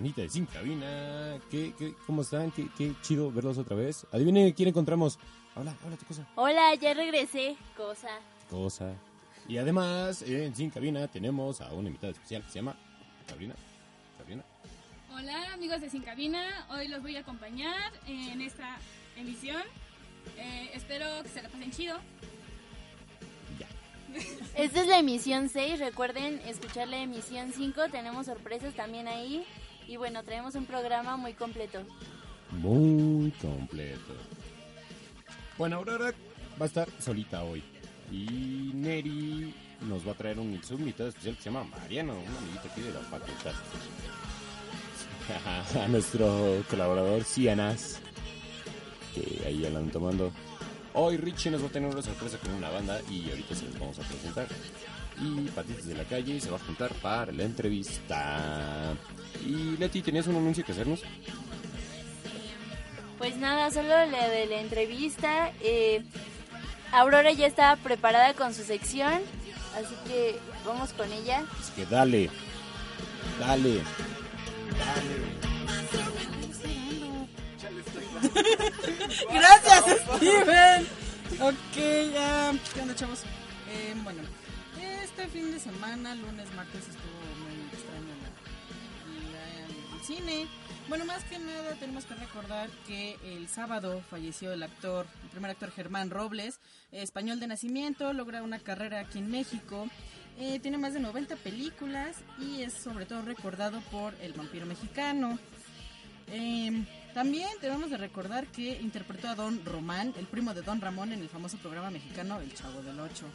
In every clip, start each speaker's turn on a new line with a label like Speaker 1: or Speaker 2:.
Speaker 1: Bandita de Sin Cabina. ¿Qué, qué, ¿Cómo están? ¿Qué, qué chido verlos otra vez. Adivinen quién encontramos. Hola, hola, tu cosa.
Speaker 2: Hola, ya regresé. Cosa.
Speaker 1: Cosa. Y además, en Sin Cabina tenemos a una invitada especial que se llama Sabrina. Sabrina.
Speaker 3: Hola amigos de Sin Cabina, hoy los voy a acompañar en esta emisión. Eh, espero que se la pasen chido.
Speaker 1: Ya.
Speaker 2: Esta es la emisión 6. Recuerden escuchar la emisión 5. Tenemos sorpresas también ahí. Y bueno, traemos un programa muy completo.
Speaker 1: Muy completo. Bueno, Aurora va a estar solita hoy. Y Neri nos va a traer un su invitado especial que se llama Mariano, un amiguito aquí de la facultad. a nuestro colaborador Cianas, que ahí andan tomando. Hoy Richie nos va a tener una sorpresa con una banda y ahorita se los vamos a presentar. Y Patitas de la Calle se va a juntar para la entrevista. Y Leti, ¿tenías un anuncio que hacernos?
Speaker 2: Pues nada, solo la de la entrevista. Eh, Aurora ya está preparada con su sección. Así que vamos con ella.
Speaker 1: Es que dale, dale.
Speaker 4: Gracias, Steven. Ok, ya. ¿Qué onda, chavos? Eh, bueno, este fin de semana, lunes, martes, estuvo muy extraño la, la- el cine. Bueno, más que nada tenemos que recordar que el sábado falleció el actor, el primer actor Germán Robles, español de nacimiento, logra una carrera aquí en México. Eh, tiene más de 90 películas y es sobre todo recordado por El vampiro mexicano. Eh, también debemos de recordar que interpretó a Don Román, el primo de Don Ramón, en el famoso programa mexicano El Chavo del Ocho.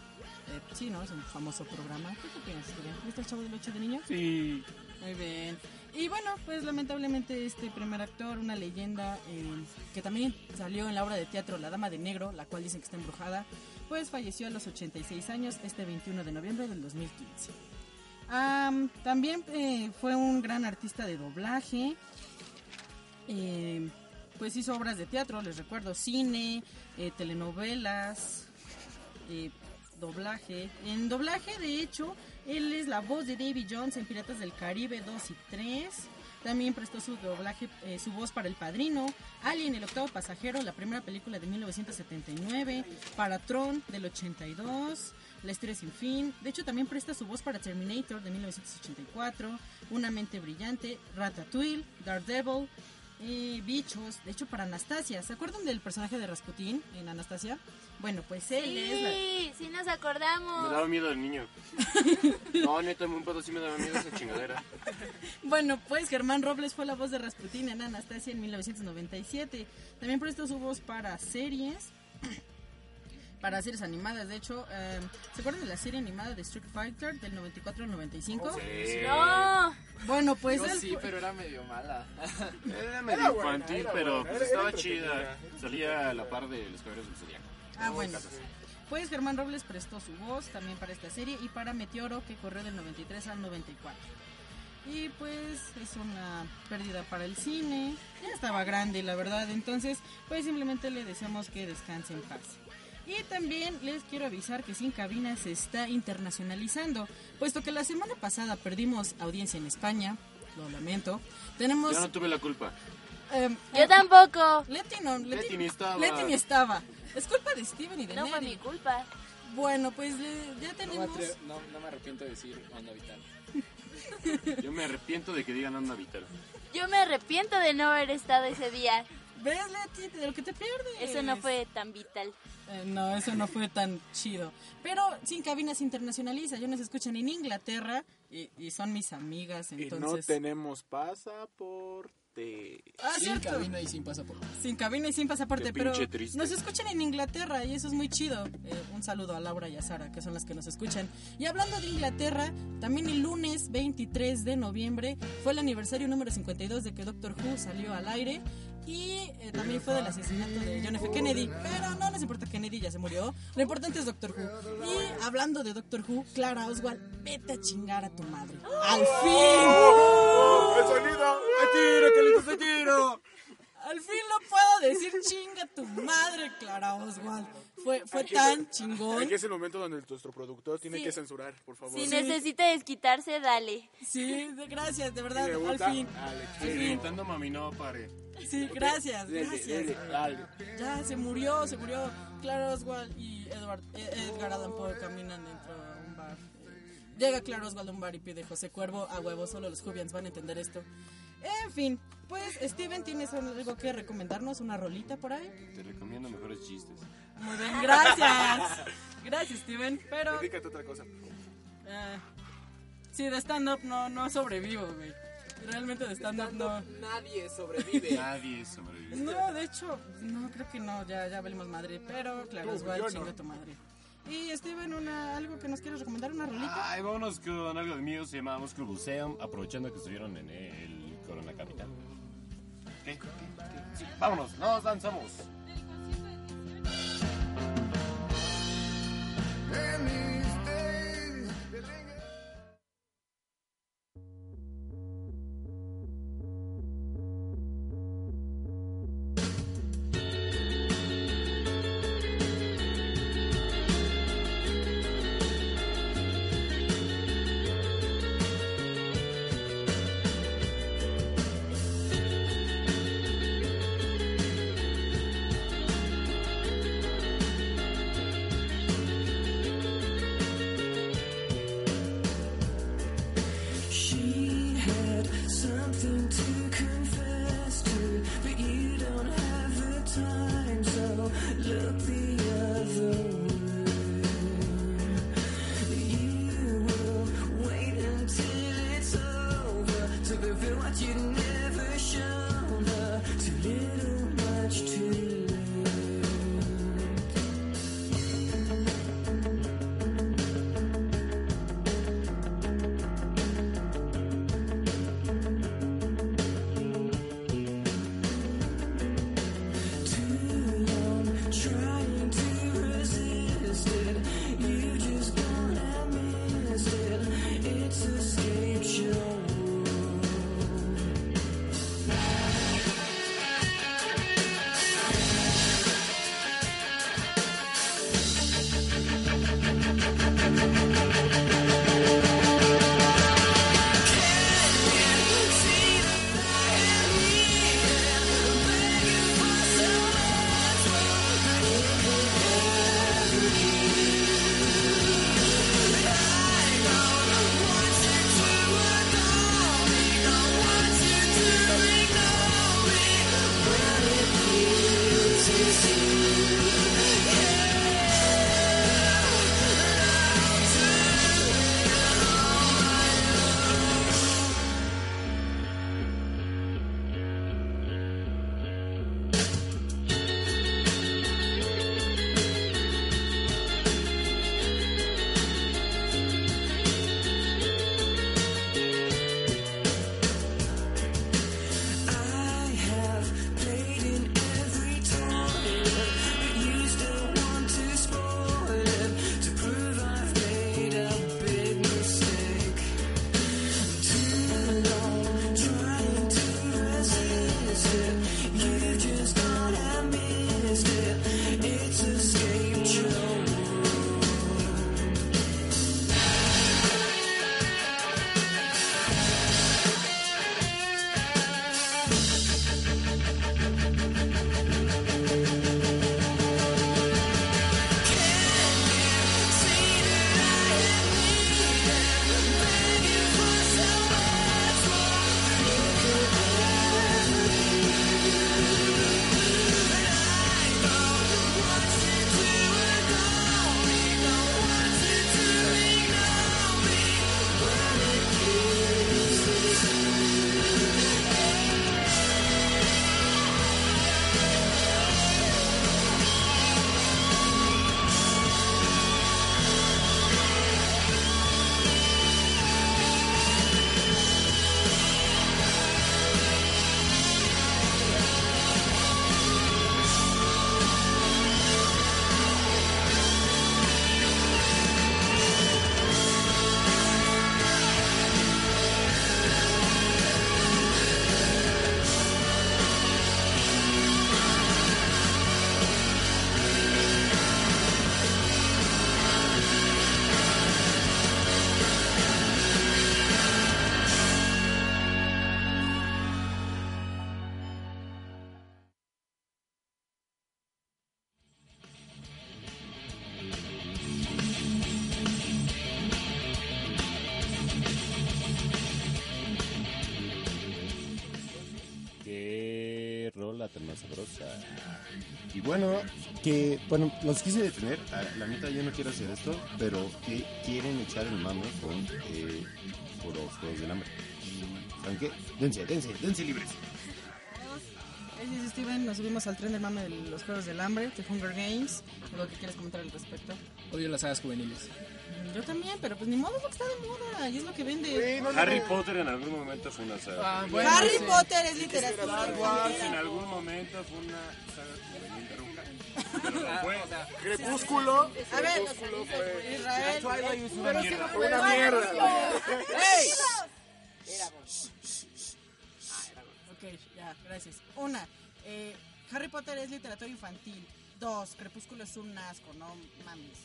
Speaker 4: Eh, sí, ¿no? Es un famoso programa. ¿Tú ¿Qué opinas, Julián? ¿Viste El Chavo del Ocho de niño?
Speaker 1: Sí.
Speaker 4: Muy bien. Y bueno, pues lamentablemente este primer actor, una leyenda eh, que también salió en la obra de teatro La Dama de Negro, la cual dicen que está embrujada, pues falleció a los 86 años este 21 de noviembre del 2015. Am, también eh, fue un gran artista de doblaje. Eh, pues hizo obras de teatro, les recuerdo, cine, telenovelas, doblaje. En doblaje, de hecho, él es la voz de Davy Jones en Piratas del Caribe 2 y 3. También prestó su doblaje, eh, su voz para El Padrino, Alien, el octavo pasajero, la primera película de 1979, para Tron del 82, La historia sin fin. De hecho, también presta su voz para Terminator de 1984, Una mente brillante, Ratatouille, Daredevil, eh, Bichos. De hecho, para Anastasia. ¿Se acuerdan del personaje de Rasputín en Anastasia? Bueno, pues él es la...
Speaker 2: Sí, sí nos
Speaker 5: Me
Speaker 2: acordamos.
Speaker 5: daba miedo el niño. No, neta, un pedo sí me daba miedo esa chingadera.
Speaker 4: Bueno, pues Germán Robles fue la voz de Rasputín en Anastasia en 1997. También prestó su voz para series, para series animadas. De hecho, eh, ¿se acuerdan de la serie animada de Street Fighter del 94 al 95?
Speaker 2: No,
Speaker 4: Bueno, pues
Speaker 6: Yo
Speaker 4: él
Speaker 6: sí, pero era medio mala.
Speaker 5: Era medio infantil, pero pues estaba chida. Salía a la par de los caballeros del Zodiaco.
Speaker 4: Ah, bueno. Pues Germán Robles prestó su voz también para esta serie y para Meteoro que corrió del 93 al 94. Y pues es una pérdida para el cine. Ya estaba grande, la verdad. Entonces, pues simplemente le deseamos que descanse en paz. Y también les quiero avisar que Sin Cabina se está internacionalizando, puesto que la semana pasada perdimos audiencia en España. Lo lamento. Tenemos.
Speaker 5: Yo no tuve la culpa.
Speaker 4: em,
Speaker 2: yo tampoco.
Speaker 4: Leti no, Leti,
Speaker 5: Leti ni estaba.
Speaker 4: Leti ni estaba. Es culpa de Steven y de
Speaker 2: No fue mi culpa.
Speaker 4: Bueno, pues eh, ya
Speaker 6: No me,
Speaker 4: tenemos.
Speaker 6: no, no me arrepiento de decir onda vital.
Speaker 5: Yo me arrepiento de que digan anda vital.
Speaker 2: Yo me arrepiento de no haber estado ese día.
Speaker 4: ¿Ves, Leti? De lo que te pierdes.
Speaker 2: Eso no fue tan vital.
Speaker 4: Eh, no, eso no fue tan chido. Pero Sin Cabina se internacionaliza. Yo nos escuchan en Inglaterra y, y son mis amigas,
Speaker 7: Y no
Speaker 4: entonces.
Speaker 7: tenemos pasaporte.
Speaker 4: Ah,
Speaker 6: Sin
Speaker 4: cierto.
Speaker 6: cabina y sin pasaporte.
Speaker 4: Sin cabina y sin pasaporte,
Speaker 5: Qué
Speaker 4: pero
Speaker 5: triste.
Speaker 4: nos escuchan en Inglaterra y eso es muy chido. Eh, un saludo a Laura y a Sara, que son las que nos escuchan. Y hablando de Inglaterra, también el lunes 23 de noviembre fue el aniversario número 52 de que Doctor Who salió al aire. Y eh, también fue del asesinato de John F. Kennedy. Pero no les importa Kennedy, ya se murió. Lo importante es Doctor Who. Y hablando de Doctor Who, Clara Oswald, vete a chingar a tu madre. ¡Al fin!
Speaker 7: ¡El sonido! ¡Ay, tiro, gusta el tiro!
Speaker 4: Al fin lo puedo decir, chinga tu madre, Clara Oswald. Fue, fue tan chingón.
Speaker 7: Aquí es el momento donde nuestro productor tiene
Speaker 2: Sí.
Speaker 7: que censurar, por favor.
Speaker 2: Si necesita desquitarse, dale.
Speaker 4: Sí, gracias, de verdad,
Speaker 7: le
Speaker 4: al
Speaker 7: gusta,
Speaker 4: fin.
Speaker 7: dale,
Speaker 4: Al fin.
Speaker 5: Gritando mami no pare.
Speaker 4: Sí, gracias,
Speaker 7: dele,
Speaker 4: gracias.
Speaker 7: dele, dale.
Speaker 4: Ya se murió, se murió. Clara Oswald y Edward, eh, Edgar Allan Poe caminan dentro de un bar. Llega Clara Oswald a un bar y pide José Cuervo a huevo, solo los Jubians van a entender esto. En fin, pues Steven, ¿tienes algo que recomendarnos? ¿Una rolita por ahí?
Speaker 1: Te recomiendo mejores chistes.
Speaker 4: Muy bien, gracias. Gracias, Steven, pero...
Speaker 7: Dedícate a otra cosa.
Speaker 4: eh, sí, de stand-up no, no sobrevivo, güey. Realmente de stand-up no...
Speaker 6: Nadie sobrevive.
Speaker 5: Nadie sobrevive.
Speaker 4: No, de hecho, no, creo que no, ya, ya valimos madre, pero claro,
Speaker 7: yo no.
Speaker 4: chinga tu madre. Y Steven, una, algo que nos quieres recomendar, una rolita.
Speaker 1: Ay, vámonos con algo de mío, se llama Muscle Museum, aprovechando que estuvieron en el Corona Capital. ¿Qué? Sí, vámonos, nos lanzamos. Bueno, que, bueno, los quise detener. a- La neta, yo no quiero hacer esto, pero que quieren echar el mame con eh, por los Juegos del Hambre. ¿Saben qué? Dense, dense, dense libres.
Speaker 4: Ella dice Steven, nos subimos al tren del mame de los Juegos del Hambre, de Hunger Games. ¿Algo que quieres comentar al respecto?
Speaker 6: Odio las sagas juveniles.
Speaker 4: Yo también, pero pues ni modo, porque está de moda y es lo que vende.
Speaker 7: Sí, no, no,
Speaker 1: Harry
Speaker 7: no.
Speaker 1: Potter en algún momento fue una saga.
Speaker 6: Ah, bueno,
Speaker 4: Harry
Speaker 6: sí.
Speaker 4: Potter es literatura.
Speaker 1: Star Wars en algún momento fue una saga. Pero no fue.
Speaker 7: Crepúsculo.
Speaker 4: A ver,
Speaker 7: Crepúsculo fue
Speaker 4: Israel.
Speaker 1: Una mierda.
Speaker 7: fue una mierda.
Speaker 4: ¡Ey! Ok, ya, gracias. Una, eh, Harry Potter es literatura infantil. Dos, Crepúsculo es un asco, no mames.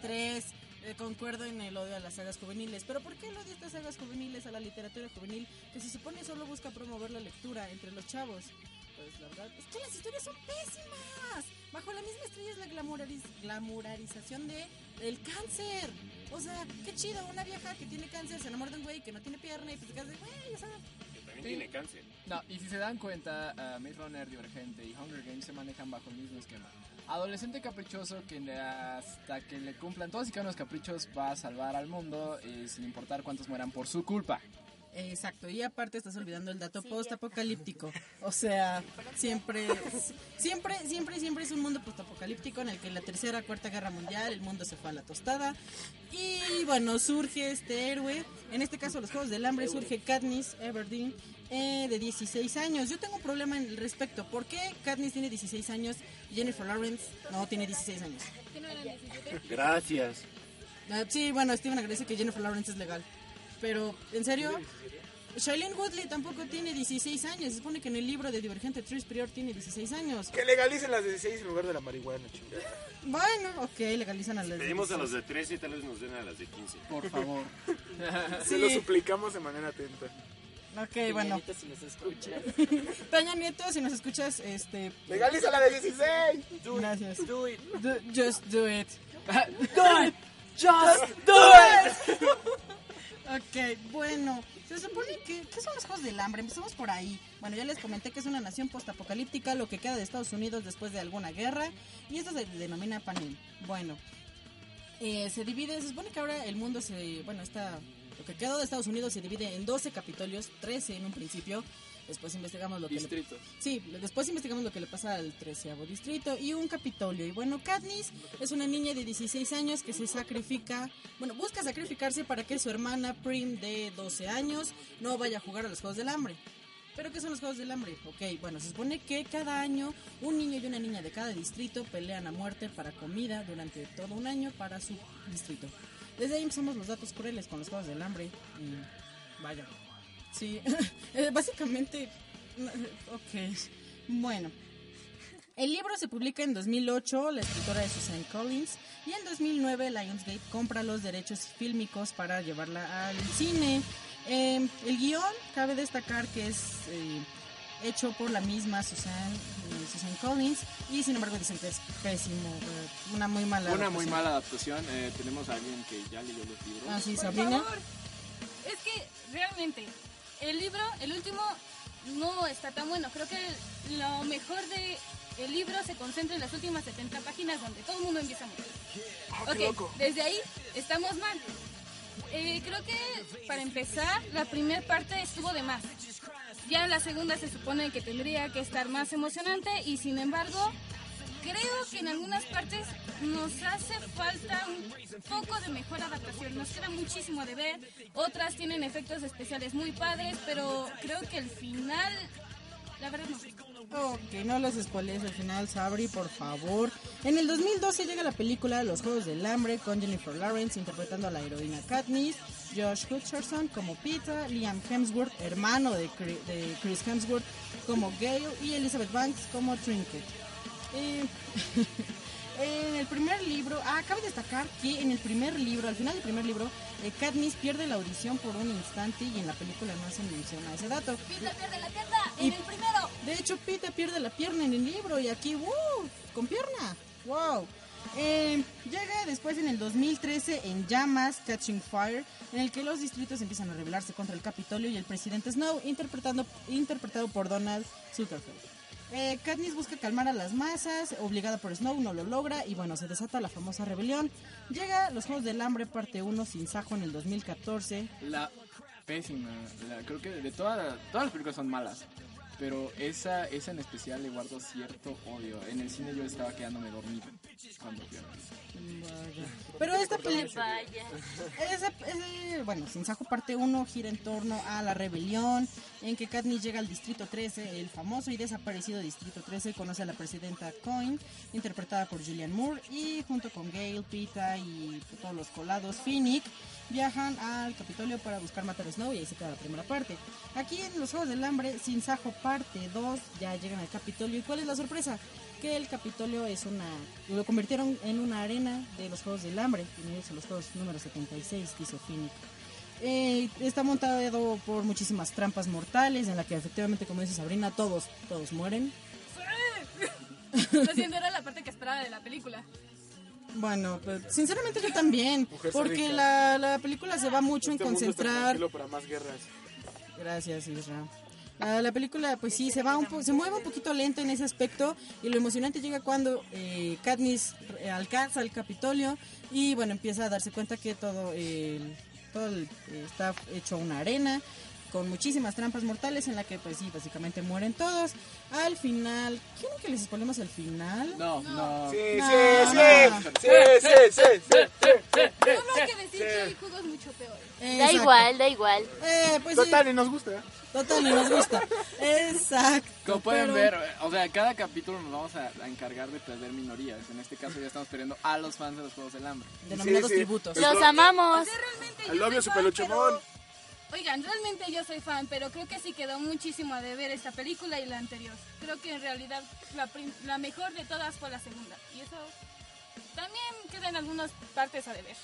Speaker 4: Tres, eh, concuerdo en el odio a las sagas juveniles. ¿Pero por qué el odio a estas sagas juveniles, a la literatura juvenil, que se supone solo busca promover la lectura entre los chavos? Pues la verdad es que las historias son pésimas. Bajo la misma estrella es la glamurariz- glamurarización de el cáncer. O sea, qué chido, una vieja que tiene cáncer se enamora de un güey que no tiene pierna y pues se casa de güey, o sea,
Speaker 1: Que también tiene cáncer.
Speaker 6: No, y si se dan cuenta, uh, Maze Runner, Divergente y Hunger Games se manejan bajo el mismo esquema. Adolescente caprichoso que le- hasta que le cumplan todos y cada uno de los caprichos va a salvar al mundo eh, sin importar cuántos mueran por su culpa.
Speaker 4: Exacto, y aparte estás olvidando el dato post-apocalíptico. O sea, siempre, siempre, siempre, siempre es un mundo post-apocalíptico en el que en la tercera, cuarta guerra mundial el mundo se fue a la tostada. Y bueno, surge este héroe, en este caso los Juegos del Hambre, surge Katniss Everdeen, eh, de 16 años. Yo tengo un problema en el respecto. ¿Por qué Katniss tiene 16 años y Jennifer Lawrence no tiene 16 años?
Speaker 3: ¿Que no eran 17?
Speaker 1: Gracias.
Speaker 4: Ah, sí, bueno, Steven agradece que Jennifer Lawrence es legal. Pero, ¿en serio? Shailene Woodley tampoco tiene 16 años. Se supone que en el libro de Divergente Tris Prior tiene 16 años.
Speaker 7: Que legalicen las 16 en lugar de la marihuana, chingada.
Speaker 4: Bueno, ok, legalizan a las
Speaker 1: Pedimos a
Speaker 4: 16.
Speaker 1: los de 13 y tal vez nos den a las de 15.
Speaker 6: Por favor.
Speaker 7: Se lo suplicamos de manera atenta.
Speaker 4: Ok, bueno.
Speaker 6: Peñanito, si nos escucha.
Speaker 4: Peña Nieto, si nos escuchas, este...
Speaker 7: Legaliza la de 16.
Speaker 4: Gracias.
Speaker 7: Do it.
Speaker 4: Do- just do it.
Speaker 6: ¡Do it! ¡Just do it!
Speaker 4: Ok, bueno, se supone que... ¿Qué son los Juegos del Hambre? Empezamos por ahí. Bueno, ya les comenté que es una nación postapocalíptica, lo que queda de Estados Unidos después de alguna guerra, y esto se denomina Panem. Bueno, eh, se divide, se supone que ahora el mundo se... Bueno, está... Lo que quedó de Estados Unidos se divide en 12 capitolios, 13 en un principio. Después investigamos lo que le
Speaker 6: Distrito.
Speaker 4: Sí, después investigamos lo que le pasa al treceavo distrito y un capitolio. Y bueno, Katniss es una niña de 16 años que se sacrifica, bueno, busca sacrificarse para que su hermana Prim de 12 años no vaya a jugar a los Juegos del Hambre. ¿Pero qué son los Juegos del Hambre? Ok, bueno, se supone que cada año un niño y una niña de cada distrito pelean a muerte para comida durante todo un año para su distrito. Desde ahí empezamos los datos crueles con los Juegos del Hambre vaya. Sí, eh, básicamente, ok, bueno. El libro se publica en 2008, la escritora es Susan Collins, y en 2009 Lionsgate compra los derechos fílmicos para llevarla al cine. Eh, el guion, cabe destacar que es eh, hecho por la misma Susan, eh, Susan Collins, y sin embargo dicen que es pésimo, eh, una muy mala
Speaker 6: Una muy
Speaker 4: adaptación.
Speaker 6: mala adaptación. Eh, tenemos a alguien que ya leyó los libros.
Speaker 4: Ah, sí,
Speaker 3: Por
Speaker 4: Sabrina.
Speaker 3: favor. Es que realmente el libro, el último, no está tan bueno. Creo que lo mejor de el libro se concentra en las últimas 70 páginas donde todo el mundo empieza a morir.
Speaker 7: Ah,
Speaker 3: Ok,
Speaker 7: loco.
Speaker 3: desde ahí estamos mal. Eh, creo que para empezar, la primera parte estuvo de más. Ya la segunda se supone que tendría que estar más emocionante y sin embargo, creo que en algunas partes nos hace falta un poco de mejor adaptación. Nos queda muchísimo de ver. Otras tienen efectos especiales muy padres, pero creo que el final, la verdad no.
Speaker 4: Ok, no los spoilees al final, Sabri, por favor. En el 2012 llega la película Los Juegos del Hambre con Jennifer Lawrence interpretando a la heroína Katniss, Josh Hutcherson como Peter, Liam Hemsworth, hermano de, Chris Hemsworth, como Gale y Elizabeth Banks como Trinket. Eh, en el primer libro, ah, cabe destacar que en el primer libro, al final del primer libro, eh, Katniss pierde la audición por un instante y en la película no se menciona ese dato.
Speaker 2: Peter pierde la pierna
Speaker 4: Y-
Speaker 2: en el primero.
Speaker 4: De hecho, Pita pierde la pierna en el libro y aquí, ¡wow! Con pierna. ¡Wow! Eh, llega después en el 2013 en Llamas, Catching Fire, en el que los distritos empiezan a rebelarse contra el Capitolio y el presidente Snow, interpretando, interpretado por Donald Sutherland. Eh, Katniss busca calmar a las masas, obligada por Snow, no lo logra y bueno, se desata la famosa rebelión. Llega Los Juegos del Hambre parte 1 sin Sajo en el 2014.
Speaker 6: La pésima. la- creo que de toda la- todas las películas son malas. Pero esa, esa en especial le guardo cierto odio. En el cine yo estaba quedándome dormido cuando fui.
Speaker 4: Pero esta película...
Speaker 2: Vaya.
Speaker 4: Ese, ese- bueno, Sin Sajo parte 1 gira en torno a la rebelión en que Katniss llega al Distrito 13, el famoso y desaparecido Distrito 13, conoce a la presidenta Coin, interpretada por Julianne Moore, y junto con Gale, Pita y todos los colados Finnick, viajan al Capitolio para buscar matar a Snow y ahí se queda la primera parte. Aquí en Los Juegos del Hambre, Sin Sajo parte 2, ya llegan al Capitolio. ¿Y cuál es la sorpresa? Que el Capitolio es una... lo convirtieron en una arena de los Juegos del Hambre, a los Juegos número 76, que hizo Finnick. Eh, está montado por muchísimas trampas mortales, en la que efectivamente, como dice Sabrina, todos, todos mueren.
Speaker 3: Lo siento, era la parte que esperaba de la película.
Speaker 4: Bueno, pues, sinceramente yo también,
Speaker 7: Mujer
Speaker 4: porque la, la película se va mucho en
Speaker 7: Este mundo está
Speaker 4: concentrar
Speaker 7: tranquilo para más guerras.
Speaker 4: Gracias, Isra. La, la película, pues sí, se va un po- se mueve un poquito lento en ese aspecto y lo emocionante llega cuando eh, Katniss eh, alcanza el Capitolio y bueno empieza a darse cuenta que todo el, todo el, eh, está hecho una arena con muchísimas trampas mortales en la que pues sí básicamente mueren todos. Al final, ¿quieren que les spoilemos el final?
Speaker 6: No, no.
Speaker 7: Sí,
Speaker 4: No,
Speaker 7: sí,
Speaker 4: no.
Speaker 7: sí, sí, sí, sí, sí, sí.
Speaker 3: Solo hay que decir que hay juegos mucho peores.
Speaker 2: Da
Speaker 4: Exacto.
Speaker 2: igual, da igual.
Speaker 4: Eh, pues sí,
Speaker 7: Total, y nos gusta.
Speaker 4: total y nos gusta. Exacto.
Speaker 6: Como pueden
Speaker 4: pero-
Speaker 6: ver, o sea, cada capítulo nos vamos a, a encargar de perder minorías. En este caso ya estamos perdiendo a los fans de los Juegos del Hambre.
Speaker 4: Denominados
Speaker 7: Sí, sí.
Speaker 4: tributos.
Speaker 2: Los amamos.
Speaker 3: O sea, realmente
Speaker 7: Al
Speaker 3: yo
Speaker 7: novio
Speaker 3: soy
Speaker 7: su
Speaker 3: fan,
Speaker 7: peluchemón.
Speaker 3: pero- Oigan, realmente yo soy fan, pero creo que sí quedó muchísimo a deber esta película y la anterior. Creo que en realidad la, la mejor de todas fue la segunda. Y eso también queda en algunas partes a deber.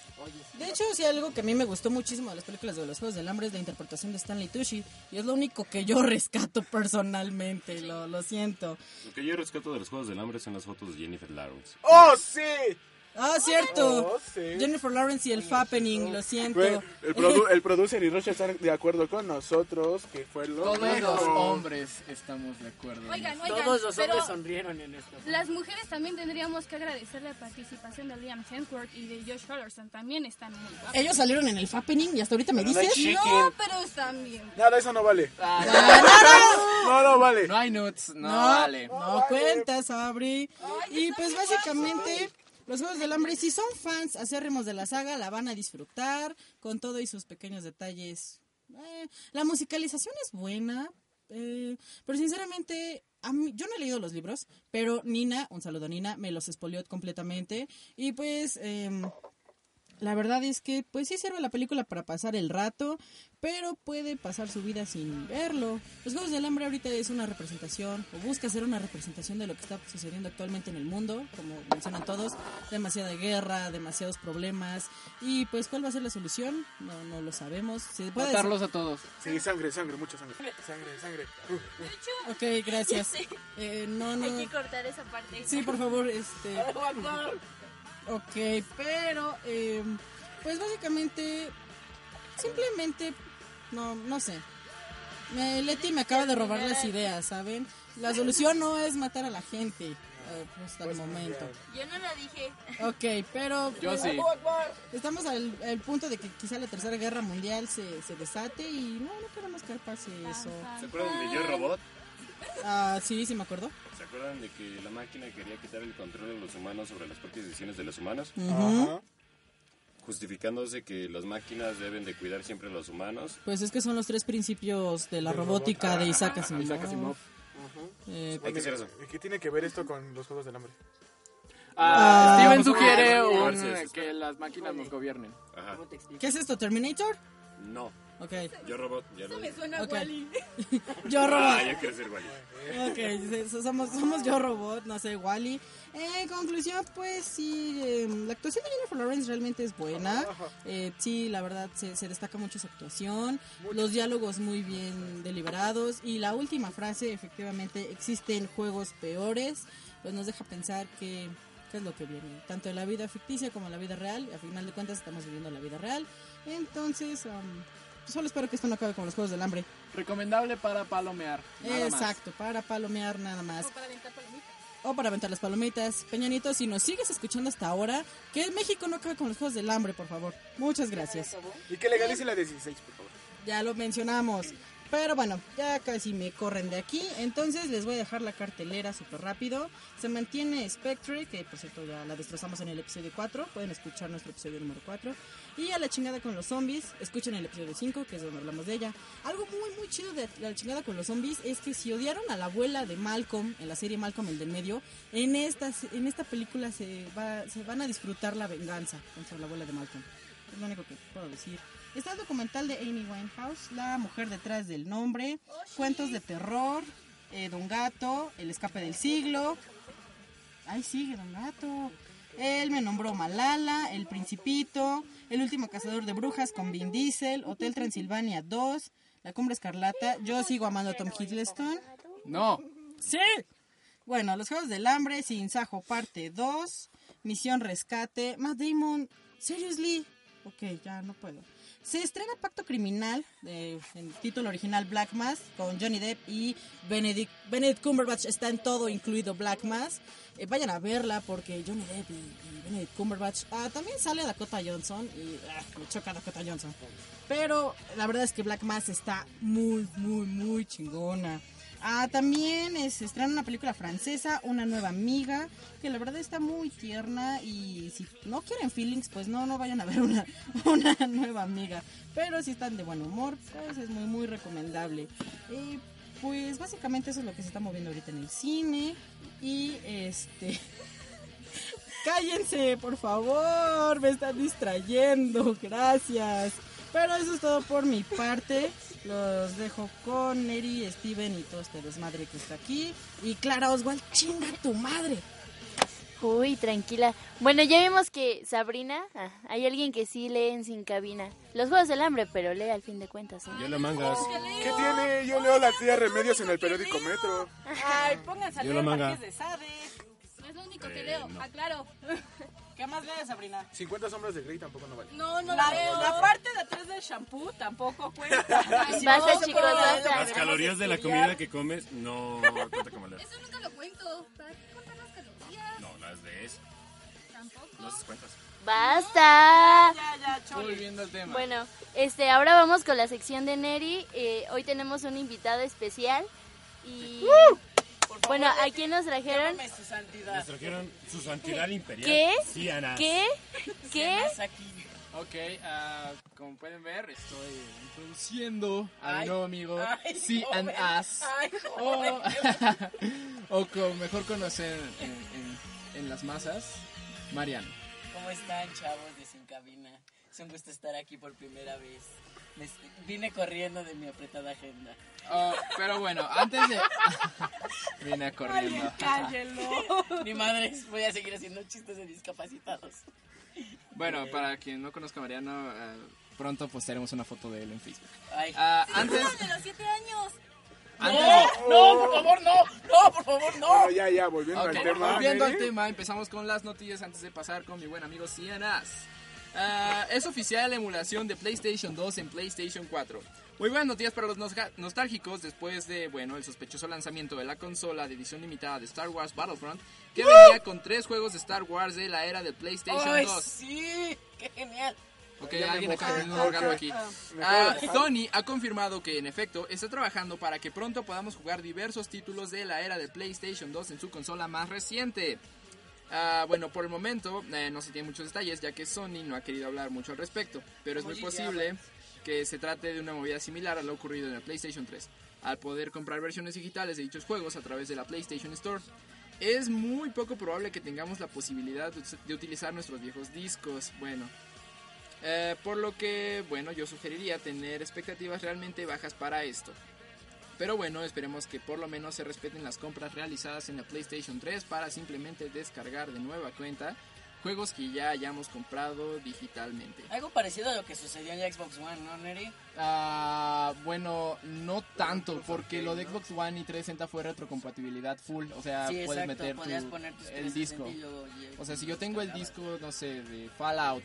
Speaker 4: De hecho, sí, algo que a mí me gustó muchísimo de las películas de los Juegos del Hambre es la interpretación de Stanley Tucci. Y es lo único que yo rescato personalmente, lo, lo siento.
Speaker 1: Lo que yo rescato de los Juegos del Hambre son las fotos de Jennifer Lawrence.
Speaker 7: ¡Oh, sí!
Speaker 4: Ah, cierto.
Speaker 7: Oh, sí.
Speaker 4: Jennifer Lawrence y el Fappening, lo siento.
Speaker 7: El, produ- el producer y Rocha están de acuerdo con nosotros que fue lo
Speaker 6: Todos los hombres estamos de acuerdo.
Speaker 3: Oigan, oigan,
Speaker 8: Todos los hombres sonrieron en esto.
Speaker 3: las mujeres también tendríamos que agradecer la participación de Liam Hemsworth y de Josh Hutcherson. También están muy guapos.
Speaker 4: Ellos salieron en el Fappening y hasta ahorita me dices.
Speaker 3: No, pero están bien.
Speaker 7: Nada, eso no vale.
Speaker 6: Ah,
Speaker 7: No, no vale.
Speaker 6: no hay nuts, no,
Speaker 4: No,
Speaker 6: vale.
Speaker 4: no cuentas, Abri. Y pues básicamente, los Juegos del Hambre, si son fans acérrimos de la saga, la van a disfrutar con todo y sus pequeños detalles. Eh, la musicalización es buena, eh, pero sinceramente, a mí, yo no he leído los libros, pero Nina, un saludo a Nina, me los espolió completamente. Y pues... em, la verdad es que, pues sí sirve la película para pasar el rato, pero puede pasar su vida sin verlo. Los Juegos del Hambre ahorita es una representación, o busca ser una representación de lo que está sucediendo actualmente en el mundo, como mencionan todos, demasiada guerra, demasiados problemas, y pues ¿cuál va a ser la solución? No, no lo sabemos. Se puede
Speaker 6: Matarlos a todos.
Speaker 7: Sí, sangre, sangre, mucha sangre. Sangre, sangre. Uh,
Speaker 4: Ok, gracias. Eh, no, no.
Speaker 2: Hay que cortar esa parte.
Speaker 4: Sí, por favor, este. Ok, pero eh, pues básicamente simplemente no no sé. Me, Leti me acaba de robar las ideas, ¿saben? La solución no es matar a la gente eh, hasta el momento.
Speaker 2: Yo no lo dije.
Speaker 4: Ok, pero
Speaker 6: Yo
Speaker 4: pues,
Speaker 6: sí.
Speaker 4: estamos al, al punto de que quizá la tercera guerra mundial se, se desate y no, no queremos que pase eso.
Speaker 1: ¿Se acuerdan de Yo Robot?
Speaker 4: Ah, sí, sí me acuerdo.
Speaker 1: ¿Se acuerdan de que la máquina quería quitar el control de los humanos sobre las propias decisiones de los humanos?
Speaker 7: Ajá.
Speaker 1: Justificándose que las máquinas deben de cuidar siempre a los humanos.
Speaker 4: Pues es que son los tres principios de la robótica de Isaac Asimov.
Speaker 6: Isaac Asimov.
Speaker 4: Eh,
Speaker 1: Hay que hacer eso.
Speaker 7: ¿Y qué tiene que ver esto con los Juegos del Hambre?
Speaker 6: Ah,
Speaker 4: Ah,
Speaker 6: Steven
Speaker 4: pues,
Speaker 6: sugiere
Speaker 1: ah,
Speaker 6: un-
Speaker 1: sí, sí.
Speaker 6: que las máquinas nos gobiernen.
Speaker 1: Ajá.
Speaker 4: ¿Qué es esto? ¿Terminator?
Speaker 1: No.
Speaker 4: Ok.
Speaker 1: Yo Robot, ya lo
Speaker 3: Me suena
Speaker 4: Ok.
Speaker 3: Wally.
Speaker 4: Yo
Speaker 1: Ah,
Speaker 4: robot.
Speaker 1: ya quiero ser Wally.
Speaker 4: Ok, somos, somos yo robot, no sé, Wally. En conclusión, pues sí, eh, la actuación de Jennifer Lawrence realmente es buena. Eh, sí, la verdad se, se destaca mucho su actuación. Los diálogos muy bien deliberados. Y la última frase, efectivamente, existen juegos peores. Pues nos deja pensar que qué es lo que viene. Tanto en la vida ficticia como en la vida real. A final de cuentas estamos viviendo la vida real. Entonces, um, solo espero que esto no acabe como los Juegos del Hambre.
Speaker 6: Recomendable para palomear. nada más.
Speaker 4: Exacto, para palomear nada más.
Speaker 3: O para aventar palomitas.
Speaker 4: O para aventar las palomitas. Peñanito, si nos sigues escuchando hasta ahora, que México no acabe con los Juegos del Hambre, por favor. Muchas gracias.
Speaker 7: Y que legalice la 16, por favor.
Speaker 4: Ya lo mencionamos. Pero bueno, ya casi me corren de aquí. Entonces les voy a dejar la cartelera súper rápido. Se mantiene Spectre, que por cierto ya la destrozamos en el episodio 4. Pueden escuchar nuestro episodio número 4. Y a la chingada con los zombies. Escuchen el episodio 5, que es donde hablamos de ella. Algo muy, muy chido de la chingada con los zombies es que si odiaron a la abuela de Malcolm, en la serie Malcolm el del medio, en esta, en esta película se, va, van a disfrutar la venganza contra la abuela de Malcolm. Es lo único que puedo decir. Está el documental de Amy Winehouse, La mujer detrás del nombre, Cuentos de terror, eh, Don Gato, El escape del siglo. Ay, sigue Don Gato. Él me nombró Malala, El Principito, El último cazador de brujas con Vin Diesel, Hotel Transilvania 2, La cumbre escarlata. Yo sigo amando a Tom Hiddleston.
Speaker 6: No.
Speaker 4: ¡Sí! Bueno, Los Juegos del Hambre, Sin Sajo, parte 2, Misión Rescate, Matt Damon, seriously. Ok, ya no puedo. Se estrena Pacto Criminal, eh, título original Black Mass, con Johnny Depp y Benedict, Benedict Cumberbatch está en todo, incluido Black Mass. Eh, vayan a verla porque Johnny Depp y, y Benedict Cumberbatch. Ah, también sale Dakota Johnson y ah, me choca Dakota Johnson. Pero la verdad es que Black Mass está muy, muy, muy chingona. Ah, también se estrena una película francesa, Una nueva amiga, que la verdad está muy tierna y si no quieren feelings, pues no, no vayan a ver una, una nueva amiga. Pero si están de buen humor, pues es muy, muy recomendable. Eh, pues básicamente eso es lo que se está moviendo ahorita en el cine y este... Cállense, por favor, me están distrayendo, gracias. Pero eso es todo por mi parte. Los dejo con Neri, Steven y todo este desmadre que está aquí. Y Clara Oswald, chinga tu madre.
Speaker 2: Uy, tranquila. Bueno, ya vimos que Sabrina, ah, hay alguien que sí lee en sin cabina. Los Juegos del Hambre, pero lee al fin de cuentas. ¿eh?
Speaker 1: Yo lo mangas.
Speaker 7: ¿Qué tiene? Yo leo la tía Remedios en el periódico Metro.
Speaker 4: Ay, pónganse a leer de Sade.
Speaker 3: Es lo único que
Speaker 1: Eh,
Speaker 3: leo,
Speaker 1: no.
Speaker 3: aclaro.
Speaker 4: ¿Qué más lees, Sabrina?
Speaker 7: 50 sombras de Grey tampoco no vale.
Speaker 3: No, no
Speaker 4: La,
Speaker 3: leo.
Speaker 4: la parte de atrás del shampoo tampoco cuenta.
Speaker 2: Basta, chicos, basta.
Speaker 1: Las calorías de la comida que comes no cuenta como leer.
Speaker 3: Eso nunca lo cuento. ¿Para qué contar las calorías?
Speaker 1: No, las de eso.
Speaker 3: Tampoco.
Speaker 1: No haces cuentas.
Speaker 2: Basta.
Speaker 4: ya, ya.
Speaker 6: Volviendo al tema.
Speaker 2: Bueno, este, ahora vamos con la sección de Neri. Eh, hoy tenemos un invitado especial y bueno, ¿a quién nos trajeron?
Speaker 4: Llámame su santidad.
Speaker 1: Nos trajeron su santidad imperial.
Speaker 2: ¿Qué?
Speaker 1: Sí, Ana.
Speaker 2: ¿Qué? ¿Qué?
Speaker 4: aquí.
Speaker 6: Ok, ah, como pueden ver, estoy introduciendo a mi nuevo amigo C and. As. O, o como mejor conocer en, en- en las masas, Mariano.
Speaker 8: ¿Cómo están, chavos de Sin Cabina? Es un gusto estar aquí por primera vez. Me vine corriendo de mi apretada agenda.
Speaker 6: Oh, pero bueno, antes de... Vine corriendo.
Speaker 4: Cállelo.
Speaker 8: Mi madre, voy a seguir haciendo chistes de discapacitados.
Speaker 6: Bueno, para quien no conozca a Mariano, eh, pronto postearemos una foto de él en Facebook.
Speaker 8: Ay.
Speaker 6: Ah, antes,
Speaker 3: de los siete años.
Speaker 6: antes
Speaker 8: ¡No! ¡No, por favor, no! ¡No, por favor, no!
Speaker 7: Bueno, ya, ya, volviendo
Speaker 6: Ok,
Speaker 7: al tema.
Speaker 6: volviendo al
Speaker 7: Neri.
Speaker 6: tema, empezamos con las noticias antes de pasar con mi buen amigo Cienas. Ah, es oficial la emulación de PlayStation 2 en PlayStation 4. Muy buenas noticias para los nostálgicos después de, bueno, el sospechoso lanzamiento de la consola de edición limitada de Star Wars Battlefront, que venía con tres juegos de Star Wars de la era del PlayStation
Speaker 8: ¡Ay,
Speaker 6: 2.
Speaker 8: sí! ¡Qué genial!
Speaker 6: Ok,
Speaker 7: Ya
Speaker 6: alguien teniendo un orgasmo aquí. Ah,
Speaker 7: de-
Speaker 6: Sony ha confirmado que en efecto está trabajando para que pronto podamos jugar diversos títulos de la era de PlayStation 2 en su consola más reciente. Ah, bueno, por el momento eh, no se tienen muchos detalles ya que Sony no ha querido hablar mucho al respecto, pero es muy posible que se trate de una movida similar a lo ocurrido en el PlayStation 3, al poder comprar versiones digitales de dichos juegos a través de la PlayStation Store. Es muy poco probable que tengamos la posibilidad de, de utilizar nuestros viejos discos. Bueno, eh, por lo que, bueno, yo sugeriría tener expectativas realmente bajas para esto. Pero bueno, esperemos que por lo menos se respeten las compras realizadas en la PlayStation 3 para simplemente descargar de nueva cuenta juegos que ya hayamos comprado digitalmente.
Speaker 8: Algo parecido a lo que sucedió en Xbox One, ¿no, Neri?
Speaker 6: Ah, bueno, no tanto, porque lo de Xbox One y 360 fue retrocompatibilidad full, o sea,
Speaker 8: sí,
Speaker 6: puedes
Speaker 8: exacto.
Speaker 6: meter tu-
Speaker 8: poner
Speaker 6: el disco.
Speaker 8: 360 y luego
Speaker 6: O sea, si yo tengo el disco, no sé, de Fallout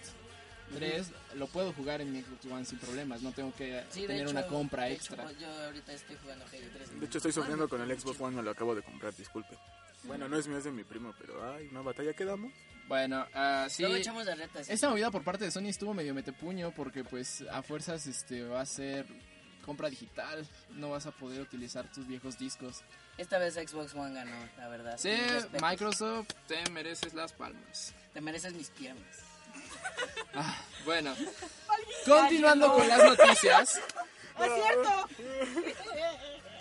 Speaker 6: 3 lo puedo jugar en mi Xbox One sin problemas, no tengo que
Speaker 8: Sí,
Speaker 6: tener
Speaker 8: hecho,
Speaker 6: una compra
Speaker 8: de hecho,
Speaker 6: extra.
Speaker 8: pues, yo ahorita estoy jugando Halo 3.
Speaker 7: De hecho, estoy sufriendo con el Xbox One, me lo acabo de comprar, disculpe. Bueno, no es mío, es de mi primo, pero ay, una batalla que damos.
Speaker 6: Bueno, ah, sí.
Speaker 8: Luego echamos las retas.
Speaker 6: Esta movida por parte de Sony estuvo medio metepuño porque pues a fuerzas este va a ser compra digital, no vas a poder utilizar tus viejos discos.
Speaker 8: Esta vez Xbox One ganó, la verdad.
Speaker 6: Sí. Microsoft, te mereces las palmas.
Speaker 8: Te mereces mis piernas.
Speaker 6: Ah, bueno, continuando con las noticias.
Speaker 4: ¡Es cierto!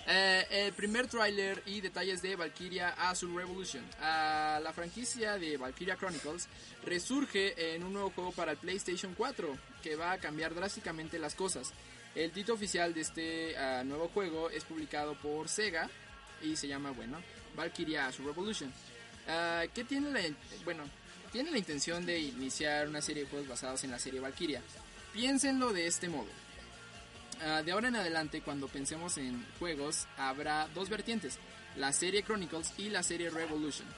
Speaker 6: Eh, el primer tráiler y detalles de Valkyria Azul Revolution. Ah, la franquicia de Valkyria Chronicles resurge en un nuevo juego para el PlayStation 4 que va a cambiar drásticamente las cosas. El título oficial de este ah, nuevo juego es publicado por Sega y se llama, bueno, Valkyria Azul Revolution. Ah, ¿Qué tiene la, bueno, tiene la intención de iniciar una serie de juegos basados en la serie Valkyria? Piénsenlo de este modo. Ah, de ahora en adelante, cuando pensemos en juegos, habrá dos vertientes, la serie Chronicles y la serie Revolution.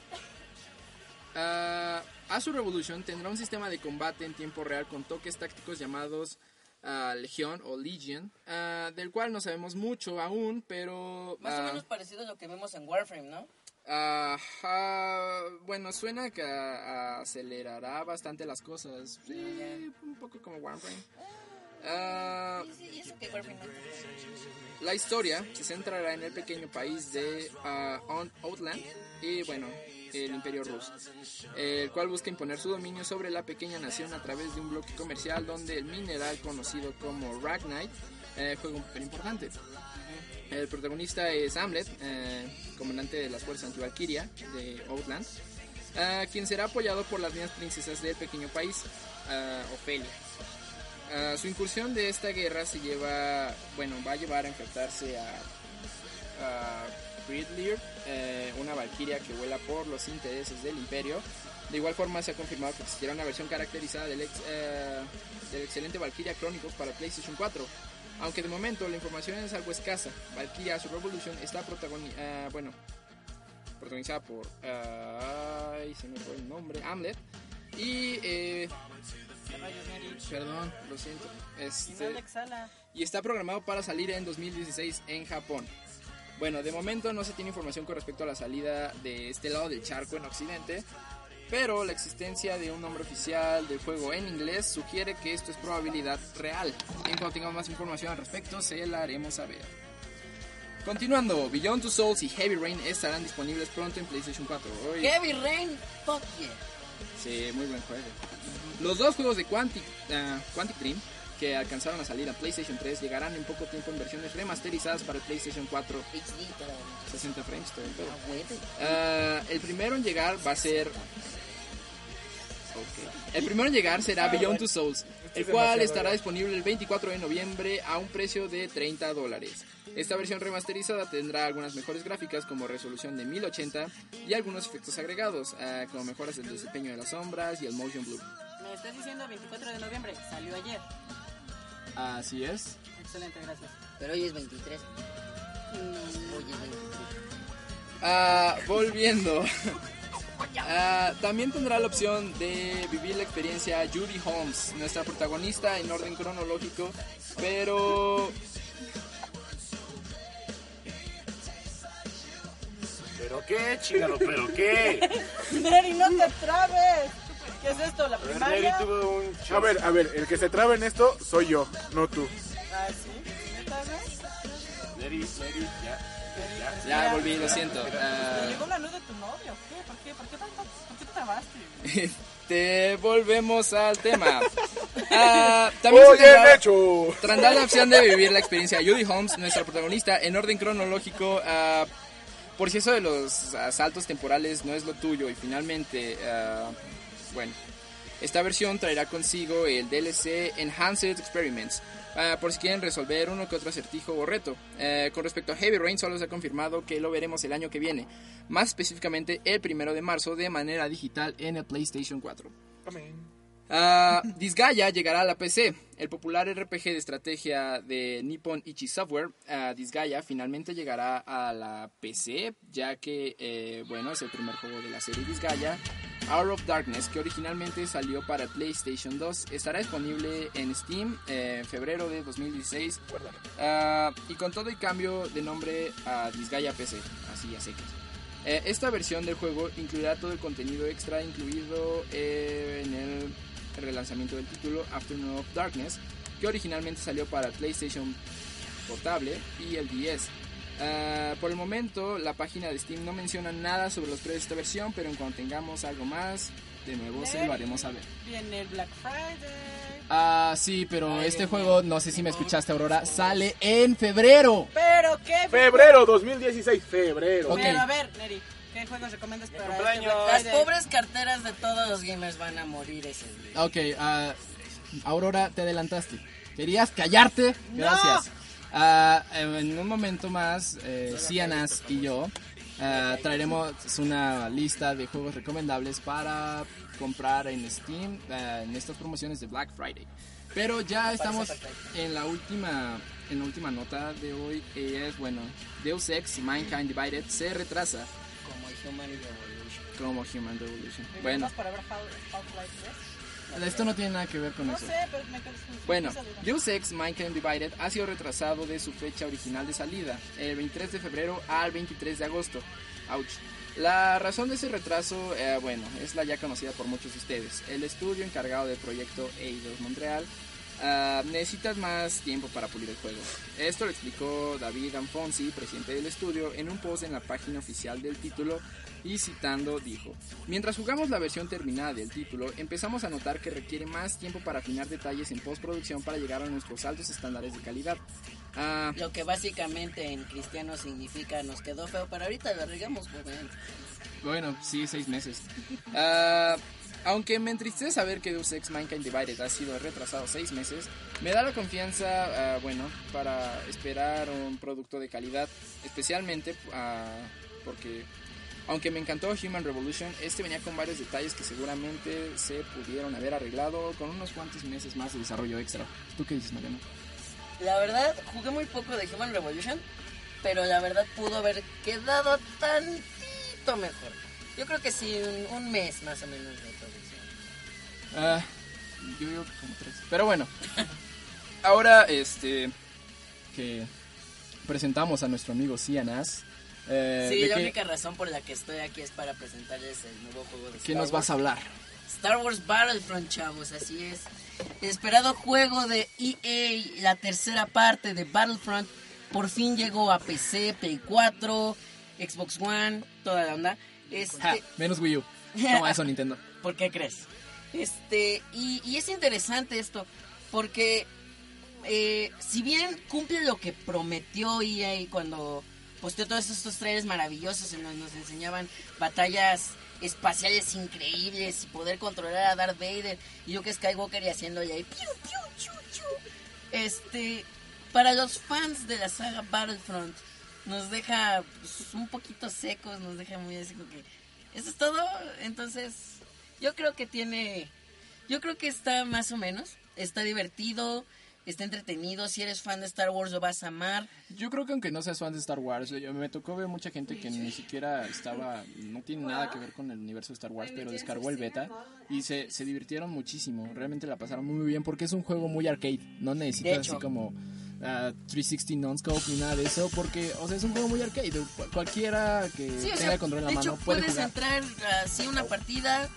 Speaker 6: Azure Revolution tendrá un sistema de combate en tiempo real con toques tácticos llamados ah, Legion o Legion, del cual no sabemos mucho aún, pero...
Speaker 8: Más o menos parecido a lo que vemos en Warframe, ¿no?
Speaker 6: Ajá, bueno, suena que acelerará bastante las cosas. Sí, un poco como Warframe. Ah,
Speaker 8: no.
Speaker 6: la historia se centrará en el pequeño país de On- Outland y, bueno, el Imperio Ruso, el cual busca imponer su dominio sobre la pequeña nación a través de un bloque comercial donde el mineral conocido como Ragnite eh, juega un papel importante. El protagonista es Hamlet, eh, comandante de las fuerzas anti-Valkyria de Outland, ah, quien será apoyado por las niñas princesas del pequeño país, ah, Ofelia. Ah, su incursión de esta guerra se lleva, bueno, va a llevar a enfrentarse a, a eh, una valquiria que vuela por los intereses del imperio. De igual forma se ha confirmado que existirá una versión caracterizada del, ex- eh, del excelente Valkyria Chronicles para PlayStation 4. Aunque de momento la información es algo escasa. Valkyria Azure Revolution está protagoni- bueno, protagonizada por... ah, ay, se me fue el nombre. Hamlet. Y... eh, perdón, lo siento. Este, y está programado para salir en 2016 en Japón. Bueno, de momento no se tiene información con respecto a la salida de este lado del charco en Occidente, pero la existencia de un nombre oficial del juego en inglés sugiere que esto es probabilidad real. En cuanto tengamos más información al respecto, se la haremos saber. Continuando, Beyond Two Souls y Heavy Rain estarán disponibles pronto en PlayStation 4. Hoy-
Speaker 8: Heavy Rain, fuck yeah.
Speaker 6: Sí, muy buen juego. Los dos juegos de Quantic, Quantic Dream que alcanzaron a salir a PlayStation 3 llegarán en poco tiempo en versiones remasterizadas para el PlayStation 4
Speaker 8: HD todavía.
Speaker 6: 60 frames todo el.
Speaker 8: Ah.
Speaker 6: Ah, el primero en llegar va a ser Ok. El primero en llegar será Beyond Two Souls, el
Speaker 7: es
Speaker 6: cual estará disponible el 24 de noviembre a un precio de 30 dólares. Esta versión remasterizada tendrá algunas mejores gráficas como resolución de 1080 y algunos efectos agregados, ah, como mejoras del desempeño de las sombras y el motion blur.
Speaker 9: Me estás diciendo 24 de noviembre, salió ayer.
Speaker 6: Así es.
Speaker 9: Excelente, gracias.
Speaker 8: Pero hoy es 23. Hoy es 23.
Speaker 6: Ah, volviendo. Ah, también tendrá la opción de vivir la experiencia Judy Holmes, nuestra protagonista en orden cronológico, pero
Speaker 5: ¿Pero qué, chingado? ¿Pero qué?
Speaker 9: Neri, no te trabes. ¿Qué es esto? ¿La
Speaker 5: A ver,
Speaker 9: primaria?
Speaker 5: Neri tuvo un
Speaker 7: A ver, a ver, el que se traba en esto soy yo, no tú.
Speaker 9: Ah, sí. ¿Neta, no?
Speaker 5: Neri, Neri, ya. Ya.
Speaker 6: ya volví, lo siento.
Speaker 9: ¿Te
Speaker 6: Ah,
Speaker 9: llegó la luz de tu novio? ¿Qué? ¿Por qué? ¿Por qué tanto? ¿Por qué te trabaste?
Speaker 6: te volvemos al tema. Ah, también se
Speaker 7: ¡Oye,
Speaker 6: tendrá-
Speaker 7: hecho!
Speaker 6: La opción de vivir la experiencia Judy Holmes, nuestra protagonista, en orden cronológico. ah, por si eso de los asaltos temporales no es lo tuyo y finalmente, bueno, esta versión traerá consigo el DLC Enhanced Experiments. Ah, por si quieren resolver uno que otro acertijo o reto. Eh, con respecto a Heavy Rain, solo se ha confirmado que lo veremos el año que viene, más específicamente el primero de marzo de manera digital en el PlayStation 4. Ah, Disgaea llegará a la PC. El popular RPG de estrategia de Nippon Ichi Software, ah, Disgaea, finalmente llegará a la PC, ya que, eh, bueno, es el primer juego de la serie Disgaea Hour of Darkness, que originalmente salió para PlayStation 2, estará disponible en Steam eh, en febrero de 2016 ah, y con todo y cambio de nombre a Disgaea PC, así a secas. Eh, esta versión del juego incluirá todo el contenido extra incluido en el relanzamiento del título Afternoon of Darkness, que originalmente salió para PlayStation Portable y el 10. Ah, por el momento, la página de Steam no menciona nada sobre los precios de esta versión, pero en cuanto tengamos algo más, de nuevo se lo haremos saber.
Speaker 9: Viene el Black Friday.
Speaker 6: Ah, sí, pero este juego, no sé si me escuchaste, Aurora, sale en febrero.
Speaker 9: Pero qué.
Speaker 7: Febrero 2016, febrero.
Speaker 6: Ok.
Speaker 9: Pero a ver, Neri, ¿qué juegos recomiendas para este
Speaker 7: cumpleaños.
Speaker 8: Las pobres carteras de todos los gamers van a morir ese día.
Speaker 6: Ok, ah, Aurora, te adelantaste. Querías callarte. Gracias. Ah, en un momento más, eh, Cianas y yo ah, traeremos una lista de juegos recomendables para comprar en Steam ah, en estas promociones de Black Friday. Pero ya estamos en la última en la última nota de hoy y es bueno, Deus Ex Mankind Divided se retrasa
Speaker 8: Human Revolution.
Speaker 6: como Human Revolution.
Speaker 9: ¿Me
Speaker 6: Bueno,
Speaker 9: para ver Half- Half-Life 3?
Speaker 6: esto no tiene nada que ver con
Speaker 9: No
Speaker 6: eso.
Speaker 9: sé, pero me
Speaker 6: Bueno. Deus Ex Mankind Divided ha sido retrasado de su fecha original de salida, el 23 de febrero al 23 de agosto. Ouch. La razón de ese retraso, eh, bueno, es la ya conocida por muchos de ustedes. El estudio encargado del proyecto Eidos Montreal ah, necesita más tiempo para pulir el juego. Esto lo explicó David Anfonsi, presidente del estudio, en un post en la página oficial del título y citando dijo, mientras jugamos la versión terminada del título, empezamos a notar que requiere más tiempo para afinar detalles en postproducción para llegar a nuestros altos estándares de calidad. Ah,
Speaker 8: Lo que básicamente en cristiano significa nos quedó feo, pero ahorita lo arreglamos, joven.
Speaker 6: bueno, sí, seis meses. Ah, aunque me entristece saber que Deus Ex Mankind Divided ha sido retrasado seis meses, me da la confianza, ah, bueno, para esperar un producto de calidad, especialmente ah, porque aunque me encantó Human Revolution, este venía con varios detalles que seguramente se pudieron haber arreglado con unos cuantos meses más de desarrollo extra. ¿Tú qué dices, Mariano?
Speaker 8: La verdad, jugué muy poco de Human Revolution, pero la verdad pudo haber quedado tantito mejor. Yo creo que sí, un, un mes más o menos.
Speaker 6: Ah, yo digo que como tres. Pero bueno, ahora este que presentamos a nuestro amigo Cianas. Eh,
Speaker 8: sí,
Speaker 6: ¿de
Speaker 8: la
Speaker 6: qué,
Speaker 8: única razón por la que estoy aquí es para presentarles el nuevo juego de
Speaker 6: qué
Speaker 8: Star
Speaker 6: nos vas
Speaker 8: Wars.
Speaker 6: a hablar?
Speaker 8: Star Wars Battlefront, chavos, así es. El esperado juego de EA, la tercera parte de Battlefront, por fin llegó a PC, Play 4, Xbox One, toda la onda. Este,
Speaker 6: Ja, menos Wii U. Toma eso, Nintendo.
Speaker 8: ¿Por qué crees? Este, y, es interesante esto, porque eh, si bien cumple lo que prometió EA cuando posteó todos estos trailers maravillosos en donde nos enseñaban batallas espaciales increíbles y poder controlar a Darth Vader y Luke Skywalker y haciéndole ahí piu. Este, para los fans de la saga Battlefront, nos deja pues, un poquito secos, nos deja muy así como que eso es todo. Entonces, yo creo que tiene. Yo creo que está más o menos. Está divertido, está entretenido. Si eres fan de Star Wars, lo vas a amar.
Speaker 6: Yo creo que aunque no seas fan de Star Wars, yo- me tocó ver mucha gente que ni siquiera estaba, no tiene nada que ver con el universo de Star Wars, pero descargó el beta y se, se divirtieron muchísimo. Realmente la pasaron muy bien porque es un juego muy arcade. No necesitas así como ah, 360 non-scope ni nada de eso porque, o sea, es un juego muy arcade. Cual- Cualquiera que
Speaker 8: Sí,
Speaker 6: tenga
Speaker 8: sea,
Speaker 6: el control en la
Speaker 8: de
Speaker 6: mano
Speaker 8: hecho,
Speaker 6: puede
Speaker 8: puedes
Speaker 6: jugar.
Speaker 8: entrar así a una partida,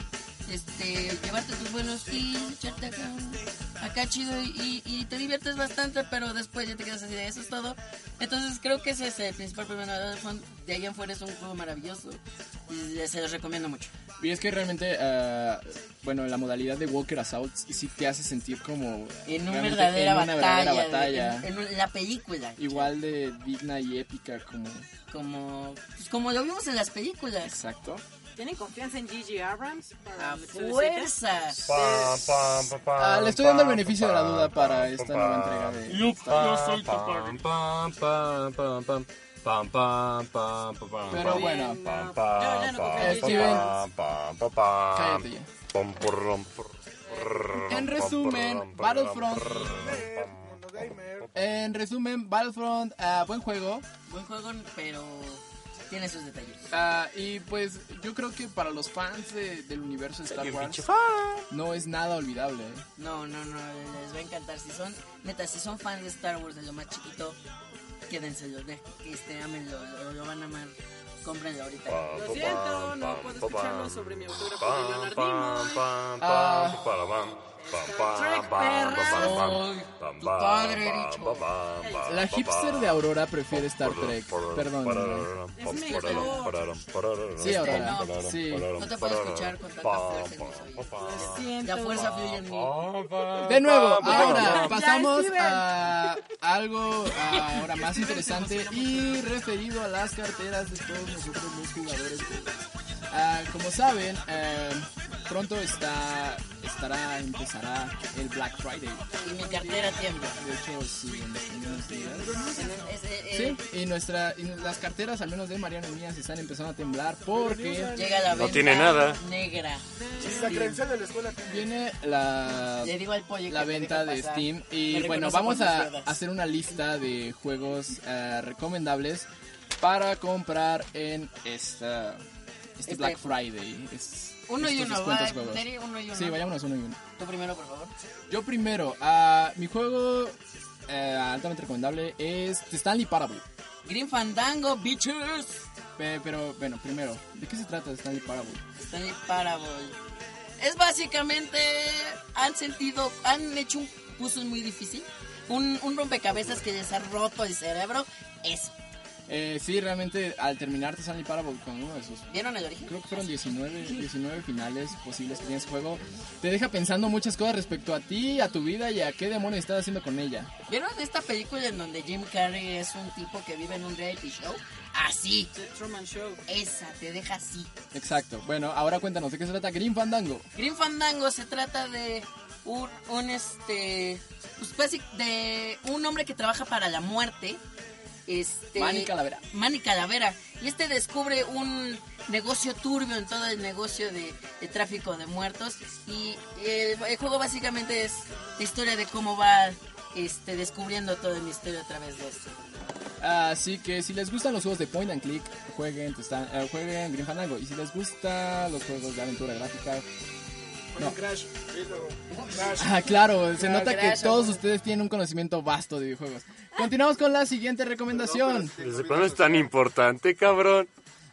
Speaker 8: este, llevarte tus buenos kills, echarte acá, acá chido y, y te diviertes bastante, pero después ya te quedas así de eso es todo. Entonces creo que ese es el principal problema de Battlefront. De ahí en fuera es un juego maravilloso y se los recomiendo mucho.
Speaker 6: Y es que realmente, ah, bueno, la modalidad de Walker Assault sí te hace sentir como
Speaker 8: En una
Speaker 6: realmente
Speaker 8: verdadera
Speaker 6: en una
Speaker 8: batalla,
Speaker 6: verdadera batalla.
Speaker 8: En, en un- la película,
Speaker 6: igual de digna y épica como
Speaker 8: como, pues, como lo vimos en las películas.
Speaker 6: exacto
Speaker 9: ¿Tienen confianza en Gigi Abrams? Para
Speaker 8: fuerza.
Speaker 6: Ah, le estoy dando el beneficio de la duda para esta nueva entrega de
Speaker 1: Yo, yo soy tu padre. Pam, pam, pam, pam. Pam, pam, pam, pam, pam.
Speaker 6: pero bueno Steven. En resumen, Battlefront. en resumen Battlefront ah, buen juego
Speaker 8: Buen juego, pero tiene sus detalles.
Speaker 6: Ah, y pues yo creo que para los fans de- del universo de Star
Speaker 1: Qué
Speaker 6: Wars
Speaker 1: pinche fan.
Speaker 6: no es nada olvidable. ¿eh?
Speaker 8: No, no, no, les va a encantar. Si son, neta, si son fans de Star Wars de lo más chiquito, quédenselo, de, que este, amenlo, lo, lo van a amar. Cómprenlo ahorita.
Speaker 9: Lo siento, no puedo escucharlo sobre mi autógrafo de Leonard
Speaker 1: Pam,
Speaker 9: Nimoy.
Speaker 1: pam,
Speaker 6: Ah.
Speaker 8: Tu padre, dicho.
Speaker 6: La hipster de Aurora prefiere Star Trek. Perdón.
Speaker 9: Es mejor.
Speaker 6: Sí, Aurora.
Speaker 8: no.
Speaker 6: Sí.
Speaker 8: No te puedo escuchar con. La fuerza fluye en mí.
Speaker 6: De nuevo, ahora pasamos a algo ahora más interesante y referido a las carteras de todos nosotros los jugadores. Ah, como saben, eh, pronto está estará empezará el Black Friday.
Speaker 8: Y mi cartera tiembla.
Speaker 6: De hecho, sí, en unos días.
Speaker 8: Eh,
Speaker 6: Sí, y nuestra y las carteras, al menos de Mariano y mías, están empezando a temblar porque
Speaker 8: Llega la
Speaker 1: No tiene nada.
Speaker 8: negra.
Speaker 7: La credencial de la escuela tiene-
Speaker 6: viene la
Speaker 8: Le digo al pollo
Speaker 6: la venta de
Speaker 8: pasar.
Speaker 6: Steam y bueno vamos a hacer una lista de juegos eh, recomendables para comprar en esta este
Speaker 8: Este-
Speaker 6: Black Friday Es-
Speaker 8: Uno y uno, ¿va?
Speaker 6: juegos.
Speaker 8: Neri, uno y uno.
Speaker 6: sí vayámonos uno y uno
Speaker 8: Tú primero, por favor.
Speaker 6: yo primero ah, mi juego eh, altamente recomendable es The Stanley Parable
Speaker 8: Green Fandango, bitches.
Speaker 6: Pe- pero bueno primero de qué se trata The Stanley Parable
Speaker 8: Stanley Parable. Es básicamente. Han sentido. Han hecho un puzzle muy difícil. Un, un rompecabezas que les ha roto el cerebro. Eso.
Speaker 6: Eh, sí realmente al terminar The Stanley Parable con uno de sus
Speaker 8: ¿Vieron el origen?
Speaker 6: Creo que fueron 19, 19 finales posibles que tiene ese juego. Te deja pensando muchas cosas respecto a ti, a tu vida y a qué demonios estás haciendo con ella.
Speaker 8: ¿Vieron esta película en donde Jim Carrey es un tipo que vive en un reality show? Así.
Speaker 9: The Truman Show.
Speaker 8: Esa, te deja así.
Speaker 6: Exacto. Bueno, ahora cuéntanos de qué se trata Green Fandango.
Speaker 8: Green Fandango se trata de un, un este pues de un hombre que trabaja para la muerte. Este
Speaker 6: Manny Calavera.
Speaker 8: Manny Calavera. Y este descubre un negocio turbio en todo el negocio de, de tráfico de muertos. Y el, el juego básicamente es la historia de cómo va este descubriendo todo el misterio a través de esto.
Speaker 6: Así que si les gustan los juegos de point and click, jueguen, The Stan- eh, jueguen Green Fandango. Y si les gustan los juegos de aventura gráfica,
Speaker 7: Bueno, Crash. Crash.
Speaker 6: Ah, claro, se nota que todos
Speaker 8: amor.
Speaker 6: ustedes tienen un conocimiento vasto de videojuegos. Continuamos con la siguiente recomendación.
Speaker 1: ¿Desde cuándo es tan importante, cabrón?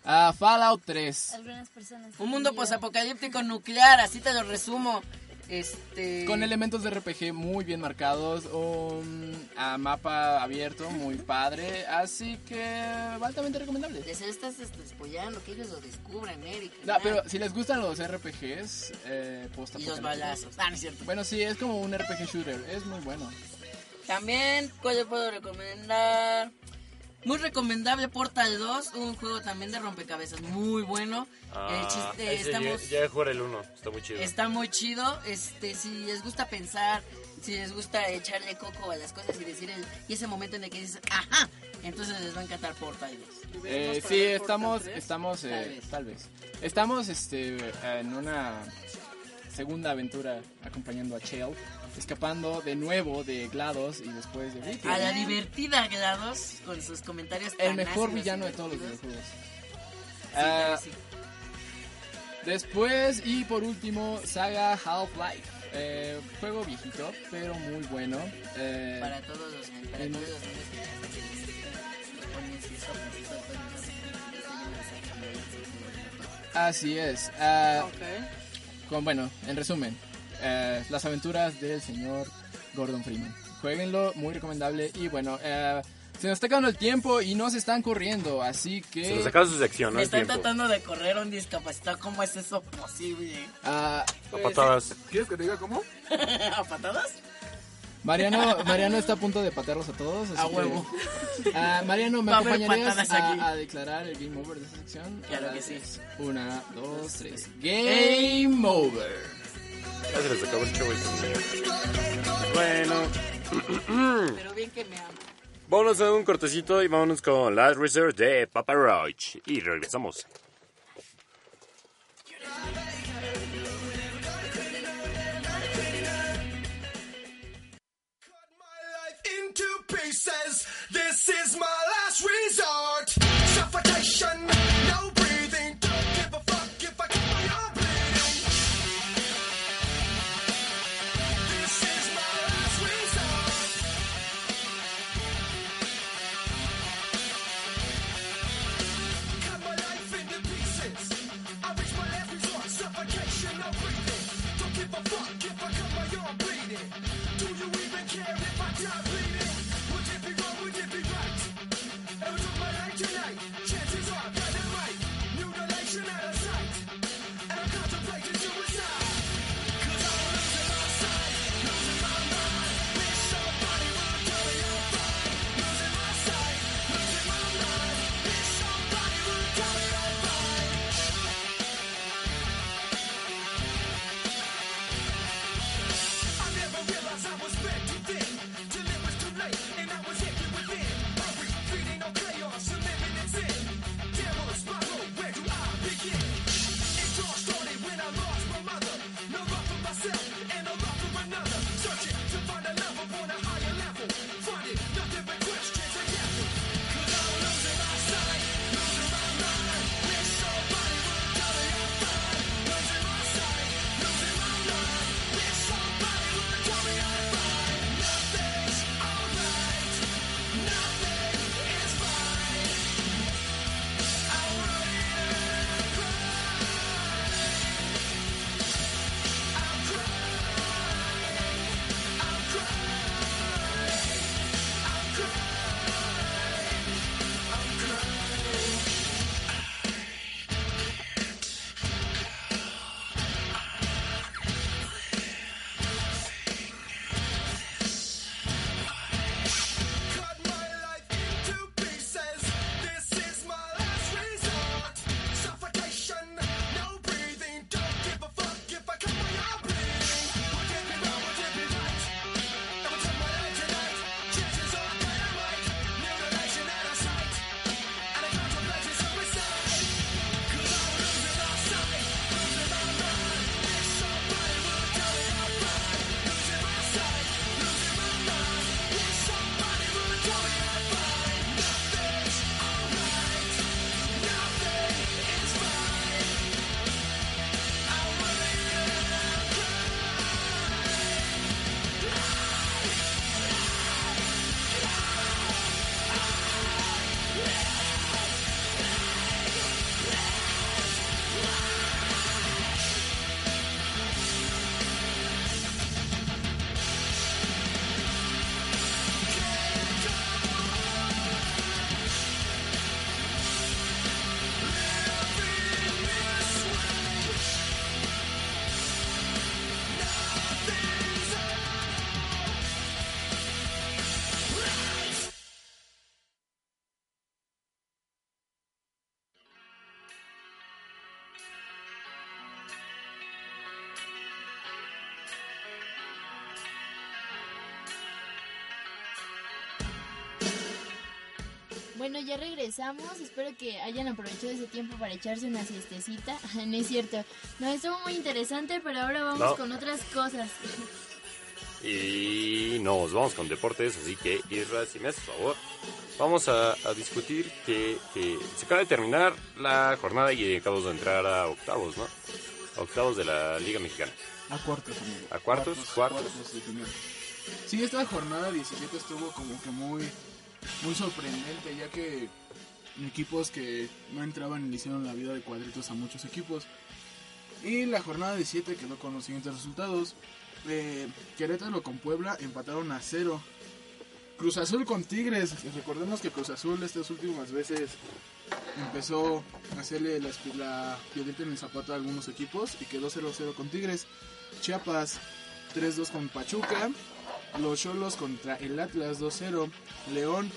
Speaker 6: Ah, Fallout 3.
Speaker 2: Algunas personas.
Speaker 8: Un mundo posapocalíptico nuclear, así te lo resumo. Este
Speaker 6: Con elementos de RPG muy bien marcados, un ah, mapa abierto muy padre, así que altamente recomendable.
Speaker 8: Les estás despollando, que ellos lo descubran, Eric.
Speaker 6: No, pero si les gustan los RPGs, eh,
Speaker 8: Y los balazos. Ah, no es cierto.
Speaker 6: Bueno, sí, es como un RPG shooter, es muy bueno.
Speaker 8: También, ¿cuál le puedo recomendar? Muy recomendable Portal 2, un juego también de rompecabezas muy bueno. El chiste,
Speaker 1: Ah, ese
Speaker 8: estamos,
Speaker 1: ya, ya jugar el 1, está muy chido.
Speaker 8: está muy chido. Este, si les gusta pensar, si les gusta echarle coco a las cosas y decir el, y ese momento en el que dices, ajá, entonces les va a encantar Portal 2.
Speaker 6: Eh, sí, estamos,
Speaker 9: Portal 3.
Speaker 6: estamos, eh,
Speaker 8: Tal vez.
Speaker 6: tal vez. Estamos, este, en una segunda aventura acompañando a Chell, escapando de nuevo de GLaDOS y después de Ripley.
Speaker 8: A la divertida GLaDOS con sus comentarios
Speaker 6: El
Speaker 8: tan
Speaker 6: mejor villano de todos los videojuegos.
Speaker 8: Sí,
Speaker 6: Ah,
Speaker 8: sí.
Speaker 6: Después y por último, Saga Half-Life. Eh, juego viejito, pero muy bueno. Eh,
Speaker 8: Para todos los, para
Speaker 6: en-
Speaker 8: todos los niños que ya están pues,
Speaker 6: así es. Ah,
Speaker 9: Ok.
Speaker 6: Con, bueno, en resumen, eh, las aventuras del señor Gordon Freeman. Jueguenlo, muy recomendable. Y bueno, eh, se nos está acabando el tiempo y nos están corriendo, así que...
Speaker 1: Se nos acaba su sección, no
Speaker 8: Me están tratando de correr a un discapacitado, ¿cómo es eso posible?
Speaker 6: ah,
Speaker 1: A patadas.
Speaker 7: ¿Quieres que te diga cómo?
Speaker 8: ¿A patadas?
Speaker 6: Mariano, Mariano está a punto de patearlos a todos. así
Speaker 8: A
Speaker 6: que-
Speaker 8: huevo.
Speaker 6: Mariano, ¿me
Speaker 8: Va
Speaker 6: acompañarías a, a declarar el game over de esta sección?
Speaker 8: Claro que sí.
Speaker 6: Una, dos, tres. Game over.
Speaker 1: Ya se les acabó el show. y Bueno,
Speaker 8: Pero bien que me amo.
Speaker 1: vámonos a un cortecito y vámonos con Last Resort de Papa Roach. Y regresamos.
Speaker 10: pieces. This is my last resort. Suffocation, no
Speaker 2: Bueno, ya regresamos. Espero que hayan aprovechado ese tiempo para echarse una siestecita. no es cierto. No, estuvo muy interesante, pero ahora vamos
Speaker 1: No.
Speaker 2: con otras cosas.
Speaker 1: Y nos vamos con deportes, así que Isra, si me haces favor, vamos a, a discutir que, que se acaba de terminar la jornada y acabamos de entrar a octavos, ¿no? A octavos de la Liga Mexicana.
Speaker 10: A cuartos, amigo.
Speaker 1: ¿A cuartos? ¿Cuartos?
Speaker 10: de final. Sí, esta jornada 17 estuvo como que muy, muy sorprendente, ya que equipos que no entraban le hicieron la vida de cuadritos a muchos equipos. Y la jornada 17 quedó con los siguientes resultados. Eh, Querétaro con Puebla empataron a cero. Cruz Azul con Tigres. Recordemos que Cruz Azul estas últimas veces empezó a hacerle la, la piedrita en el zapato a algunos equipos y quedó 0-0 con Tigres. Chiapas 3-2 con Pachuca. Los Cholos contra el Atlas 2-0. León.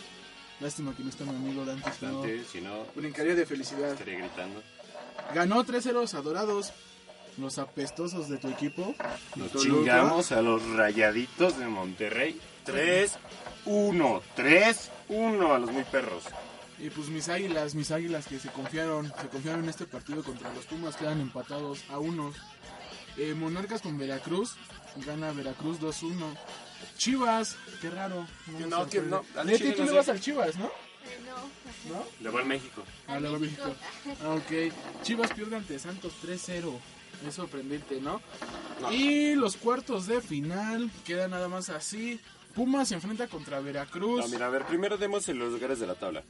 Speaker 10: Lástima que no está mi amigo Dante.
Speaker 1: Bastante, si no,
Speaker 10: brincaría de felicidad.
Speaker 1: estaría gritando.
Speaker 10: Ganó 3-0 a Dorados. Los apestosos de tu equipo.
Speaker 1: Nos
Speaker 10: Toluca.
Speaker 1: chingamos a los rayaditos de Monterrey. 3-1. 3-1 a los muy perros.
Speaker 10: Y pues mis águilas, mis águilas que se confiaron, se confiaron en este partido contra los Pumas, quedan empatados a uno. Eh, Monarcas con Veracruz, gana Veracruz 2-1. Chivas, qué raro.
Speaker 1: No, no, al
Speaker 10: Leti,
Speaker 1: Chile
Speaker 10: tú
Speaker 1: no
Speaker 10: le
Speaker 1: sé.
Speaker 10: vas al Chivas, ¿no?
Speaker 2: No.
Speaker 10: ¿No?
Speaker 1: Le va al México.
Speaker 10: Ah, le va a México. Ah, ok. Chivas pierde ante Santos 3-0. Es sorprendente, ¿no? Y los cuartos de final quedan nada más así. Pumas se enfrenta contra Veracruz.
Speaker 1: No, mira, a ver, primero demos en los lugares de la tabla.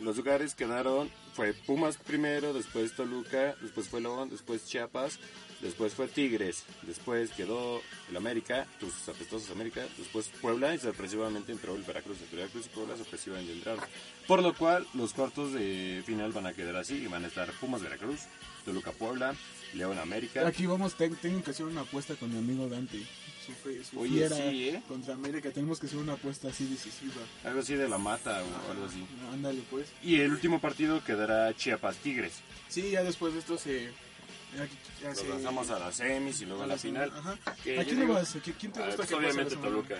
Speaker 1: los lugares quedaron, fue Pumas primero, después Toluca, después fue León, después Chiapas, después fue Tigres, después quedó el América, tus apestosos América, después Puebla y sorpresivamente entró el Veracruz. El Veracruz y Puebla sorpresivamente entraron. Por lo cual los cuartos de final van a quedar así y van a estar Pumas Veracruz, Toluca Puebla, León América.
Speaker 10: Aquí vamos, te- tengo que hacer una apuesta con mi amigo Dante. Su, fe- su
Speaker 1: Oye, sí, ¿eh?
Speaker 10: contra América. Tenemos que hacer una apuesta así decisiva.
Speaker 1: Algo así de la mata o algo así.
Speaker 10: Ándale, pues.
Speaker 1: Y el último partido quedará Chiapas Tigres.
Speaker 10: Sí, ya después de esto se. Ya, ya
Speaker 1: Nos
Speaker 10: se-
Speaker 1: lanzamos a las semis y luego a la final.
Speaker 10: Ajá.
Speaker 1: Que
Speaker 10: ¿A quién le vas? ¿A te
Speaker 1: Ah,
Speaker 10: gusta que
Speaker 1: obviamente? Toluca.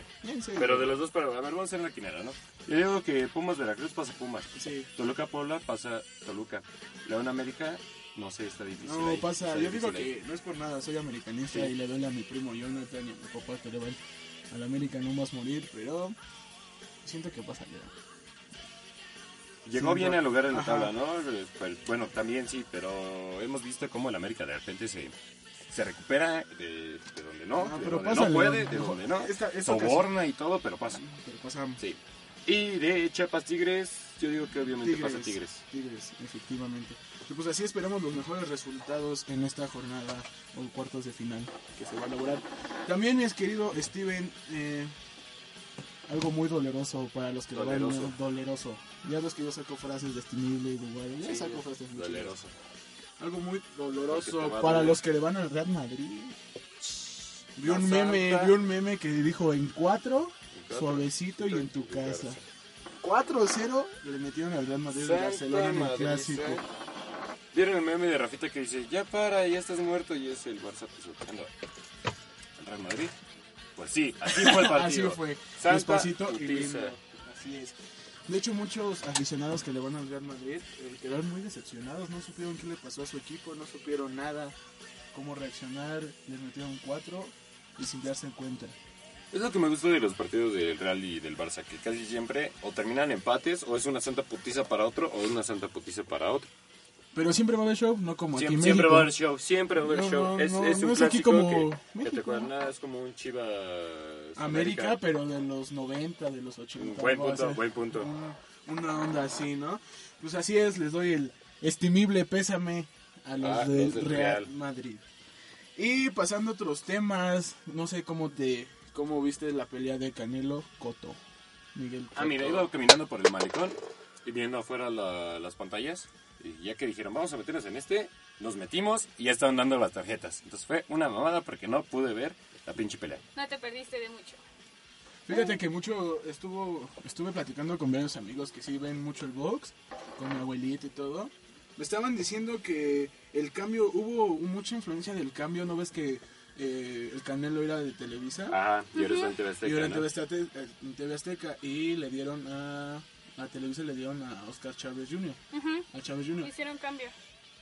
Speaker 1: Pero de los dos, pero a ver, vamos a hacer la quinera, ¿no? Yo digo que Pumas Veracruz pasa Pumas.
Speaker 10: Sí.
Speaker 1: Toluca Puebla pasa Toluca. León América, no sé, está difícil.
Speaker 10: No,
Speaker 1: ahí,
Speaker 10: pasa. Yo digo
Speaker 1: ahí.
Speaker 10: que no es por nada, soy americanista
Speaker 1: Sí.
Speaker 10: y le duele a mi primo Jonathan y a mi papá que le van al América no más morir, pero siento que pasa ya.
Speaker 1: Llegó
Speaker 10: Sí,
Speaker 1: bien al lugar en la tabla, ¿no? Pero, bueno, también sí, pero hemos visto cómo el América de repente se, se recupera de, de donde no,
Speaker 10: Ah,
Speaker 1: de
Speaker 10: pero
Speaker 1: donde no puede, de donde no.
Speaker 10: esta- esta
Speaker 1: Soborna y todo, pero pasa.
Speaker 10: Pero pasamos.
Speaker 1: Sí. Y de Chiapas Tigres, yo digo que obviamente pasa Tigres.
Speaker 10: Tigres, efectivamente. Y pues así esperamos los mejores resultados en esta jornada o cuartos de final que se va a lograr. También, mi querido Steven, eh, algo muy doloroso para los que lo van
Speaker 1: Doleroso.
Speaker 10: doleroso. Ya ves que yo saco frases de y de Guay, ya
Speaker 1: Sí,
Speaker 10: saco frases muy
Speaker 1: Doleroso.
Speaker 10: chidas. Algo muy doloroso para los que le van al Real Madrid. Vi un meme, vi un meme que dijo en cuatro,
Speaker 1: cuatro,
Speaker 10: suavecito y en tu
Speaker 1: casa.
Speaker 10: casa. 4-0 le metieron al Real Madrid de Barcelona en el clásico.
Speaker 1: Santa. ¿Vieron el meme de Rafita que dice, ya para, ya estás muerto? Y es el Barça pisoteando al Real Madrid. Pues sí, así fue el partido.
Speaker 10: Así fue.
Speaker 1: Santa
Speaker 10: Despacito y lindo. Así es. De hecho, muchos aficionados que le van al Real Madrid eh, quedaron muy decepcionados. No supieron qué le pasó a su equipo, no supieron nada, cómo reaccionar. Les metieron cuatro y sin darse cuenta.
Speaker 1: Es lo que me gusta de los partidos del Real y del Barça, que casi siempre o terminan empates, o es una santa putiza para otro, o una santa putiza para otro.
Speaker 10: Pero siempre va a haber show, no como aquí
Speaker 1: Siempre,
Speaker 10: en
Speaker 1: siempre
Speaker 10: México.
Speaker 1: va a haber show, siempre va a haber
Speaker 10: No,
Speaker 1: show.
Speaker 10: no,
Speaker 1: es,
Speaker 10: no,
Speaker 1: es un
Speaker 10: no es aquí como
Speaker 1: que, te acuerdas, nada, es como un Chivas
Speaker 10: América, pero de los 90, de los 80.
Speaker 1: Buen punto, buen punto.
Speaker 10: Una, una onda así, ¿no? Pues así es, les doy el estimible pésame a los
Speaker 1: Ah,
Speaker 10: del
Speaker 1: del
Speaker 10: Real
Speaker 1: Real.
Speaker 10: Madrid. Y pasando a otros temas, no sé cómo te cómo viste la pelea de Canelo Coto. Miguel Cotto.
Speaker 1: Ah, mira, iba caminando por el malecón y viendo afuera la- las pantallas. Y ya que dijeron, vamos a meternos en este, nos metimos y ya estaban dando las tarjetas. Entonces fue una mamada porque no pude ver la pinche pelea.
Speaker 3: No te perdiste de mucho.
Speaker 10: Fíjate que mucho estuvo estuve platicando con varios amigos que sí ven mucho el box, con mi abuelita y todo. Me estaban diciendo que el cambio hubo mucha influencia del cambio, ¿no ves que eh, el Canelo era de Televisa?
Speaker 1: Ah, y ahora está en TV Azteca,
Speaker 10: Y ahora en
Speaker 1: ¿no?
Speaker 10: TV Azteca, en TV Azteca, y le dieron a a Televisa le dieron a Oscar Chávez Jr. A Chávez Jr.
Speaker 3: Hicieron cambio.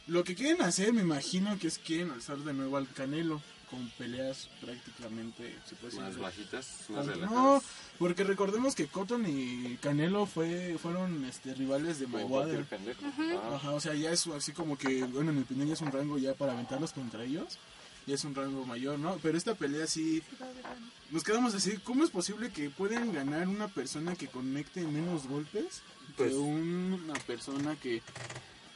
Speaker 10: Lo que quieren hacer, me imagino que es quieren alzar de nuevo al Canelo con peleas prácticamente se puede decir,
Speaker 1: Más bajitas, más
Speaker 10: no, porque recordemos que Cotton y Canelo fue fueron este rivales de Mayweather.
Speaker 1: pendejo. Ah.
Speaker 10: Ajá, o sea, ya es así como que, bueno, en mi opinión ya es un rango ya para aventarlos contra ellos. Ya es un rango mayor, ¿no? Pero esta pelea sí... Nos quedamos así, ¿cómo es posible que puedan ganar una persona que conecte menos golpes
Speaker 1: Pues-
Speaker 10: que una persona que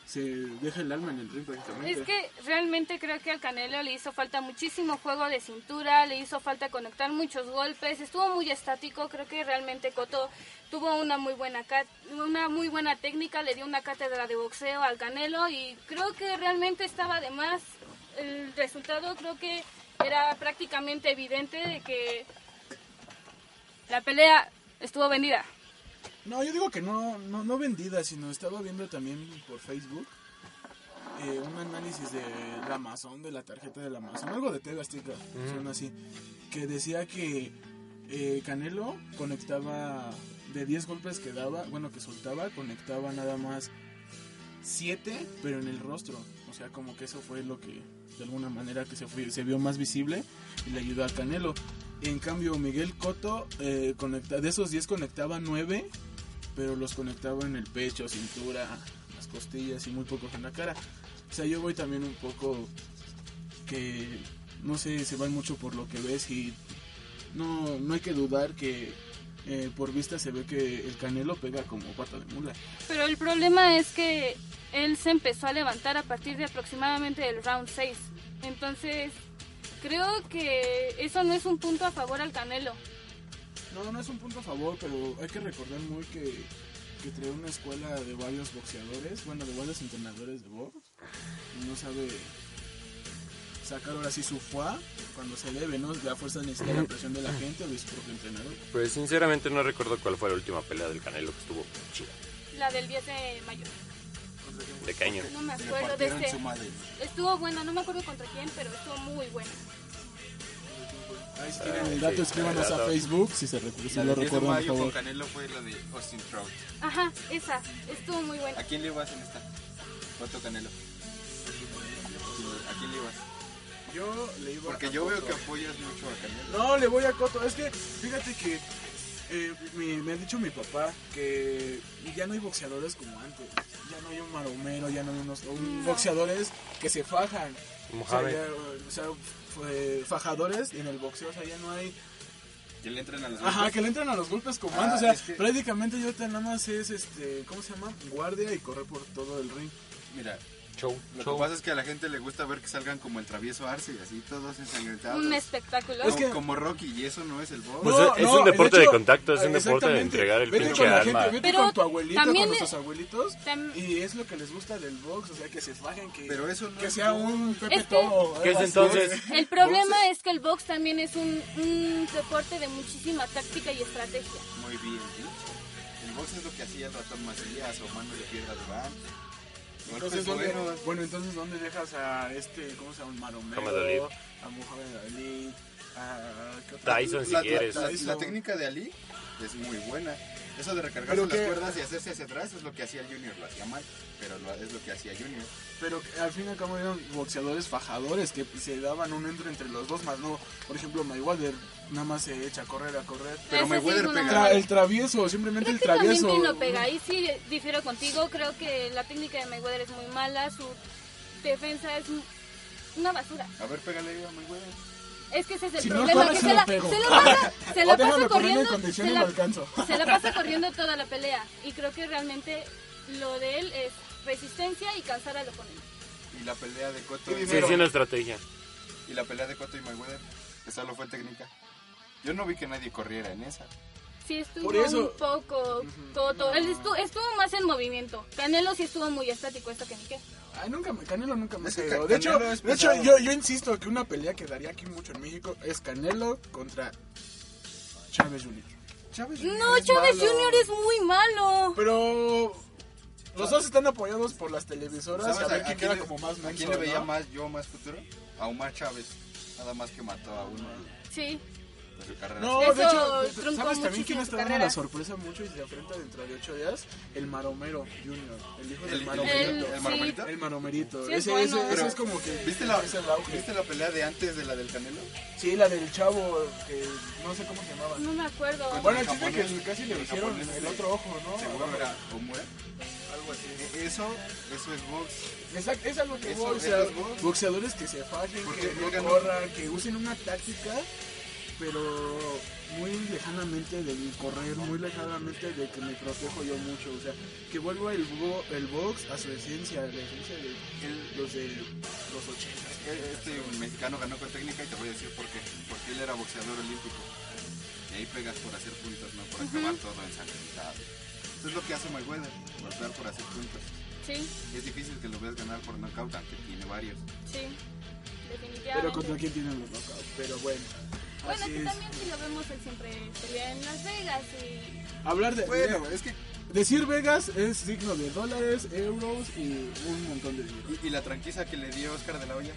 Speaker 10: se deja el alma en el ring prácticamente?
Speaker 3: Es que realmente creo que al Canelo le hizo falta muchísimo juego de cintura, le hizo falta conectar muchos golpes, estuvo muy estático, creo que realmente Coto tuvo una muy buena una muy buena técnica, le dio una cátedra de boxeo al Canelo y creo que realmente estaba de más. El resultado creo que era prácticamente evidente de que la pelea estuvo vendida.
Speaker 10: No, yo digo que no, no, no vendida, sino estaba viendo también por Facebook eh, un análisis de la Amazon, de la tarjeta de la Amazon, algo de TV Azteca, son así, que decía que eh, Canelo conectaba de 10 golpes que daba, bueno, que soltaba, conectaba nada más 7, pero en el rostro. O sea, como que eso fue lo que, de alguna manera, que se, vio más visible y le ayudó a Canelo. En cambio, Miguel Cotto, eh, de esos 10 conectaba 9, pero los conectaba en el pecho, cintura, las costillas y muy pocos en la cara. O sea, yo voy también un poco que, no sé, se van mucho por lo que ves y no, no hay que dudar que eh, por vista se ve que el Canelo pega como pata de mula.
Speaker 3: Pero el problema es que él se empezó a levantar a partir de aproximadamente el round 6. Entonces, creo que eso no es un punto a favor al Canelo.
Speaker 10: No, no es un punto a favor, pero hay que recordar muy que, que trae una escuela de varios boxeadores, bueno, de varios entrenadores de box. No sabe sacar ahora sí su fuá cuando se debe, ¿no? La fuerza necesita la presión de la gente o de su propio entrenador.
Speaker 1: Pues sinceramente no recuerdo cuál fue la última pelea del Canelo que estuvo chida.
Speaker 3: La del 10 de mayo.
Speaker 1: De caño.
Speaker 3: No me acuerdo de ese. Estuvo buena, no me acuerdo contra quién, pero estuvo muy buena.
Speaker 10: Ahí si el dato, escríbanos a Facebook si se recuerda, si
Speaker 11: La
Speaker 10: lo
Speaker 11: del 10 de
Speaker 10: recuerdan, por
Speaker 11: mayo con
Speaker 10: favor.
Speaker 11: Canelo fue la de Austin Trout.
Speaker 3: Ajá, esa. Estuvo muy buena.
Speaker 11: ¿A quién le ibas en esta? ¿Cuánto Canelo? ¿A quién le ibas?
Speaker 10: Yo le iba
Speaker 11: Porque
Speaker 10: a
Speaker 11: yo veo que apoyas mucho a Canelo.
Speaker 10: No, le voy a Coto. Es que, fíjate que eh, mi- me ha dicho mi papá que ya no hay boxeadores como antes. Ya no hay un maromero, ya no hay unos un boxeadores que se fajan.
Speaker 1: Mohamed.
Speaker 10: O sea, ya, o sea, fue- fajadores en el boxeo, o sea, ya no hay...
Speaker 11: Que le entren a los
Speaker 10: Ajá,
Speaker 11: golpes.
Speaker 10: que le entran a los golpes como
Speaker 11: Ah,
Speaker 10: antes. O sea,
Speaker 11: es que-
Speaker 10: prácticamente yo nada más es, este, ¿cómo se llama? Guardia y correr por todo el ring.
Speaker 11: Mira,
Speaker 1: Show,
Speaker 11: lo
Speaker 1: show.
Speaker 11: que pasa es que a la gente le gusta ver que salgan como el travieso Arce y así todos ensangrentados.
Speaker 3: Un espectáculo.
Speaker 11: Como,
Speaker 10: Es que-
Speaker 11: como Rocky y eso no es el box.
Speaker 1: Pues
Speaker 10: No,
Speaker 1: es
Speaker 10: no,
Speaker 1: un deporte
Speaker 10: de hecho,
Speaker 1: de contacto, es un deporte de entregar el
Speaker 10: Vete
Speaker 1: pinche
Speaker 10: con la
Speaker 1: alma.
Speaker 10: gente, vete
Speaker 3: Pero
Speaker 10: con tu abuelito, con
Speaker 3: también
Speaker 10: nuestros
Speaker 3: es-
Speaker 10: abuelitos.
Speaker 3: Tam-
Speaker 10: Y es lo que les gusta del box, o sea, que se fajen, que,
Speaker 11: Pero eso no
Speaker 10: que sea un Pepe
Speaker 3: Es que-
Speaker 10: todo.
Speaker 1: ¿Qué es entonces?
Speaker 3: El problema es que el box también es un, un deporte de muchísima táctica y estrategia.
Speaker 11: Muy bien dicho. El box es lo que hacía el ratón Macías o Mano de Piedra Durán.
Speaker 10: Entonces, ¿dónde, bueno, entonces, ¿dónde dejas a este, cómo se llama, Maromero?
Speaker 1: Muhammad Ali.
Speaker 10: A Muhammad Ali, a... ¿qué otro?
Speaker 1: Tyson, si
Speaker 11: la, la-
Speaker 1: quieres.
Speaker 11: la- técnica de Ali es muy buena. Eso de recargarse
Speaker 10: Pero
Speaker 11: las
Speaker 10: que-
Speaker 11: cuerdas y hacerse hacia atrás es lo que hacía el Junior. Lo hacía mal, pero lo- es lo que hacía Junior.
Speaker 10: Pero al fin y al cabo eran boxeadores fajadores que se daban un entre entre los dos, más no, por ejemplo, Mayweather nada más se echa a correr, a correr.
Speaker 11: Pero
Speaker 3: Ese sí
Speaker 11: Mayweather
Speaker 3: una
Speaker 11: pega.
Speaker 10: Tra- el travieso, simplemente
Speaker 3: Creo
Speaker 10: el
Speaker 3: que también
Speaker 10: travieso.
Speaker 3: Pin lo pega. Ahí sí difiero contigo. Creo que la técnica de Mayweather es muy mala. Su defensa es una basura.
Speaker 11: A ver, pégale a Mayweather.
Speaker 3: Es que ese es el
Speaker 10: Si no
Speaker 3: problema.
Speaker 10: corre,
Speaker 3: que
Speaker 10: se
Speaker 3: se,
Speaker 10: lo
Speaker 3: la,
Speaker 10: pego.
Speaker 3: se la pasa, se la pasa corriendo. Se la, se pasa corriendo toda la pelea. Y creo que realmente lo de él es resistencia y cansar al oponente.
Speaker 11: Y la pelea de Cotto
Speaker 10: Y
Speaker 1: Sí, es una estrategia.
Speaker 11: y la pelea de Cotto y Mayweather. Esa solo fue técnica. Yo no vi que nadie corriera en esa.
Speaker 3: Sí estuvo
Speaker 10: Por eso-
Speaker 3: un poco coto. Él estuvo, estuvo más en movimiento. Canelo sí estuvo muy estático, esto que ni qué.
Speaker 10: Ay, nunca me, Canelo nunca me
Speaker 11: Es que
Speaker 10: cayó.
Speaker 11: Ca-
Speaker 10: De hecho, de hecho yo, yo insisto que una pelea que daría aquí mucho en México es Canelo contra Chávez Jr.
Speaker 11: Chávez
Speaker 3: No, Chávez Jr. es muy malo.
Speaker 10: Pero los dos están apoyados por las televisoras.
Speaker 11: ¿Sabes
Speaker 10: A ver quién queda
Speaker 11: le-
Speaker 10: como más
Speaker 11: a
Speaker 10: menso,
Speaker 11: quién le veía
Speaker 10: ¿no?
Speaker 11: más yo más futuro? A Omar Chávez. Nada más que mató a uno
Speaker 3: Sí.
Speaker 11: De su carrera.
Speaker 10: No,
Speaker 3: Eso
Speaker 10: de hecho, ¿sabes también quién está dando la sorpresa mucho y se enfrenta dentro de ocho días? El Maromero Junior, el hijo
Speaker 11: El-
Speaker 10: del
Speaker 11: el-
Speaker 10: Maromerito.
Speaker 3: el-
Speaker 11: ¿El Maromerito?
Speaker 10: El Maromerito.
Speaker 3: Sí, es
Speaker 10: ese,
Speaker 3: bueno.
Speaker 10: ese- es como que
Speaker 11: ¿Viste la,
Speaker 10: es el auge.
Speaker 11: ¿Viste la pelea de antes de la del Canelo?
Speaker 10: Sí, la del chavo, que no sé cómo se llamaba.
Speaker 3: No me acuerdo.
Speaker 10: Bueno, el
Speaker 11: El
Speaker 10: chiste que casi le hicieron
Speaker 11: japonés,
Speaker 10: el
Speaker 11: sí.
Speaker 10: otro ojo, ¿no?
Speaker 11: Seguro era Omura.
Speaker 10: Algo así.
Speaker 11: E- Eso, eso es box.
Speaker 10: Exacto, es algo que boxeadores que se fajen, que no corran, que usen una táctica, pero muy lejanamente de mi correr, muy lejanamente de que me protejo yo mucho, o sea, que vuelva el, bo- el box a su esencia, la esencia de los de los 80.
Speaker 11: Este mexicano ganó con técnica y te voy a decir por qué. Porque él era boxeador olímpico. Y ahí pegas por hacer puntos, no por acabar todo ensangrentado. Eso es lo que hace Mayweather, golpear por hacer puntos.
Speaker 3: Sí,
Speaker 11: Es difícil que lo veas ganar por knockout, aunque tiene varios.
Speaker 3: sí. Definitivamente.
Speaker 10: Pero contra quién tienen los knockouts, pero bueno.
Speaker 3: Bueno,
Speaker 10: así
Speaker 3: que
Speaker 10: es.
Speaker 3: también si lo vemos, él siempre pelea en Las Vegas y...
Speaker 10: Hablar de...
Speaker 11: Bueno, es que.
Speaker 10: Decir Vegas es signo de dólares, euros y un montón de dinero.
Speaker 11: Y, y la tranquiza que le dio Oscar de la Hoya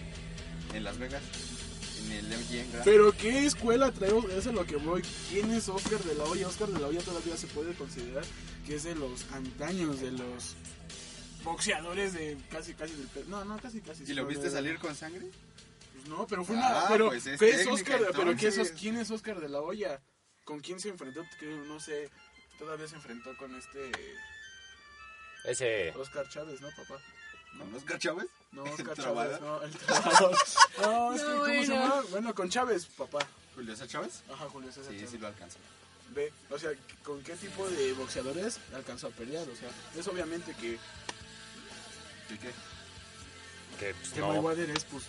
Speaker 11: en Las Vegas, en el MGM.
Speaker 10: Pero ¿qué escuela traemos? Eso es a lo que voy. ¿Quién es Oscar de la Hoya? Oscar de la Hoya todavía se puede considerar que es de los antaños, de los boxeadores de casi, casi del... No, no, casi, casi.
Speaker 11: ¿Y lo viste
Speaker 10: de-
Speaker 11: salir con sangre?
Speaker 10: No, pero fue
Speaker 11: Ah,
Speaker 10: una... Pero,
Speaker 11: pues es
Speaker 10: ¿qué es
Speaker 11: técnica,
Speaker 10: Oscar? ¿Pero qué es. Os- quién es Oscar de la Hoya? ¿Con quién se enfrentó? Que no sé, todavía se enfrentó con este...
Speaker 1: Ese.
Speaker 10: Oscar Chávez, ¿no, papá?
Speaker 11: ¿Con Oscar Chávez?
Speaker 10: No, Oscar
Speaker 11: ¿El
Speaker 10: Chávez, no, el trabajador. No, es que,
Speaker 3: No,
Speaker 10: ¿cómo se
Speaker 3: bueno.
Speaker 10: llama? Bueno, con Chávez, papá.
Speaker 11: ¿Julio César Chávez?
Speaker 10: Ajá, Julio César
Speaker 11: Sí,
Speaker 10: Chávez.
Speaker 11: sí lo alcanzó.
Speaker 10: ve, o sea, con qué tipo de boxeadores alcanzó a pelear, o sea, es obviamente que
Speaker 11: ¿Y qué?
Speaker 1: Que, pues,
Speaker 10: que
Speaker 1: no.
Speaker 10: Mayweather es, pues,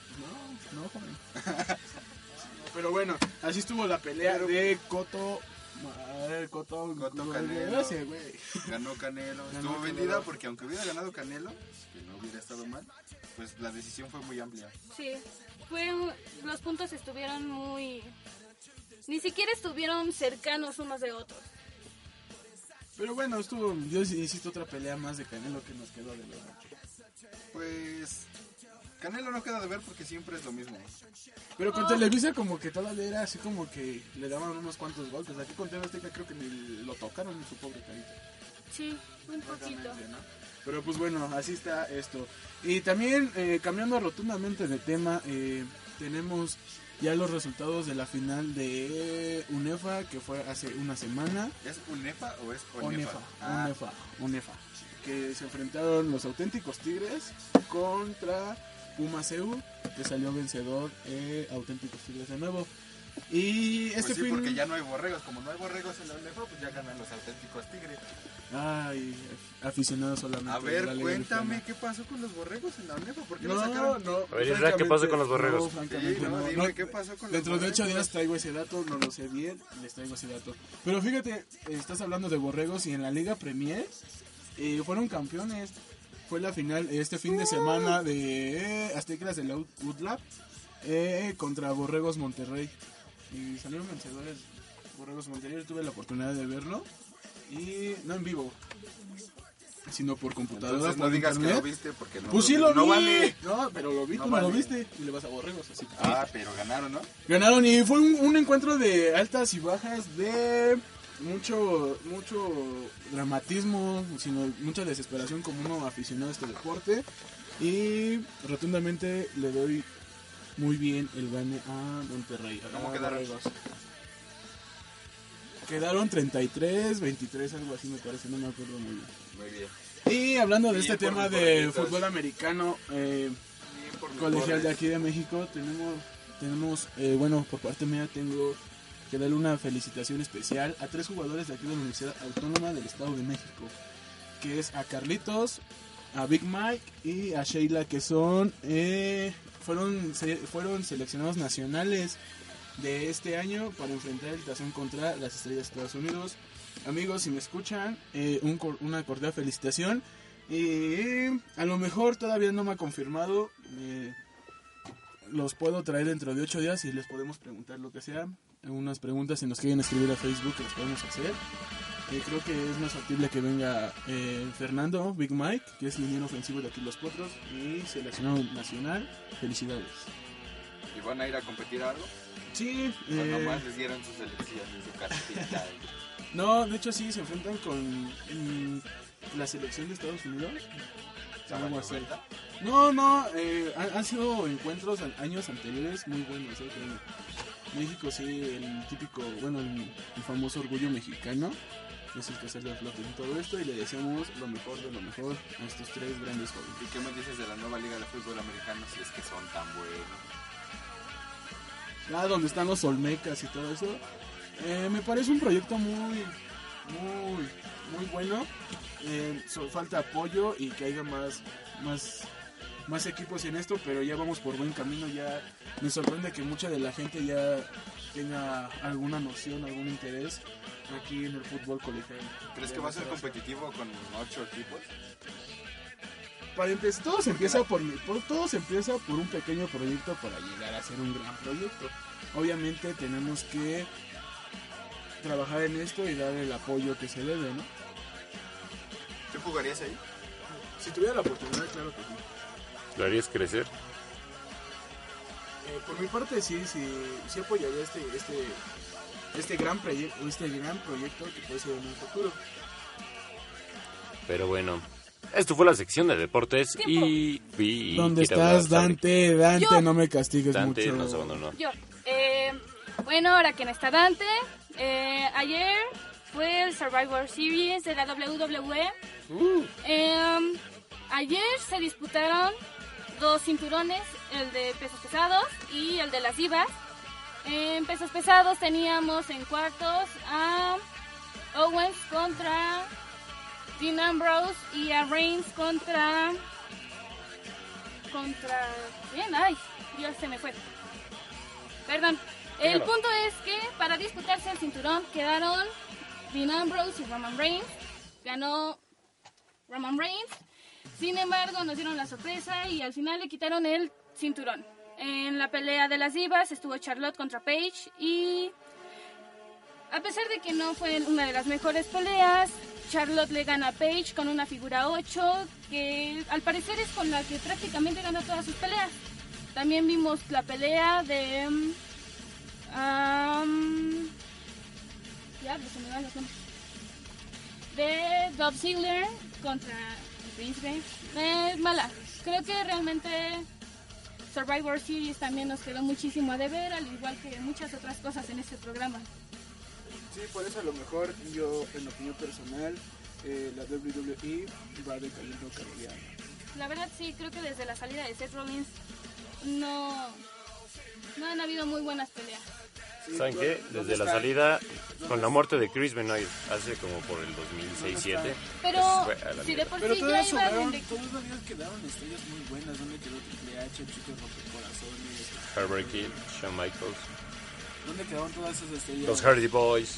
Speaker 10: no, no, joven. Pero bueno, así estuvo la pelea de Coto, madre, Coto,
Speaker 11: Coto Canelo.
Speaker 10: güey.
Speaker 11: Ganó Canelo.
Speaker 10: Ganó
Speaker 11: Estuvo
Speaker 10: Canelo.
Speaker 11: vendida porque aunque hubiera ganado Canelo, que no hubiera estado mal, pues la decisión fue muy amplia.
Speaker 3: Sí, fue, los puntos estuvieron muy... Ni siquiera estuvieron cercanos unos de otros.
Speaker 10: Pero bueno, estuvo, yo insisto, otra pelea más de Canelo que nos quedó de verdad.
Speaker 11: Pues Canelo no queda de ver porque siempre es lo mismo.
Speaker 10: Pero con Televisa como que todavía era así como que le daban unos cuantos golpes. Aquí con TV Azteca creo que ni lo tocaron en su pobre carita.
Speaker 3: Sí, un poquito.
Speaker 10: Pero pues bueno, así está esto. Y también eh, cambiando rotundamente de tema, eh, tenemos ya los resultados de la final de UNEFA que fue hace una semana.
Speaker 11: ¿Es UNEFA o es
Speaker 10: UNEFA,
Speaker 11: ONEFA? Ah,
Speaker 10: UNEFA, UNEFA. Que se enfrentaron los auténticos Tigres contra Pumaseu, que salió vencedor eh, auténticos Tigres de nuevo. Y
Speaker 11: pues
Speaker 10: este
Speaker 11: sí,
Speaker 10: fin...
Speaker 11: porque ya no hay borregos. Como no hay borregos en la UNEFA, pues ya ganan los auténticos tigres.
Speaker 10: Ay, aficionados solamente.
Speaker 11: A ver, cuéntame qué pasó con los borregos en la UNEFA. ¿Por qué
Speaker 10: No,
Speaker 11: sacaron?
Speaker 10: no.
Speaker 1: A ver, Isra, ¿qué pasó con los borregos?
Speaker 10: No, francamente,
Speaker 11: Sí, no,
Speaker 10: no,
Speaker 11: dime
Speaker 10: no.
Speaker 11: qué pasó con los
Speaker 10: Dentro de ocho días traigo ese dato, no lo sé bien, les traigo ese dato. Pero fíjate, estás hablando de borregos y en la Liga Premier eh, fueron campeones. Fue la final este fin de semana de eh, Aztecas de la UTLAP eh, contra Borregos Monterrey. Y salieron vencedores Borregos Monterrey. Yo tuve la oportunidad de verlo. Y no en vivo, sino por computadora.
Speaker 11: Entonces no
Speaker 10: por
Speaker 11: digas que lo viste porque no.
Speaker 10: Pues sí lo
Speaker 11: no
Speaker 10: vi.
Speaker 11: vale.
Speaker 10: No, pero lo vi,
Speaker 11: No
Speaker 10: tú no lo
Speaker 11: vale.
Speaker 10: viste. Y le vas a Borregos, así que-
Speaker 11: Ah, pero ganaron, ¿no?
Speaker 10: Ganaron y fue un, un encuentro de altas y bajas, de mucho mucho dramatismo, sino mucha desesperación como uno aficionado a este deporte. Y rotundamente le doy muy bien el gane a Monterrey. a
Speaker 11: ¿Cómo quedaron?
Speaker 10: Borregos. Quedaron 33, 23, algo así me parece, no me acuerdo muy bien.
Speaker 11: Muy bien.
Speaker 10: Y hablando de
Speaker 11: Bien
Speaker 10: este tema de fútbol americano, eh, colegial de aquí de México, tenemos, tenemos eh, bueno, por parte mía tengo que darle una felicitación especial a tres jugadores de aquí de la Universidad Autónoma del Estado de México, que es a Carlitos, a Big Mike y a Sheila, que son, eh, fueron, fueron seleccionados nacionales de este año para enfrentar el tazón contra las estrellas de Estados Unidos. Amigos, si me escuchan, eh, un una cordial felicitación. Y a lo mejor todavía no me ha confirmado. eh, los puedo traer dentro de ocho días y les podemos preguntar lo que sea. Algunas preguntas si nos quieren escribir a Facebook que las podemos hacer. Eh, creo que es más factible que venga eh, Fernando, Big Mike, que es liniero ofensivo de aquí Los Potros y seleccionado nacional. Felicidades.
Speaker 11: ¿Y van a ir a competir a algo?
Speaker 10: Sí, eh,
Speaker 11: nomás les dieron su selección y su cartita.
Speaker 10: No, de hecho sí, se enfrentan con la selección de Estados Unidos. Algo así. No, no, eh, han, han sido encuentros años anteriores muy buenos. México sí, el típico, bueno, el, el famoso orgullo mexicano es el que sale a flote en todo esto y le deseamos lo mejor de lo mejor a estos tres grandes jóvenes.
Speaker 11: ¿Y qué me dices de la nueva liga de fútbol americano si es que son tan buenos?
Speaker 10: Ah, donde están los Olmecas y todo eso. Eh, me parece un proyecto muy, muy, muy bueno. Eh, so- falta apoyo y que haya más, más, más equipos en esto, pero ya vamos por buen camino. Ya me sorprende que mucha de la gente ya tenga alguna noción, algún interés aquí en el fútbol colegial.
Speaker 11: ¿Crees que va a ser competitivo con ocho equipos?
Speaker 10: Para empezar, todo se empieza por, por- todo se empieza por un pequeño proyecto para llegar a ser un gran proyecto. Obviamente tenemos que trabajar en esto y dar el apoyo que se debe, ¿no?
Speaker 11: ¿Tú jugarías ahí?
Speaker 10: Si tuviera la oportunidad, claro que sí.
Speaker 1: ¿Lo harías crecer?
Speaker 10: Eh, por mi parte sí, sí, sí apoyaría este, este, este gran proyecto, este gran proyecto que puede ser en un futuro.
Speaker 1: Pero bueno, esto fue la sección de deportes y... y
Speaker 10: ¿Dónde estás, Dante? Dante,
Speaker 3: Yo.
Speaker 10: no me castigues
Speaker 1: Dante
Speaker 10: mucho.
Speaker 1: nos abandonó.
Speaker 3: Yo, eh, bueno, ahora quien está Dante, eh, ayer fue el Survivor Series de la WWE. Eh, ayer se disputaron dos cinturones, el de pesos pesados y el de las divas. En pesos pesados teníamos en cuartos a contra Dean Ambrose y a Reigns contra contra bien, ay, Dios se me fue. Perdón. El
Speaker 12: Dígalo.
Speaker 3: punto es que para disputarse el cinturón quedaron Dean Ambrose y Roman Reigns. Ganó Roman Reigns. Sin embargo, nos dieron la sorpresa y al final le quitaron el cinturón. En la pelea de las divas estuvo Charlotte contra Paige y a pesar de que no fue una de las mejores peleas, Charlotte le gana a Paige con una figura 8 que al parecer es con la que prácticamente gana todas sus peleas. También vimos la pelea de... mm, am, diablo, se me van los nombres. De Dolph Ziggler contra Príncipe. Es mala. Creo que realmente Survivor Series también nos quedó muchísimo a deber, al igual que muchas otras cosas en este programa.
Speaker 1: Sí, por eso a lo mejor yo, en opinión personal, eh, la WWE va decayendo cada día.
Speaker 3: La verdad sí, creo que desde la salida de Seth Rollins no, no han habido muy buenas peleas.
Speaker 13: ¿Saben qué? Desde la salida, con la muerte de Chris Benoit, hace como por el 2006-2007.
Speaker 3: Pero
Speaker 13: pues,
Speaker 3: si de por
Speaker 10: Pero
Speaker 3: sí ya iba
Speaker 10: sobraron,
Speaker 3: desde...
Speaker 10: todavía quedaron estrellas muy buenas. ¿Dónde quedó Triple H, Chico Rompecorazones?
Speaker 13: Herbert Kill, Shawn Michaels,
Speaker 10: ¿Dónde quedaron todas esas estrellas?
Speaker 13: los Hardy Boys.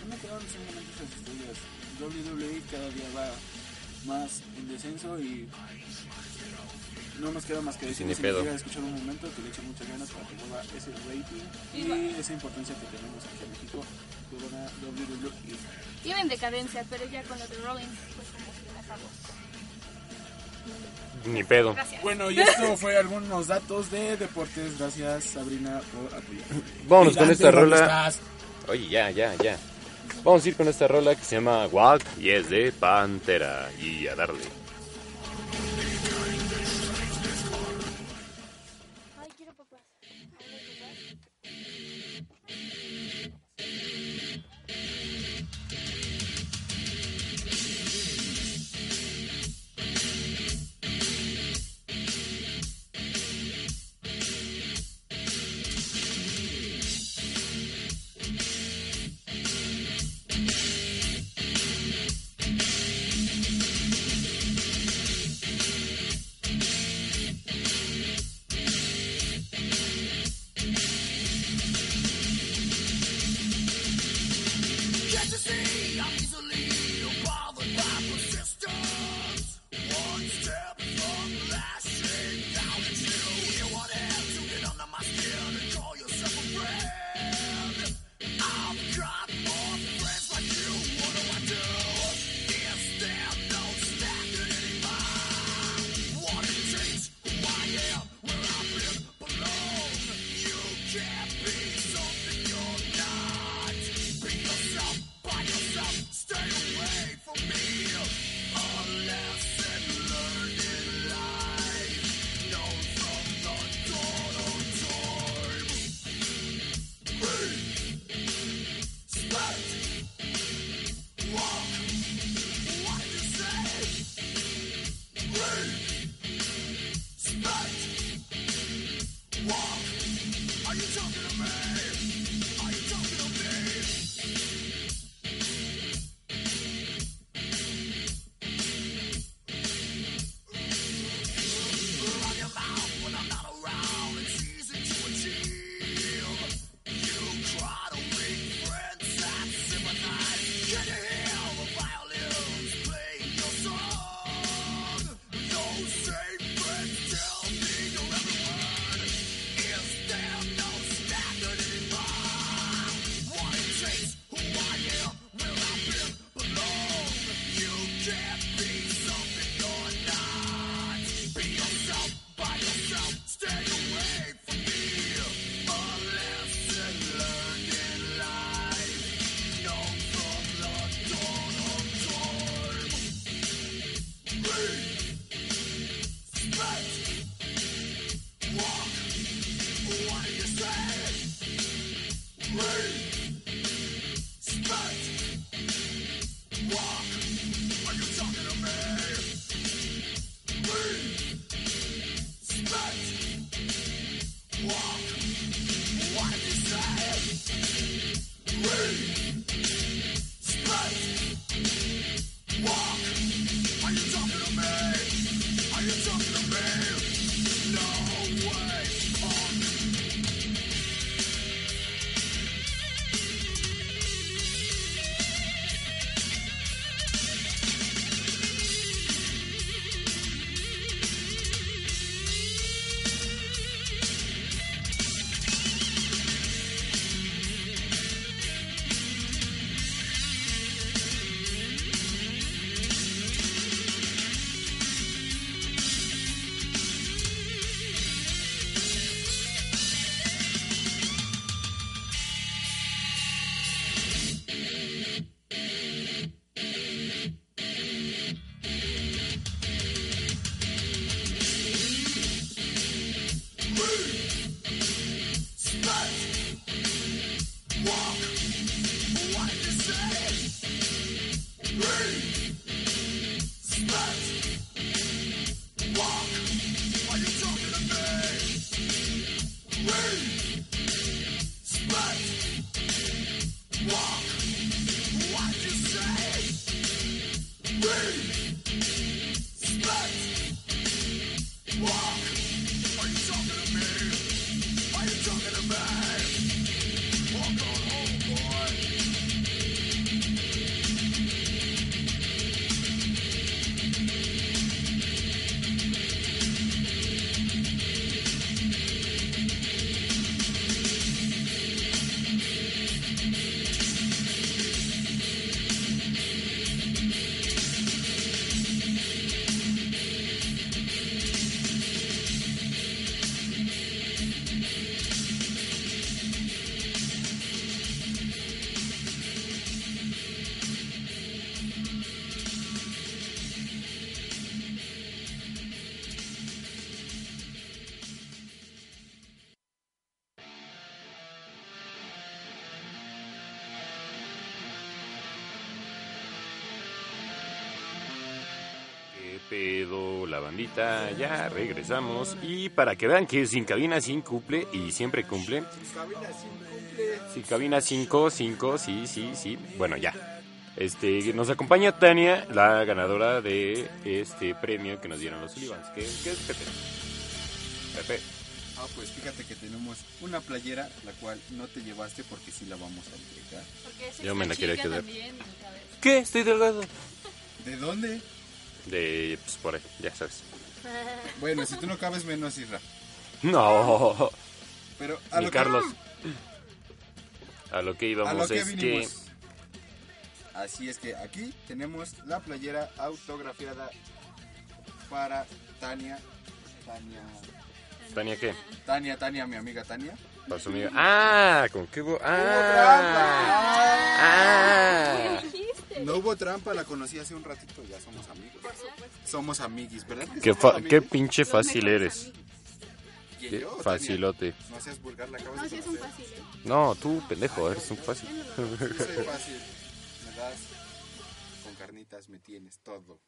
Speaker 10: ¿Dónde quedaron simplemente esas estrellas? WWE cada día va más en descenso y no nos queda más que decir
Speaker 13: Sin ni
Speaker 10: si
Speaker 13: pedo.
Speaker 10: escuchar un momento que le eche muchas ganas para que vuelva ese rating
Speaker 3: Y
Speaker 10: esa importancia que tenemos aquí en México.
Speaker 3: Iba en decadencia, pero ya con lo de Rollins, pues como que la acabó.
Speaker 13: Ni pedo.
Speaker 3: Gracias.
Speaker 1: Bueno, y esto fue algunos datos de deportes. Gracias, Sabrina, por apoyar.
Speaker 13: Vámonos con esta
Speaker 1: ¿dónde
Speaker 13: rola.
Speaker 1: estás?
Speaker 13: Oye, ya, ya, ya. Vamos a ir con esta rola que se llama Walk y es de Pantera. Y a darle.
Speaker 1: La bandita? Ya regresamos. Y para que vean que sin cabina sin cumple y siempre cumple.
Speaker 10: Cabina sin cumple.
Speaker 1: Sí, cabina 5, 5, sí, sí, sí. Bueno, ya. Este, nos acompaña Tania, la ganadora de este premio que nos dieron los Sullivans. ¿Qué, qué es Pepe? Pepe.
Speaker 11: Ah, pues fíjate que tenemos una playera, la cual no te llevaste porque sí la vamos a entregar.
Speaker 1: Yo me la quería quedar. ¿Qué? Estoy delgado.
Speaker 11: ¿De dónde?
Speaker 1: De, pues por ahí, ya sabes.
Speaker 11: Bueno, si tú no cabes menos, Isra.
Speaker 1: No.
Speaker 11: Pero a
Speaker 1: Ni
Speaker 11: lo que-
Speaker 1: Carlos. A lo que
Speaker 11: A
Speaker 1: íbamos
Speaker 11: lo que
Speaker 1: es que...
Speaker 11: Así es que aquí tenemos la playera autografiada para Tania. Tania.
Speaker 1: ¿Tania qué?
Speaker 11: Tania, Tania, mi amiga Tania.
Speaker 1: Para su amiga. Ah, con qué hubo. Ah. Ah.
Speaker 11: No hubo trampa, la conocí hace un ratito, ya somos amigos. Somos amiguis, ¿verdad? que
Speaker 1: Qué,
Speaker 11: somos
Speaker 1: fa-
Speaker 11: amigos?
Speaker 1: qué pinche fácil eres.
Speaker 11: ¿Quién,
Speaker 1: Qué
Speaker 11: yo o Tania?
Speaker 1: facilote.
Speaker 11: No seas vulgar, la acabas
Speaker 14: No,
Speaker 11: de
Speaker 14: sí es un
Speaker 11: conocer.
Speaker 14: fácil, ¿eh?
Speaker 1: No, tú, pendejo, eres un fácil.
Speaker 11: Soy fácil. Me das con carnitas, me tienes todo.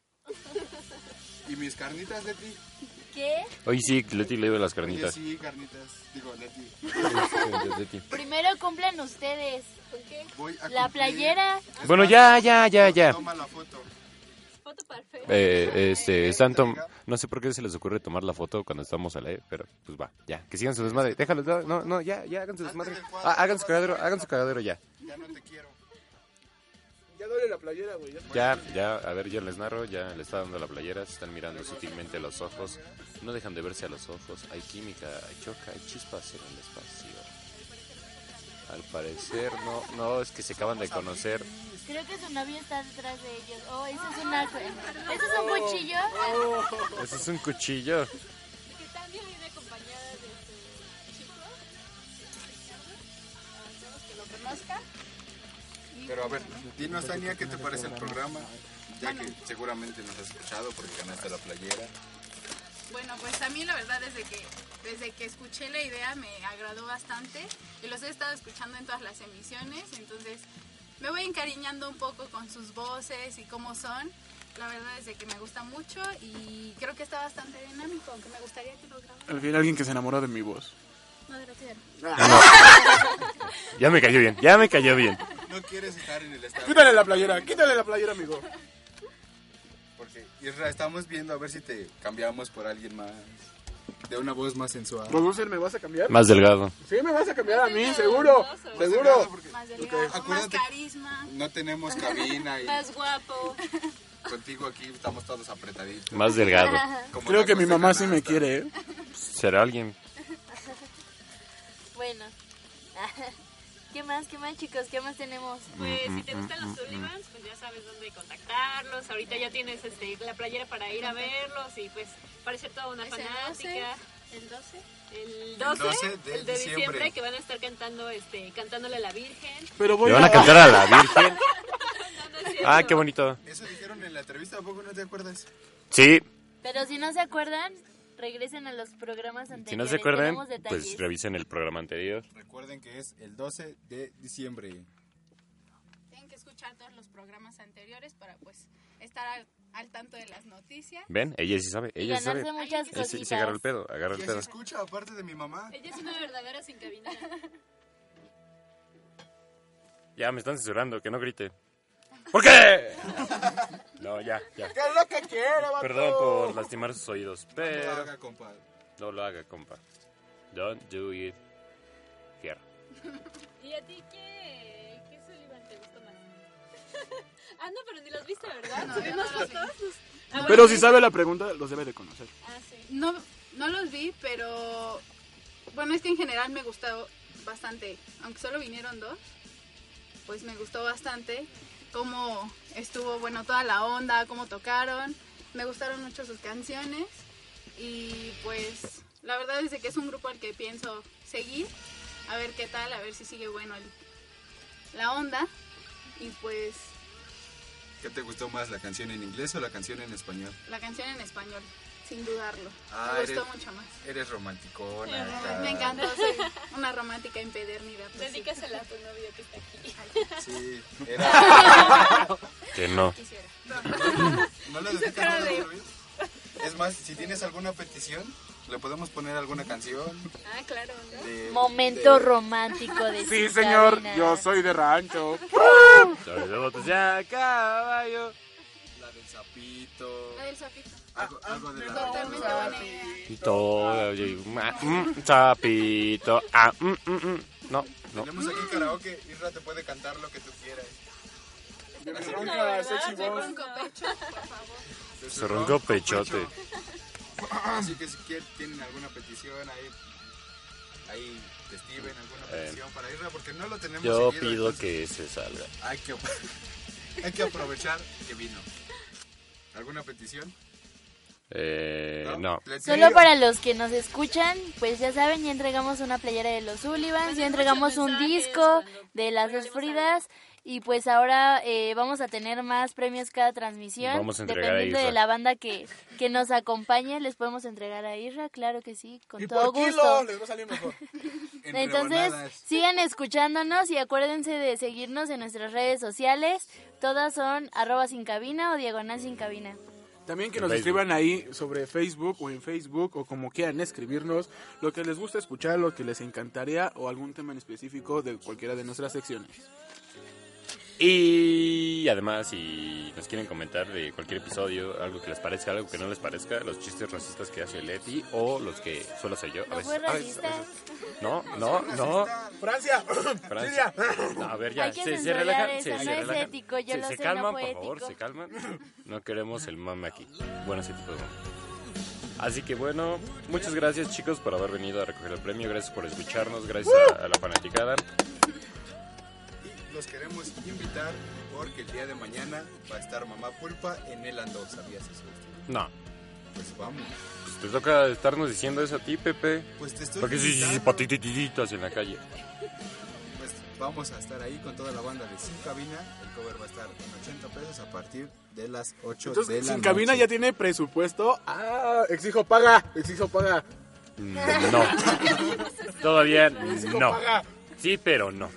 Speaker 11: ¿Y mis carnitas, Leti?
Speaker 2: ¿Qué?
Speaker 1: Hoy sí, Leti le dio las
Speaker 11: Oye,
Speaker 1: carnitas.
Speaker 11: sí, carnitas. Digo, Leti.
Speaker 1: Leti.
Speaker 2: Primero cumplen ustedes.
Speaker 11: Voy a
Speaker 2: La playera.
Speaker 11: Es
Speaker 1: Bueno, ya, ya, ya, ya.
Speaker 11: Toma la foto.
Speaker 14: Foto perfecta.
Speaker 1: Eh, este, están tom- no sé por qué se les ocurre tomar la foto cuando estamos al aire, pero pues va, ya, que sigan su desmadre. Déjalos, no, no, no, ya, ya, hagan su desmadre. Ah, hagan su cagadero, hagan su cagadero ya.
Speaker 11: Ya no te quiero.
Speaker 10: Ya duele la playera, güey.
Speaker 1: Ya, ya, a ver, yo les narro, ya le está dando la playera, se están mirando sutilmente los ojos, no dejan de verse a los ojos, hay química, hay choca, hay chispas en el espacio. Al parecer, no, no, es que se acaban de conocer.
Speaker 2: Creo que su novio está detrás de ellos. Oh, ese es una... ¿Ese es un cuchillo?
Speaker 1: Ese es un cuchillo.
Speaker 14: Que Tania viene acompañada de su chico. Hacemos que lo conozca.
Speaker 11: Pero a ver, dinos, Tania, ¿qué te parece el programa? Ya que seguramente nos has escuchado porque ganaste la playera.
Speaker 14: Bueno, pues a mí la verdad desde que desde que escuché la idea me agradó bastante y los he estado escuchando en todas las emisiones, entonces me voy encariñando un poco con sus voces y cómo son. La verdad es de que me gusta mucho y creo que está bastante dinámico, aunque me gustaría que lo grabaran.
Speaker 10: Al fin alguien que se enamoró de mi voz.
Speaker 14: No, gracias.
Speaker 1: Ya me cayó bien, ya me cayó bien.
Speaker 11: No quieres estar en el estadio.
Speaker 10: Quítale la playera, quítale la playera, amigo.
Speaker 11: Porque, Isra, estamos viendo a ver si te cambiamos por alguien más. De una voz más sensual.
Speaker 10: Producer, ¿me vas a cambiar?
Speaker 1: Más delgado.
Speaker 10: Sí, me vas a cambiar a mí, seguro. Seguro.
Speaker 14: Más
Speaker 11: Porque
Speaker 14: delgado, más carisma,
Speaker 11: no tenemos cabina y
Speaker 14: más guapo.
Speaker 11: contigo aquí estamos todos apretaditos.
Speaker 1: Más delgado.
Speaker 11: Como
Speaker 10: Creo que mi mamá sí me quiere, ¿eh?
Speaker 1: ¿Será alguien?
Speaker 2: Bueno. ¿Qué más, qué más, chicos? ¿Qué más tenemos?
Speaker 15: Pues
Speaker 1: Mm,
Speaker 15: si te gustan los Sullivans, pues ya sabes dónde contactarlos. Ahorita ya tienes este, la playera para ir a verlos y pues parece toda una
Speaker 14: ¿Es el
Speaker 15: fanática.
Speaker 14: ¿El 12?
Speaker 15: El
Speaker 11: 12
Speaker 15: 12,
Speaker 11: de
Speaker 15: el de diciembre.
Speaker 11: diciembre.
Speaker 15: que van a estar cantando, este, cantándole a la Virgen.
Speaker 10: Pero voy
Speaker 1: ¿Le van a cantar a la Virgen? Ah, qué bonito.
Speaker 11: Eso dijeron en la entrevista, ¿a poco no te acuerdas?
Speaker 1: Sí,
Speaker 2: Pero si no se acuerdan, regresen a los programas anteriores.
Speaker 1: si no se acuerdan, pues revisen el programa anterior.
Speaker 11: Recuerden que es el 12 de diciembre.
Speaker 14: Tienen que escuchar todos los programas anteriores para pues estar al, al tanto de las noticias.
Speaker 1: ¿Ven? Ella sí sabe,
Speaker 2: Y
Speaker 1: ella sí sabe.
Speaker 2: muchas
Speaker 1: Ella
Speaker 2: cositas.
Speaker 1: se agarra el pedo, agarra el
Speaker 11: ¿Quién se
Speaker 1: pedo.
Speaker 11: escucha aparte de mi mamá?
Speaker 15: Ella es una verdadera sin cabina.
Speaker 1: Ya me están censurando, que no grite. ¿Por qué? No, ya, ya.
Speaker 10: ¿Qué es lo que quiere, vato?
Speaker 1: Perdón por lastimar sus oídos,
Speaker 11: No
Speaker 1: pero
Speaker 11: haga, compa.
Speaker 1: no lo haga, compa. Don't do it here.
Speaker 15: ¿Y a ti qué, qué Sullivan te gustó más? ah, no, pero ni los viste, ¿verdad?
Speaker 14: No,
Speaker 15: ¿Subimos
Speaker 14: no
Speaker 15: fotos? Ah,
Speaker 10: Pero si sabe la pregunta, los debe de conocer.
Speaker 15: Ah, sí.
Speaker 14: No, no los vi, pero bueno, es que en general me gustó bastante. Aunque solo vinieron dos, pues me gustó bastante cómo estuvo, bueno, toda la onda, cómo tocaron. Me gustaron mucho sus canciones y pues la verdad es de que es un grupo al que pienso seguir, a ver qué tal, a ver si sigue bueno el- la onda y pues
Speaker 11: ¿Qué te gustó más, la canción en inglés o la canción en español?
Speaker 14: la canción en español, sin dudarlo.
Speaker 11: Ah,
Speaker 14: me gustó
Speaker 11: eres-
Speaker 14: mucho más.
Speaker 11: Eres romanticona.
Speaker 14: Me encantó, soy una romántica empedernida. pues sí.
Speaker 15: Dedícasela a tu novio que está aquí.
Speaker 11: Sí, era...
Speaker 1: Que no.
Speaker 14: Quisiera.
Speaker 11: ¿No le dedicas nada a tu novio? más, si tienes alguna petición, le podemos poner alguna canción.
Speaker 15: Ah, claro.
Speaker 11: de-
Speaker 2: Momento
Speaker 11: de-
Speaker 2: romántico de
Speaker 10: Sí, señor,
Speaker 2: Cabina.
Speaker 10: yo soy de rancho.
Speaker 1: Soy de botas ya, caballo.
Speaker 11: La del sapito.
Speaker 15: La del sapito.
Speaker 1: Y todo, mm, sapito. Ah, mm, mm, mm. No, no.
Speaker 11: Tenemos aquí karaoke. Isra te puede cantar lo que tú quieras.
Speaker 10: De mi
Speaker 11: Así
Speaker 10: ronca,
Speaker 11: que-
Speaker 10: sexy voz.
Speaker 11: ronco pecho, por favor. De su
Speaker 1: roncó pechote.
Speaker 11: pecho. Así que si quieren, tienen alguna petición ahí, ahí de Steven, alguna
Speaker 1: Eh,
Speaker 11: petición para Isra, porque no lo tenemos
Speaker 1: Yo
Speaker 11: seguido,
Speaker 1: pido
Speaker 11: entonces
Speaker 1: que se salga.
Speaker 11: Hay que, hay que aprovechar que vino. ¿Alguna petición?
Speaker 1: Eh, no.
Speaker 2: Solo para los que nos escuchan, pues ya saben, ya entregamos una playera de los Sullivans, ya entregamos un disco de las dos Fridas y pues ahora eh, vamos a tener más premios cada transmisión.
Speaker 1: Vamos a entregar a
Speaker 2: Dependiendo de la banda que, que nos acompañe, les podemos entregar a Isra, claro que sí, con
Speaker 10: Y
Speaker 2: todo
Speaker 10: por
Speaker 2: gusto.
Speaker 10: kilo les va a salir mejor.
Speaker 2: Entonces, sigan escuchándonos y acuérdense de seguirnos en nuestras redes sociales. Todas son arroba sin cabina o diagonal sin cabina.
Speaker 10: También que nos
Speaker 2: Facebook.
Speaker 10: escriban ahí sobre Facebook o en Facebook o como quieran escribirnos lo que les gusta escuchar, lo que les encantaría o algún tema en específico de cualquiera de nuestras secciones.
Speaker 1: Y además, si nos quieren comentar de cualquier episodio, algo que les parezca, algo que no les parezca, los chistes racistas que hace Leti o los que suelo hacer yo. A
Speaker 2: No
Speaker 1: veces, a veces, a veces. No, no, no.
Speaker 10: Francia.
Speaker 1: Francia. No, a ver, ya,
Speaker 2: Hay que
Speaker 1: se, se relajan.
Speaker 2: eso,
Speaker 1: se,
Speaker 2: no
Speaker 1: se
Speaker 2: es
Speaker 1: relajan.
Speaker 2: ético, yo
Speaker 1: se,
Speaker 2: lo
Speaker 1: se
Speaker 2: sé, no
Speaker 1: calman,
Speaker 2: fue
Speaker 1: por favor,
Speaker 2: ético.
Speaker 1: se calman. No queremos el mame aquí. Bueno, ese tipo de mame. Así que bueno, muchas gracias chicos por haber venido a recoger el premio, gracias por escucharnos, gracias a, a la fanaticada.
Speaker 11: Los queremos invitar porque el día de mañana va a estar Mamá Pulpa en el Ando. ¿Sabías eso?
Speaker 1: No,
Speaker 11: Pues vamos.
Speaker 1: pues te toca estarnos diciendo eso a ti, Pepe.
Speaker 11: Pues te estoy
Speaker 1: Porque sí, sí, patitititas en la calle.
Speaker 11: Pues vamos a estar ahí con toda la banda de Sin Cabina. El cover va a estar en 80 pesos a partir de las 8
Speaker 10: Entonces,
Speaker 11: de la
Speaker 10: sin cabina
Speaker 11: noche.
Speaker 10: ya tiene presupuesto. Ah, exijo paga, exijo paga.
Speaker 1: No. Todavía
Speaker 10: Exijo
Speaker 1: no. Sí, pero no.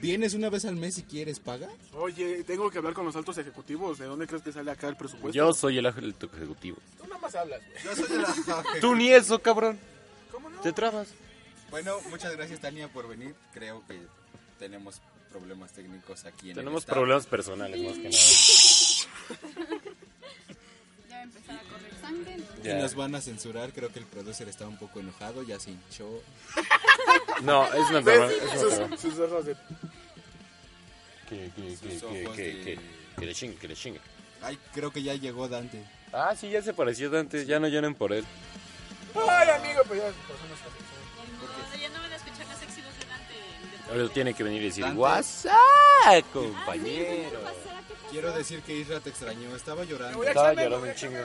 Speaker 11: ¿Vienes una vez al mes si quieres paga?
Speaker 10: Oye, tengo que hablar con los altos ejecutivos. ¿De dónde crees que sale acá el presupuesto?
Speaker 1: Yo soy el ángel ejecutivo.
Speaker 10: Tú nada más hablas, güey.
Speaker 11: Yo soy la...
Speaker 1: Tú ni eso, cabrón. Te trabas.
Speaker 11: Bueno, muchas gracias Tania por venir. Creo que tenemos problemas técnicos aquí en el
Speaker 1: Tenemos problemas personales más que nada.
Speaker 14: Ya sangre. entonces-
Speaker 11: Y nos van a censurar. Creo que el producer está un poco enojado. Ya se hinchó.
Speaker 1: No, es normal. Es
Speaker 10: Sus- sus ojos de-
Speaker 1: Que, que, que, le chingue, que le chingue.
Speaker 11: Ay, creo que ya llegó Dante.
Speaker 1: Ah, sí, ya se pareció de antes. Ya no lloren por él.
Speaker 10: Ay, amigo, pues ya pasó nuestra sección.
Speaker 15: No, ya no van a escuchar la sexy voz de Dante.
Speaker 1: Ahora tiene que venir y decir,
Speaker 11: Dante.
Speaker 1: WhatsApp, compañero.
Speaker 11: Quiero decir que Isra te extrañó. Estaba llorando.
Speaker 1: Estaba llorando un chingo.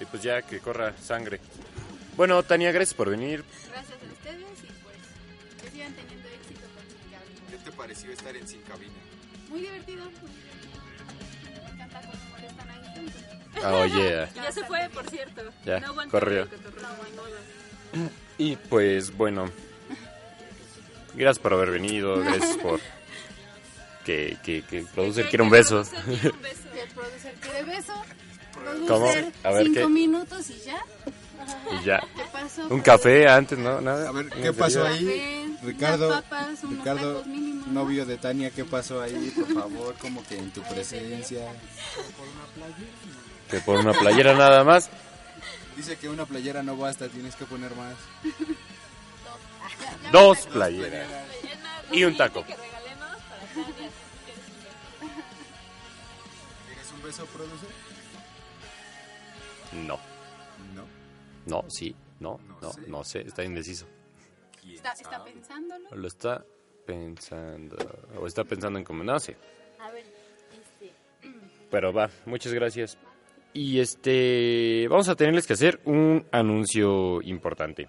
Speaker 1: Y pues ya que corra sangre. Bueno, Tania, gracias por venir.
Speaker 14: Gracias a ustedes y pues que sigan teniendo éxito con Sin Cabina.
Speaker 11: ¿Qué te pareció estar en Sin Cabina?
Speaker 14: Muy divertido, muy divertido. Me encanta cómo molestan a gente.
Speaker 1: Oh, yeah.
Speaker 15: Ya se fue, por cierto.
Speaker 1: Ya,
Speaker 15: no aguantó
Speaker 1: corrió.
Speaker 15: modo.
Speaker 1: Y pues bueno, gracias por haber venido, gracias por que, que, que el producer quiere un beso.
Speaker 14: Que el producer quiere beso.
Speaker 1: ¿Cómo?
Speaker 14: Producer,
Speaker 1: A ver,
Speaker 14: cinco
Speaker 1: ¿qué?
Speaker 14: minutos y ya.
Speaker 1: Y ya.
Speaker 14: ¿Qué pasó?
Speaker 1: Un café antes, ¿no? Nada.
Speaker 11: A ver,
Speaker 1: ¿En
Speaker 11: ¿qué pasó ahí?
Speaker 14: Café,
Speaker 11: Ricardo,
Speaker 14: papas,
Speaker 11: Ricardo,
Speaker 14: tacos mínimo, ¿no?
Speaker 11: novio de Tania, ¿qué pasó ahí? Por favor, como que en tu presencia.
Speaker 1: Que por una playera nada más.
Speaker 11: Dice que una playera no basta, tienes que poner más.
Speaker 1: Dos playeras. Y un taco.
Speaker 15: Que regalemos para Tania.
Speaker 11: ¿Quieres un beso, producer?
Speaker 1: No.
Speaker 11: No.
Speaker 1: No, sí, no, no, no sé, está indeciso.
Speaker 14: Está, está pensándolo.
Speaker 1: Lo está pensando. O está pensando en cómo, no sé.
Speaker 2: A ver, este...
Speaker 1: Pero va, muchas gracias. Y este, vamos a tenerles que hacer un anuncio importante.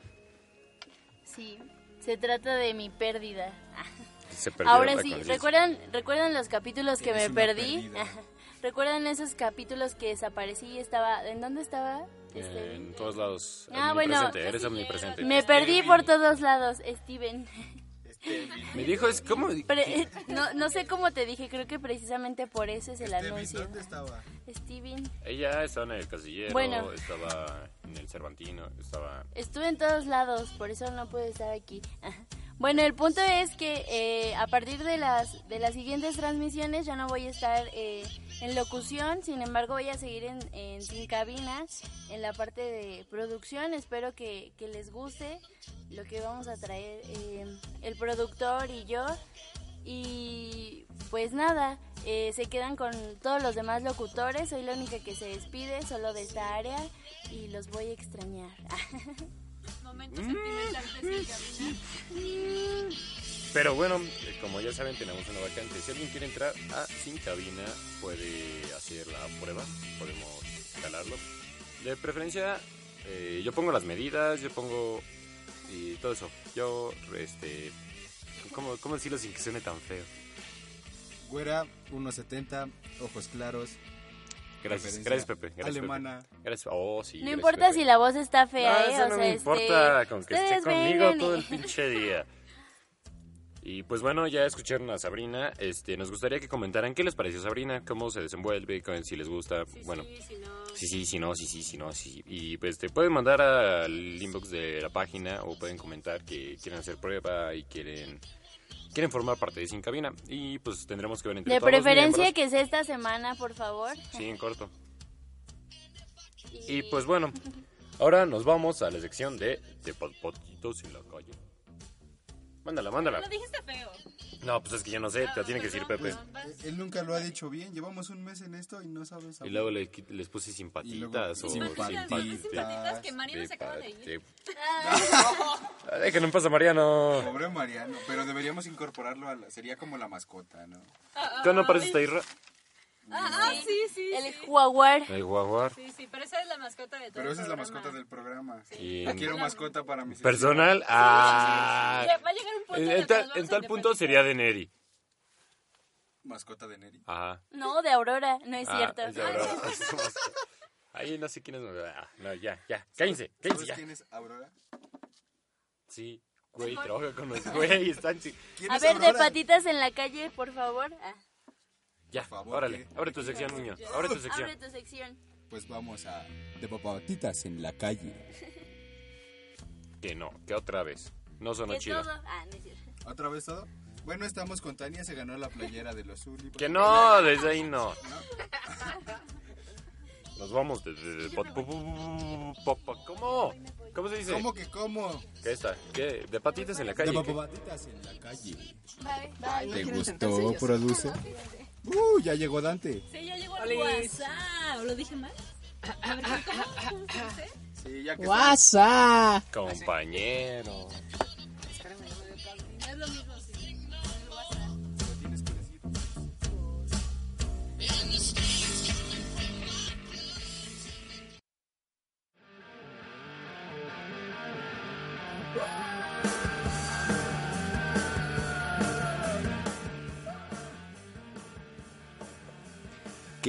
Speaker 2: Sí, se trata de mi pérdida.
Speaker 1: Se perdió
Speaker 2: Ahora sí. ¿recuerdan, ¿recuerdan los capítulos que me perdí? ¿Recuerdan esos capítulos que desaparecí y estaba... ¿En dónde estaba? Este,
Speaker 1: En todos lados.
Speaker 2: Ah, bueno,
Speaker 1: omnipresente, eres omnipresente.
Speaker 2: Me perdí por todos lados, Steven.
Speaker 1: Me dijo, es como...
Speaker 2: Pre- no, no sé cómo te dije, creo que precisamente por eso es el
Speaker 11: Stevie,
Speaker 2: anuncio.
Speaker 11: ¿dónde estaba?
Speaker 2: Steven.
Speaker 1: Ella estaba en el casillero,
Speaker 2: Bueno.
Speaker 1: estaba en el Cervantino, estaba...
Speaker 2: Estuve en todos lados, por eso no pude estar aquí. Bueno, el punto es que eh, a partir de las de las siguientes transmisiones ya no voy a estar eh, en locución, sin embargo voy a seguir en, en Sin Cabina, en la parte de producción. Espero que, que les guste lo que vamos a traer eh, el productor y yo. Y pues nada, eh, se quedan con todos los demás locutores. Soy la única que se despide solo de esta área y los voy a extrañar.
Speaker 15: Momentos sentimentales sin cabina.
Speaker 1: Pero bueno, eh, como ya saben, tenemos una vacante. Si alguien quiere entrar a Sin Cabina, puede hacer la prueba. Podemos calarlo. De preferencia, eh, yo pongo las medidas, yo pongo... Y todo eso. Yo, este... ¿Cómo, cómo decirlo sin que suene tan feo?
Speaker 11: Güera, 1.70, ojos claros.
Speaker 1: Gracias, gracias Pepe. Gracias,
Speaker 11: Alemana.
Speaker 1: Pepe. Gracias. Oh, sí.
Speaker 2: No
Speaker 1: gracias,
Speaker 2: importa
Speaker 1: Pepe.
Speaker 2: si la voz está fea,
Speaker 1: No,
Speaker 2: ¿eh?
Speaker 1: eso
Speaker 2: o
Speaker 1: no
Speaker 2: sea,
Speaker 1: me
Speaker 2: este,
Speaker 1: importa, con que esté
Speaker 2: ustedes
Speaker 1: conmigo
Speaker 2: vengan
Speaker 1: todo el pinche día. Y pues bueno, ya escucharon a Sabrina. Este, nos gustaría que comentaran qué les pareció Sabrina, cómo se desenvuelve, si les gusta. bueno, sí, sí, si no, sí, sí, si no, sí. Y pues te pueden mandar al inbox de la página o pueden comentar que quieren hacer prueba y quieren quieren formar parte de Sin Cabina. Y pues tendremos que ver entre
Speaker 2: De
Speaker 1: todos
Speaker 2: preferencia que sea esta semana, por favor.
Speaker 1: Sí, en corto. Y pues bueno, ahora nos vamos a la sección de de Potitos en la calle. Mándala, mándala.
Speaker 15: Lo dijiste feo.
Speaker 1: No, pues es que yo no sé, te tiene que decir Pepe.
Speaker 11: Él nunca lo ha dicho bien. Llevamos un mes en esto y no sabes.
Speaker 1: Y luego le les puse simpatitas o
Speaker 11: Simpatitas.
Speaker 15: Simpatitas que Mariano se acaba de ir.
Speaker 1: ir. Déjenme en paz a Mariano.
Speaker 11: Pobre Mariano. Pero deberíamos incorporarlo a la. Sería como la mascota, ¿no?
Speaker 1: ¿Tú no pareces Tairra?
Speaker 15: Ah, ah, sí, sí.
Speaker 2: El
Speaker 15: sí.
Speaker 2: jaguar.
Speaker 1: El jaguar.
Speaker 15: Sí, sí, pero esa es la mascota de todo
Speaker 11: Pero
Speaker 15: el
Speaker 11: esa es la mascota del programa.
Speaker 1: Y-
Speaker 11: Yo quiero mascota para mis.
Speaker 1: Personal. Ah.
Speaker 15: Va a llegar un punto
Speaker 1: En,
Speaker 15: en
Speaker 1: en
Speaker 15: el
Speaker 1: tal, en punto sería de Neri.
Speaker 11: Mascota de Neri.
Speaker 1: Ajá.
Speaker 2: No, de Aurora, no es
Speaker 1: Ah,
Speaker 2: cierto.
Speaker 1: es de Aurora. Ahí no sé quién es. ah, No, ya, ya. Cállense, cállense
Speaker 11: ¿Sabes
Speaker 1: ya.
Speaker 11: quién es Aurora?
Speaker 1: Sí, güey, trabaja con los güey. Están. sí.
Speaker 2: A ver, de patitas en la calle, por favor. Ah,
Speaker 1: Ya, órale. Abre tu sección, niño. Abre tu sección.
Speaker 2: abre tu sección.
Speaker 11: Pues vamos a. De papatitas en la calle.
Speaker 1: Que no, que otra vez. No sonó
Speaker 2: ¿Qué
Speaker 1: chido.
Speaker 2: todo? Ah, no es cierto.
Speaker 11: ¿Otra vez todo? Bueno, estamos con Tania, se ganó la playera de los Zuli.
Speaker 1: Que no, desde ahí no. Nos vamos desde... ¿Cómo? ¿Cómo se dice?
Speaker 11: ¿Cómo que cómo?
Speaker 1: ¿Qué está? ¿Qué? ¿De patitas en la calle?
Speaker 11: De
Speaker 1: ¿Qué?
Speaker 11: papatitas en la calle.
Speaker 14: Bye.
Speaker 11: ¿Te gustó, produce? Uh, ya llegó Dante.
Speaker 15: Sí, ya llegó el WhatsApp. ¿Lo dije mal? A ver, ¿cómo?
Speaker 11: Sí, ya que
Speaker 4: WhatsApp.
Speaker 1: Compañero.
Speaker 15: Es lo mismo,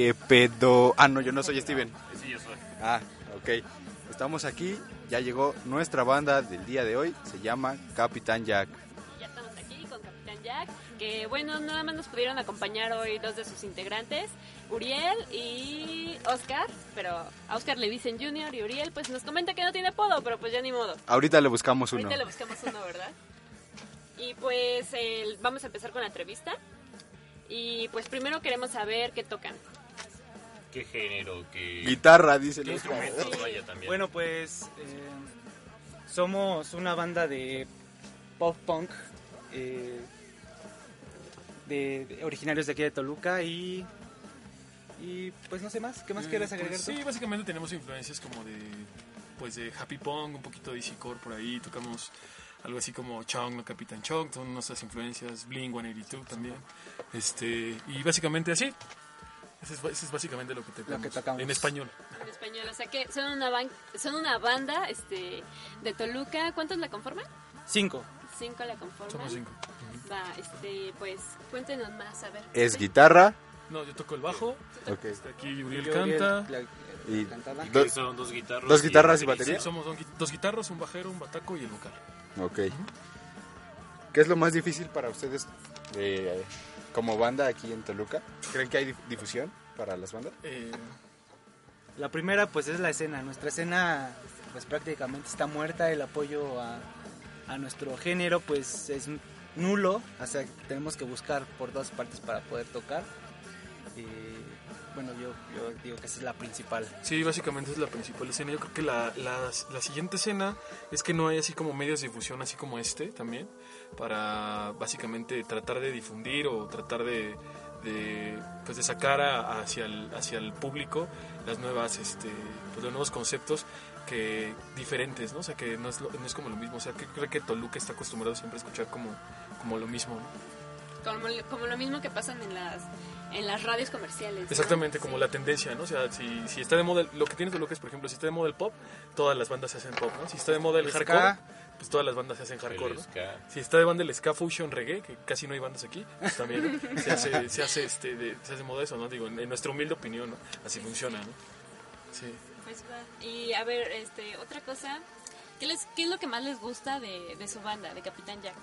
Speaker 11: ¿Qué pedo? Ah, no, yo no soy Steven.
Speaker 1: Sí, yo soy.
Speaker 11: Ah, ok. Estamos aquí, ya llegó nuestra banda del día de hoy, se llama Capitán Jack.
Speaker 15: Ya estamos aquí con Capitán Jack, que bueno, nada más nos pudieron acompañar hoy dos de sus integrantes, Uriel y Oscar, pero a Oscar le dicen Junior y Uriel pues nos comenta que no tiene apodo, pero pues ya ni modo.
Speaker 11: Ahorita le buscamos uno.
Speaker 15: Ahorita le buscamos uno, ¿verdad? Y pues vamos a empezar con la entrevista. Y pues primero queremos saber qué tocan.
Speaker 1: ¿Qué género? ¿Qué,
Speaker 11: Guitarra, dice
Speaker 1: ¿Qué
Speaker 11: el otro.
Speaker 1: instrumentos vaya también?
Speaker 16: Bueno, pues eh, somos una banda de pop punk eh, de, de originarios de aquí de Toluca y y pues no sé más. ¿Qué más
Speaker 17: Eh,
Speaker 16: quieres agregar?
Speaker 17: pues
Speaker 16: tú?
Speaker 17: sí, básicamente tenemos influencias como de pues de happy punk, un poquito de easy core por ahí, tocamos algo así como Chong, no Capitán Chong, son nuestras influencias, Blink 182 también. Este, y básicamente así. Eso es, eso es básicamente lo que tocamos.
Speaker 16: que tocamos.
Speaker 17: En español.
Speaker 15: En español, o sea que son una, ban- son una banda este, de Toluca. ¿Cuántos la conforman?
Speaker 16: Cinco.
Speaker 15: Cinco la conforman.
Speaker 17: Somos cinco.
Speaker 15: Va, este, pues cuéntenos más, a ver.
Speaker 11: Es guitarra.
Speaker 17: No, yo toco el bajo.
Speaker 11: Ok.
Speaker 17: Este, aquí Uriel canta.
Speaker 16: Uriel,
Speaker 11: Y
Speaker 16: Cantaba.
Speaker 11: do-
Speaker 1: son dos guitarras
Speaker 11: dos
Speaker 1: y
Speaker 11: guitarras y
Speaker 1: batería.
Speaker 11: batería.
Speaker 17: Sí, somos dos, gui- dos guitarras, un bajero, un bataco y el vocal.
Speaker 11: Ok.
Speaker 18: ¿Qué es lo más difícil para ustedes de- como banda aquí en Toluca? ¿Creen que hay dif- difusión para las bandas?
Speaker 17: Eh,
Speaker 16: La primera pues es la escena. Nuestra escena pues prácticamente está muerta. El apoyo a, a nuestro género pues es nulo. O sea, tenemos que buscar por dos partes para poder tocar. Y bueno, yo, yo digo que esa es la principal.
Speaker 17: Sí, básicamente es la principal escena. Yo creo que la, la, la siguiente escena es que no hay así como medios de difusión, así como este también, para básicamente tratar de difundir o tratar de, de, pues de sacar a- hacia, el, hacia el público las nuevas, este, pues los nuevos conceptos que diferentes, ¿no? O sea, que no es, lo- no es como lo mismo. O sea, que creo que Toluca está acostumbrado siempre a escuchar como, como lo mismo, ¿no?
Speaker 15: Como, como lo mismo que pasan en las, en las radios comerciales. ¿no?
Speaker 17: Exactamente, como
Speaker 15: Sí.
Speaker 17: la tendencia, ¿no? O sea, si, si está de moda, el- lo que tiene Toluca es, por ejemplo, si está de moda el pop, todas las bandas se hacen pop, ¿no? Si está de moda el
Speaker 16: El
Speaker 17: hardcore. Pues todas las bandas se hacen hardcore. Si está de banda el ska fusion reggae, que casi no hay bandas aquí, pues también ¿no? se hace, se hace, este, de, se hace moda eso, ¿no? Digo, en, en nuestra humilde opinión, ¿no? Así funciona, ¿no? Sí.
Speaker 15: Pues va. Y a ver, este, otra cosa, ¿qué, les, qué es lo que más les gusta de, de su banda, de Capitán Jack?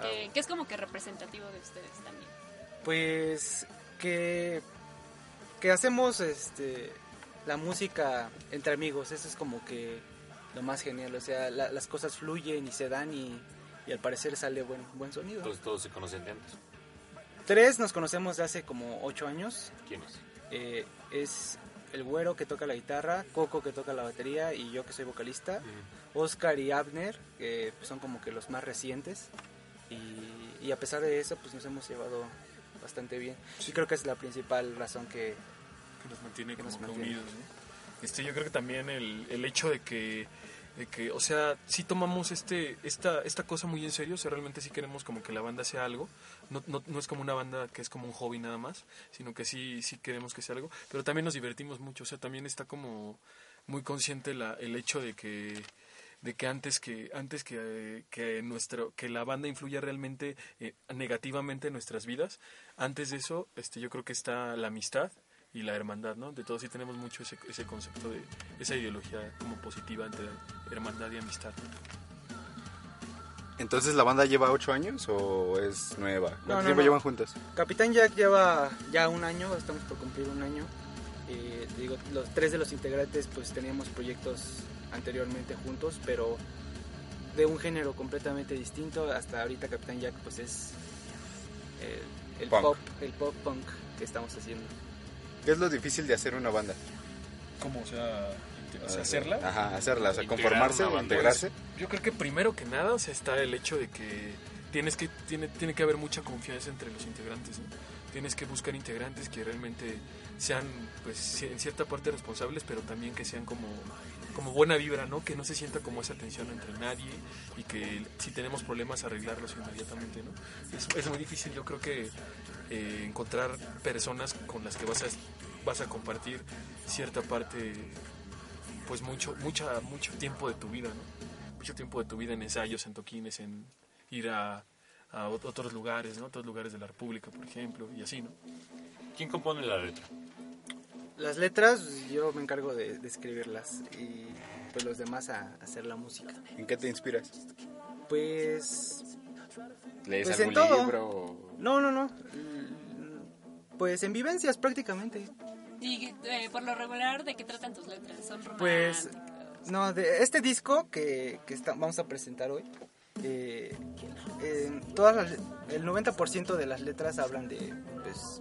Speaker 16: Ah.
Speaker 15: que es como que representativo de ustedes también.
Speaker 16: Pues que, que hacemos este la música entre amigos, eso es como que lo más genial, o sea, la- las cosas fluyen y se dan y, y al parecer sale buen, buen sonido.
Speaker 1: Entonces todos se conocen de antes.
Speaker 16: Tres nos conocemos de hace como ocho años.
Speaker 1: ¿Quién es?
Speaker 16: Eh, es el güero que toca la guitarra, Coco que toca la batería y yo que soy vocalista. Oscar y Abner, que pues, son como que los más recientes. Y, y a pesar de eso, pues nos hemos llevado bastante bien. Y creo que es la principal razón que,
Speaker 17: que nos mantiene
Speaker 16: que
Speaker 17: como
Speaker 16: nos
Speaker 17: que
Speaker 16: mantiene.
Speaker 17: unidos, ¿no? Este, yo creo que también el, el hecho de que, de que, o sea, si tomamos este, esta, esta cosa muy en serio, o sea, realmente sí queremos como que la banda sea algo, no, no, no es como una banda que es como un hobby nada más, sino que sí, sí queremos que sea algo, pero también nos divertimos mucho, o sea, también está como muy consciente la, el hecho de que de que antes que antes que, que nuestro que la banda influya realmente eh, negativamente en nuestras vidas antes de eso este yo creo que está la amistad y la hermandad no de todos sí tenemos mucho ese, ese concepto de esa ideología como positiva entre hermandad y amistad
Speaker 18: Entonces, ¿la banda lleva ocho años o es nueva? ¿Cuánto
Speaker 16: No, no,
Speaker 18: tiempo
Speaker 16: no.
Speaker 18: llevan juntos?
Speaker 16: Capitán Jack lleva ya un año, estamos por cumplir un año. Eh, digo, los tres de los integrantes pues teníamos proyectos anteriormente juntos, pero de un género completamente distinto. Hasta ahorita Capitán Jack pues es el, el
Speaker 18: Punk.
Speaker 16: pop, el pop punk que estamos haciendo.
Speaker 18: ¿Qué es lo difícil de hacer una banda?
Speaker 17: ¿Cómo? O sea, o sea,
Speaker 18: Ah,
Speaker 17: hacerla.
Speaker 18: Ajá, hacerla, o sea, conformarse o integrarse.
Speaker 17: Pues, yo creo que primero que nada, o sea, está el hecho de que tienes que tiene tiene que haber mucha confianza entre los integrantes. ¿no? Tienes que buscar integrantes que realmente sean, pues, en cierta parte responsables, pero también que sean como como buena vibra, ¿no? Que no se sienta como esa tensión entre nadie y que si tenemos problemas arreglarlos inmediatamente, ¿no? Es, es muy difícil, yo creo que eh, encontrar personas con las que vas a vas a compartir cierta parte pues mucho mucha mucho tiempo de tu vida no mucho tiempo de tu vida en ensayos en toquines en ir a, a ot- otros lugares no otros lugares de la república por ejemplo y así no
Speaker 1: quién compone la letra
Speaker 16: Las letras yo me encargo de, de escribirlas y pues los demás a, a hacer la música.
Speaker 18: ¿En qué te inspiras?
Speaker 16: Pues
Speaker 18: ¿Lees
Speaker 16: Pues
Speaker 18: algún
Speaker 16: en todo.
Speaker 18: libro? o-
Speaker 16: No, no, no. Pues en vivencias prácticamente.
Speaker 15: Y eh, por lo regular, ¿de qué tratan tus letras? ¿Son
Speaker 16: Pues
Speaker 15: románticas?
Speaker 16: no, de este disco que, que está- vamos a presentar hoy, eh, todas las- el 90% de las letras hablan de pues,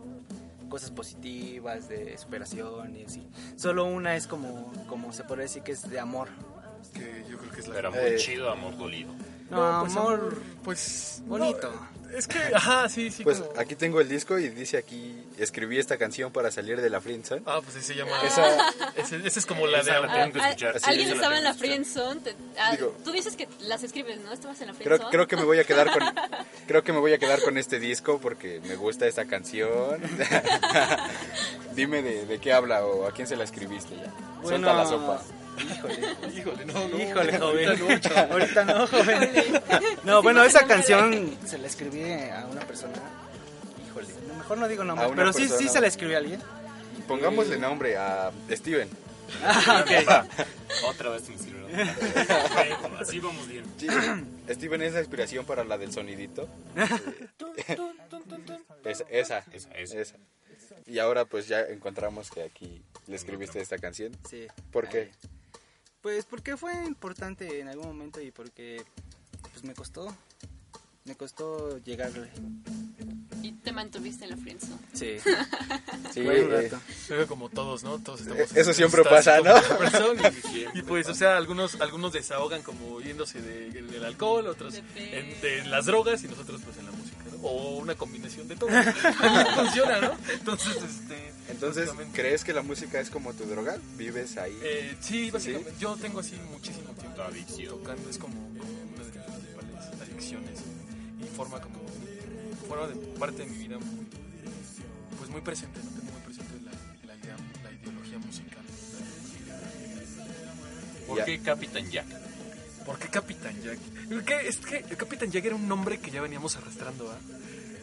Speaker 16: cosas positivas, de superación y así. Solo una es como, como se podría decir que es de amor.
Speaker 17: que yo creo que es la
Speaker 1: Pero muy
Speaker 17: Eh,
Speaker 1: chido, amor dolido.
Speaker 16: No,
Speaker 17: pues,
Speaker 16: amor,
Speaker 17: pues
Speaker 16: bonito.
Speaker 17: es que ajá sí sí
Speaker 18: Pues
Speaker 17: como-
Speaker 18: aquí tengo el disco y dice aquí, escribí esta canción para salir de la friendzone.
Speaker 17: ah pues ese se llama
Speaker 18: Esa-
Speaker 17: ese, ese es como la de
Speaker 1: Esa la tengo que escuchar.
Speaker 18: Así
Speaker 15: Alguien
Speaker 18: es.
Speaker 15: estaba en la friendzone. te- ah,
Speaker 18: Digo-
Speaker 15: tú dices que las escribes, ¿no? Estabas en la
Speaker 18: Creo,
Speaker 15: friendzone.
Speaker 18: creo que me voy a quedar con creo que me voy a quedar con este disco porque me gusta esta canción. Dime de, de qué habla o a quién se la escribiste ya. Suelta la sopa.
Speaker 16: Híjole.
Speaker 17: híjole no, no
Speaker 16: Híjole, joven.
Speaker 17: ahorita no, chavo.
Speaker 16: Ahorita no, joven. No, bueno, esa canción se la escribí a una persona. Híjole, mejor no digo nombre, pero sí, sí se la escribí a alguien.
Speaker 18: Pongámosle nombre a Steven.
Speaker 16: Ah, ok.
Speaker 1: Otra vez me sirvió.
Speaker 19: Así vamos bien.
Speaker 11: Sí, Steven es la inspiración para la del sonidito. Esa, esa, esa, Y ahora pues ya encontramos que aquí le escribiste esta canción.
Speaker 16: Sí.
Speaker 11: ¿Por qué?
Speaker 16: Pues porque fue importante en algún momento y porque pues me costó. Me costó llegarle.
Speaker 15: Y te mantuviste en la friendzone.
Speaker 16: Sí.
Speaker 11: Sí,
Speaker 16: Buen
Speaker 11: eh,
Speaker 16: rato.
Speaker 17: Pero como todos, ¿no? Todos estamos
Speaker 11: Eh, eso
Speaker 17: en
Speaker 11: siempre pasa, ¿no?
Speaker 17: Y, y pues, o sea, algunos algunos desahogan como yéndose de- del alcohol, otros en- de las drogas y nosotros pues en la música, ¿no? O una combinación de todo. Funciona, ¿no? Entonces, este...
Speaker 11: Entonces, ¿crees que la música es como tu droga? ¿Vives ahí?
Speaker 17: Eh, sí, básicamente. Yo tengo así muchísimo tiempo tocando. Es como, como una de mis principales adicciones. Y forma como. Forma de parte de mi vida muy. Pues muy presente, ¿no? Tengo muy presente la, la, idea, la ideología musical.
Speaker 1: ¿Por qué Capitán Jack?
Speaker 17: ¿Por qué Capitán Jack? ¿Qué? Es que el Capitán Jack era un nombre que ya veníamos arrastrando, ¿ah?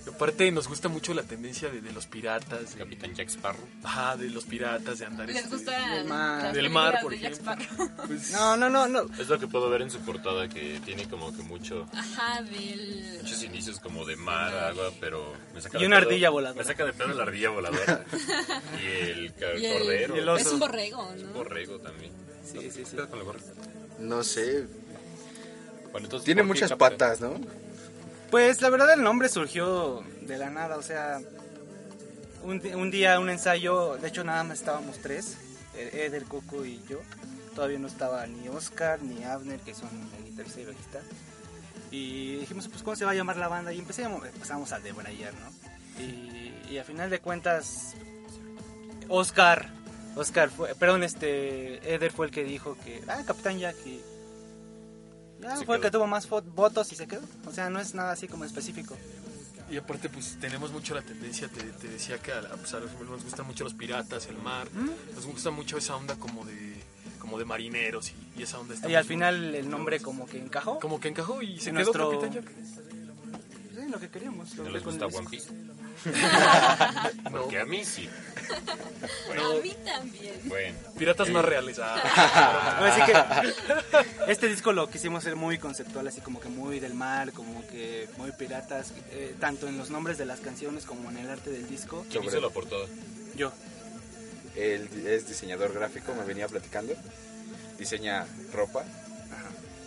Speaker 17: Aparte, nos gusta mucho la tendencia de, de los piratas.
Speaker 1: Capitán Jack Sparrow.
Speaker 17: Ajá, de los piratas, de andar.
Speaker 15: Les
Speaker 17: este,
Speaker 15: gustan
Speaker 16: Del mar.
Speaker 17: Del mar, por
Speaker 15: de
Speaker 17: ejemplo. Pues,
Speaker 16: No, no, no, no.
Speaker 1: Es lo que puedo ver en su portada, que tiene como que mucho,
Speaker 15: Ajá, del...
Speaker 1: muchos inicios como de mar, agua, pero me saca
Speaker 16: Y una
Speaker 1: pedo-
Speaker 16: ardilla voladora.
Speaker 1: Me saca de pedo la ardilla voladora. y el, ca-
Speaker 15: Y el-
Speaker 1: cordero.
Speaker 16: y el oso.
Speaker 15: Es un borrego,
Speaker 1: Un
Speaker 15: ¿no?
Speaker 1: borrego también.
Speaker 16: Sí, sí, sí.
Speaker 1: ¿Qué con el borrego?
Speaker 11: No sé.
Speaker 1: Bueno, entonces,
Speaker 11: Tiene
Speaker 1: ¿por qué
Speaker 11: muchas
Speaker 1: Capitán?
Speaker 11: patas, ¿no?
Speaker 16: Pues la verdad el nombre surgió de la nada, o sea, un, día un ensayo, de hecho nada más estábamos tres, E- Eder, Coco y yo, todavía no estaba ni Oscar ni Abner, que son el guitarrista y bajista, y dijimos, pues ¿cómo se va a llamar la banda? Y empezamos, a debrayar, ¿no? Y, a final de cuentas, Oscar, Oscar fue, perdón, este, Eder fue el que dijo que, ah, Capitán Jack, ya
Speaker 1: Se
Speaker 16: fue el que tuvo más votos y se quedó. O sea, no es nada así como específico.
Speaker 17: Y aparte, pues tenemos mucho la tendencia, te, te decía que a, la- pues, a los nos gustan mucho los piratas, el mar, nos gusta mucho esa onda como de como de marineros y, y esa onda está
Speaker 16: Y al
Speaker 17: muy-
Speaker 16: final el nombre como que encajó.
Speaker 17: como que encajó y se
Speaker 16: En
Speaker 17: quedó
Speaker 16: nuestro-
Speaker 17: Capitán Jack.
Speaker 16: Sí, lo que queríamos.
Speaker 1: ¿No
Speaker 16: lo
Speaker 1: les
Speaker 16: que con
Speaker 1: gusta One. Piece? Porque a mí sí.
Speaker 15: A mí también.
Speaker 1: Bueno.
Speaker 17: Piratas más reales. Ah.
Speaker 16: Así que este disco lo quisimos hacer muy conceptual, así como que muy del mar, como que muy piratas, eh, tanto en los nombres de las canciones como en el arte del disco.
Speaker 1: ¿Quién hizo la portada?
Speaker 16: Yo.
Speaker 11: Él es diseñador gráfico, me venía platicando. Diseña ropa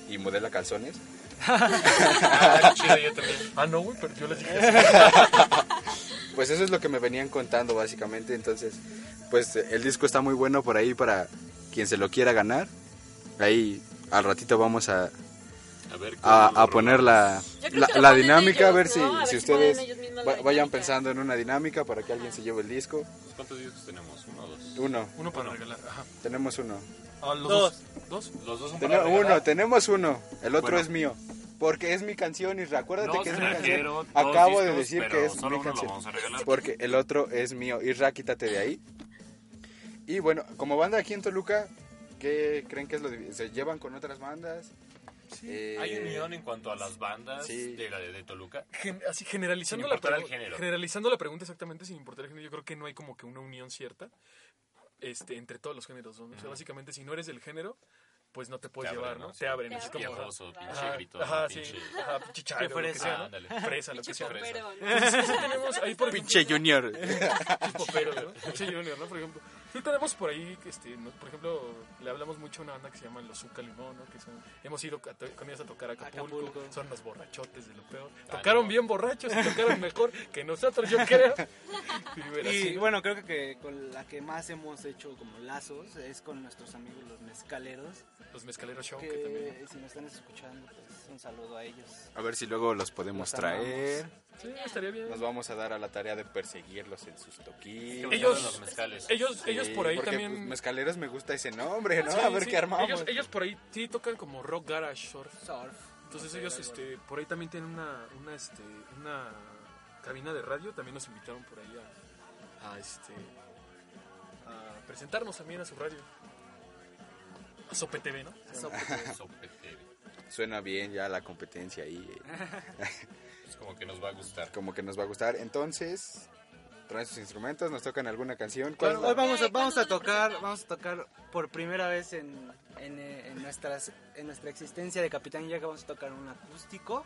Speaker 11: y modela calzones.
Speaker 17: Ah, chido, yo también. Ah, no, güey, pero yo les dije así.
Speaker 11: Pues eso es lo que me venían contando básicamente. Entonces, pues el disco está muy bueno por ahí para quien se lo quiera ganar. Ahí al ratito vamos a,
Speaker 1: A ver,
Speaker 11: a,
Speaker 1: ¿cómo
Speaker 11: a poner la, la, la dinámica, a
Speaker 15: ellos,
Speaker 11: ver si,
Speaker 15: ¿no? A ver
Speaker 11: si
Speaker 15: si
Speaker 11: ustedes va- vayan pensando en una dinámica para que alguien se lleve el disco.
Speaker 1: ¿Cuántos discos tenemos? ¿Uno o dos?
Speaker 11: Uno.
Speaker 17: Uno para regalar. Ajá.
Speaker 11: Tenemos uno.
Speaker 17: Ah, los
Speaker 16: Dos.
Speaker 17: dos. ¿Dos?
Speaker 1: Los dos son
Speaker 11: Tenemos
Speaker 1: para
Speaker 11: uno,
Speaker 1: regalar.
Speaker 11: tenemos uno. El otro
Speaker 1: Bueno.
Speaker 11: es mío. Porque es mi canción, y acuérdate
Speaker 1: No
Speaker 11: que es mi canción. Acabo de decir que es mi canción. Porque el otro es mío. Isra, quítate de ahí. Y bueno, como banda aquí en Toluca, ¿qué creen que es lo de- ¿Se llevan con otras bandas? Eh,
Speaker 1: ¿Hay unión en cuanto a las bandas
Speaker 11: Sí.
Speaker 1: de, la- de Toluca?
Speaker 17: Gen- así generalizando
Speaker 1: Sin
Speaker 17: la,
Speaker 1: importar el género.
Speaker 17: generalizando la pregunta exactamente sin importar el género, yo creo que no hay como que una unión cierta este, entre todos los géneros. ¿no? O sea, básicamente, si no eres del género, pues no te puedes
Speaker 1: Te
Speaker 17: llevar,
Speaker 1: abren,
Speaker 17: ¿no? Te abren.
Speaker 1: Te abren.
Speaker 17: como,
Speaker 1: pinche gritón,
Speaker 17: Ajá,
Speaker 1: pinche-
Speaker 17: sí. Ajá, pinche lo que.
Speaker 16: Fresa,
Speaker 17: lo que sea. Entonces, tenemos ahí, por ejemplo,
Speaker 11: Pinche Junior.
Speaker 17: Pinche Junior, ¿no? Por ejemplo. Sí tenemos por ahí, este, ¿no? por ejemplo, le hablamos mucho a una banda que se llama Los Zucca Limón, ¿no? Que son, hemos ido a con ellos a tocar a Acapulco,
Speaker 16: Acapulco.
Speaker 17: son los borrachotes de lo peor.
Speaker 1: Ah,
Speaker 17: Tocaron
Speaker 1: no.
Speaker 17: bien borrachos y tocaron mejor que nosotros, yo creo. Y,
Speaker 16: bueno, creo que, que con la que más hemos hecho como lazos es con nuestros amigos los mezcaleros.
Speaker 17: Los Mezcaleros Show,
Speaker 16: que,
Speaker 17: que también.
Speaker 16: si nos están escuchando, pues un saludo a ellos.
Speaker 11: A ver si luego los podemos
Speaker 16: Los
Speaker 11: traer.
Speaker 17: Sí, estaría bien.
Speaker 11: Nos vamos a dar a la tarea de perseguirlos en sus toquillos.
Speaker 17: Ellos-
Speaker 1: los mezcales.
Speaker 17: Ellos, ellos por ahí
Speaker 11: porque,
Speaker 17: también...
Speaker 11: pues, mezcaleros me gusta ese nombre, ¿no?
Speaker 17: Sí,
Speaker 11: a ver
Speaker 17: sí.
Speaker 11: qué armamos.
Speaker 17: Ellos, ellos por ahí sí tocan como rock garage surf.
Speaker 16: Surf.
Speaker 17: Entonces ellos este, por ahí también tienen una, una, este, una cabina de radio. También nos invitaron por ahí a, a, este, a presentarnos también a su radio. A Sope TV, ¿no?
Speaker 16: Sope
Speaker 1: Sope TV.
Speaker 11: Suena bien ya la competencia ahí. eh.
Speaker 1: Es como que nos va a gustar.
Speaker 11: Como que nos va a gustar. Entonces, traen sus instrumentos, nos tocan alguna canción.
Speaker 20: Hoy
Speaker 11: ¿Cuál?
Speaker 20: vamos a, vamos a tocar, vamos a tocar por primera vez en, en, eh, en nuestras, en nuestra existencia de Capitán Jack, vamos a tocar un acústico.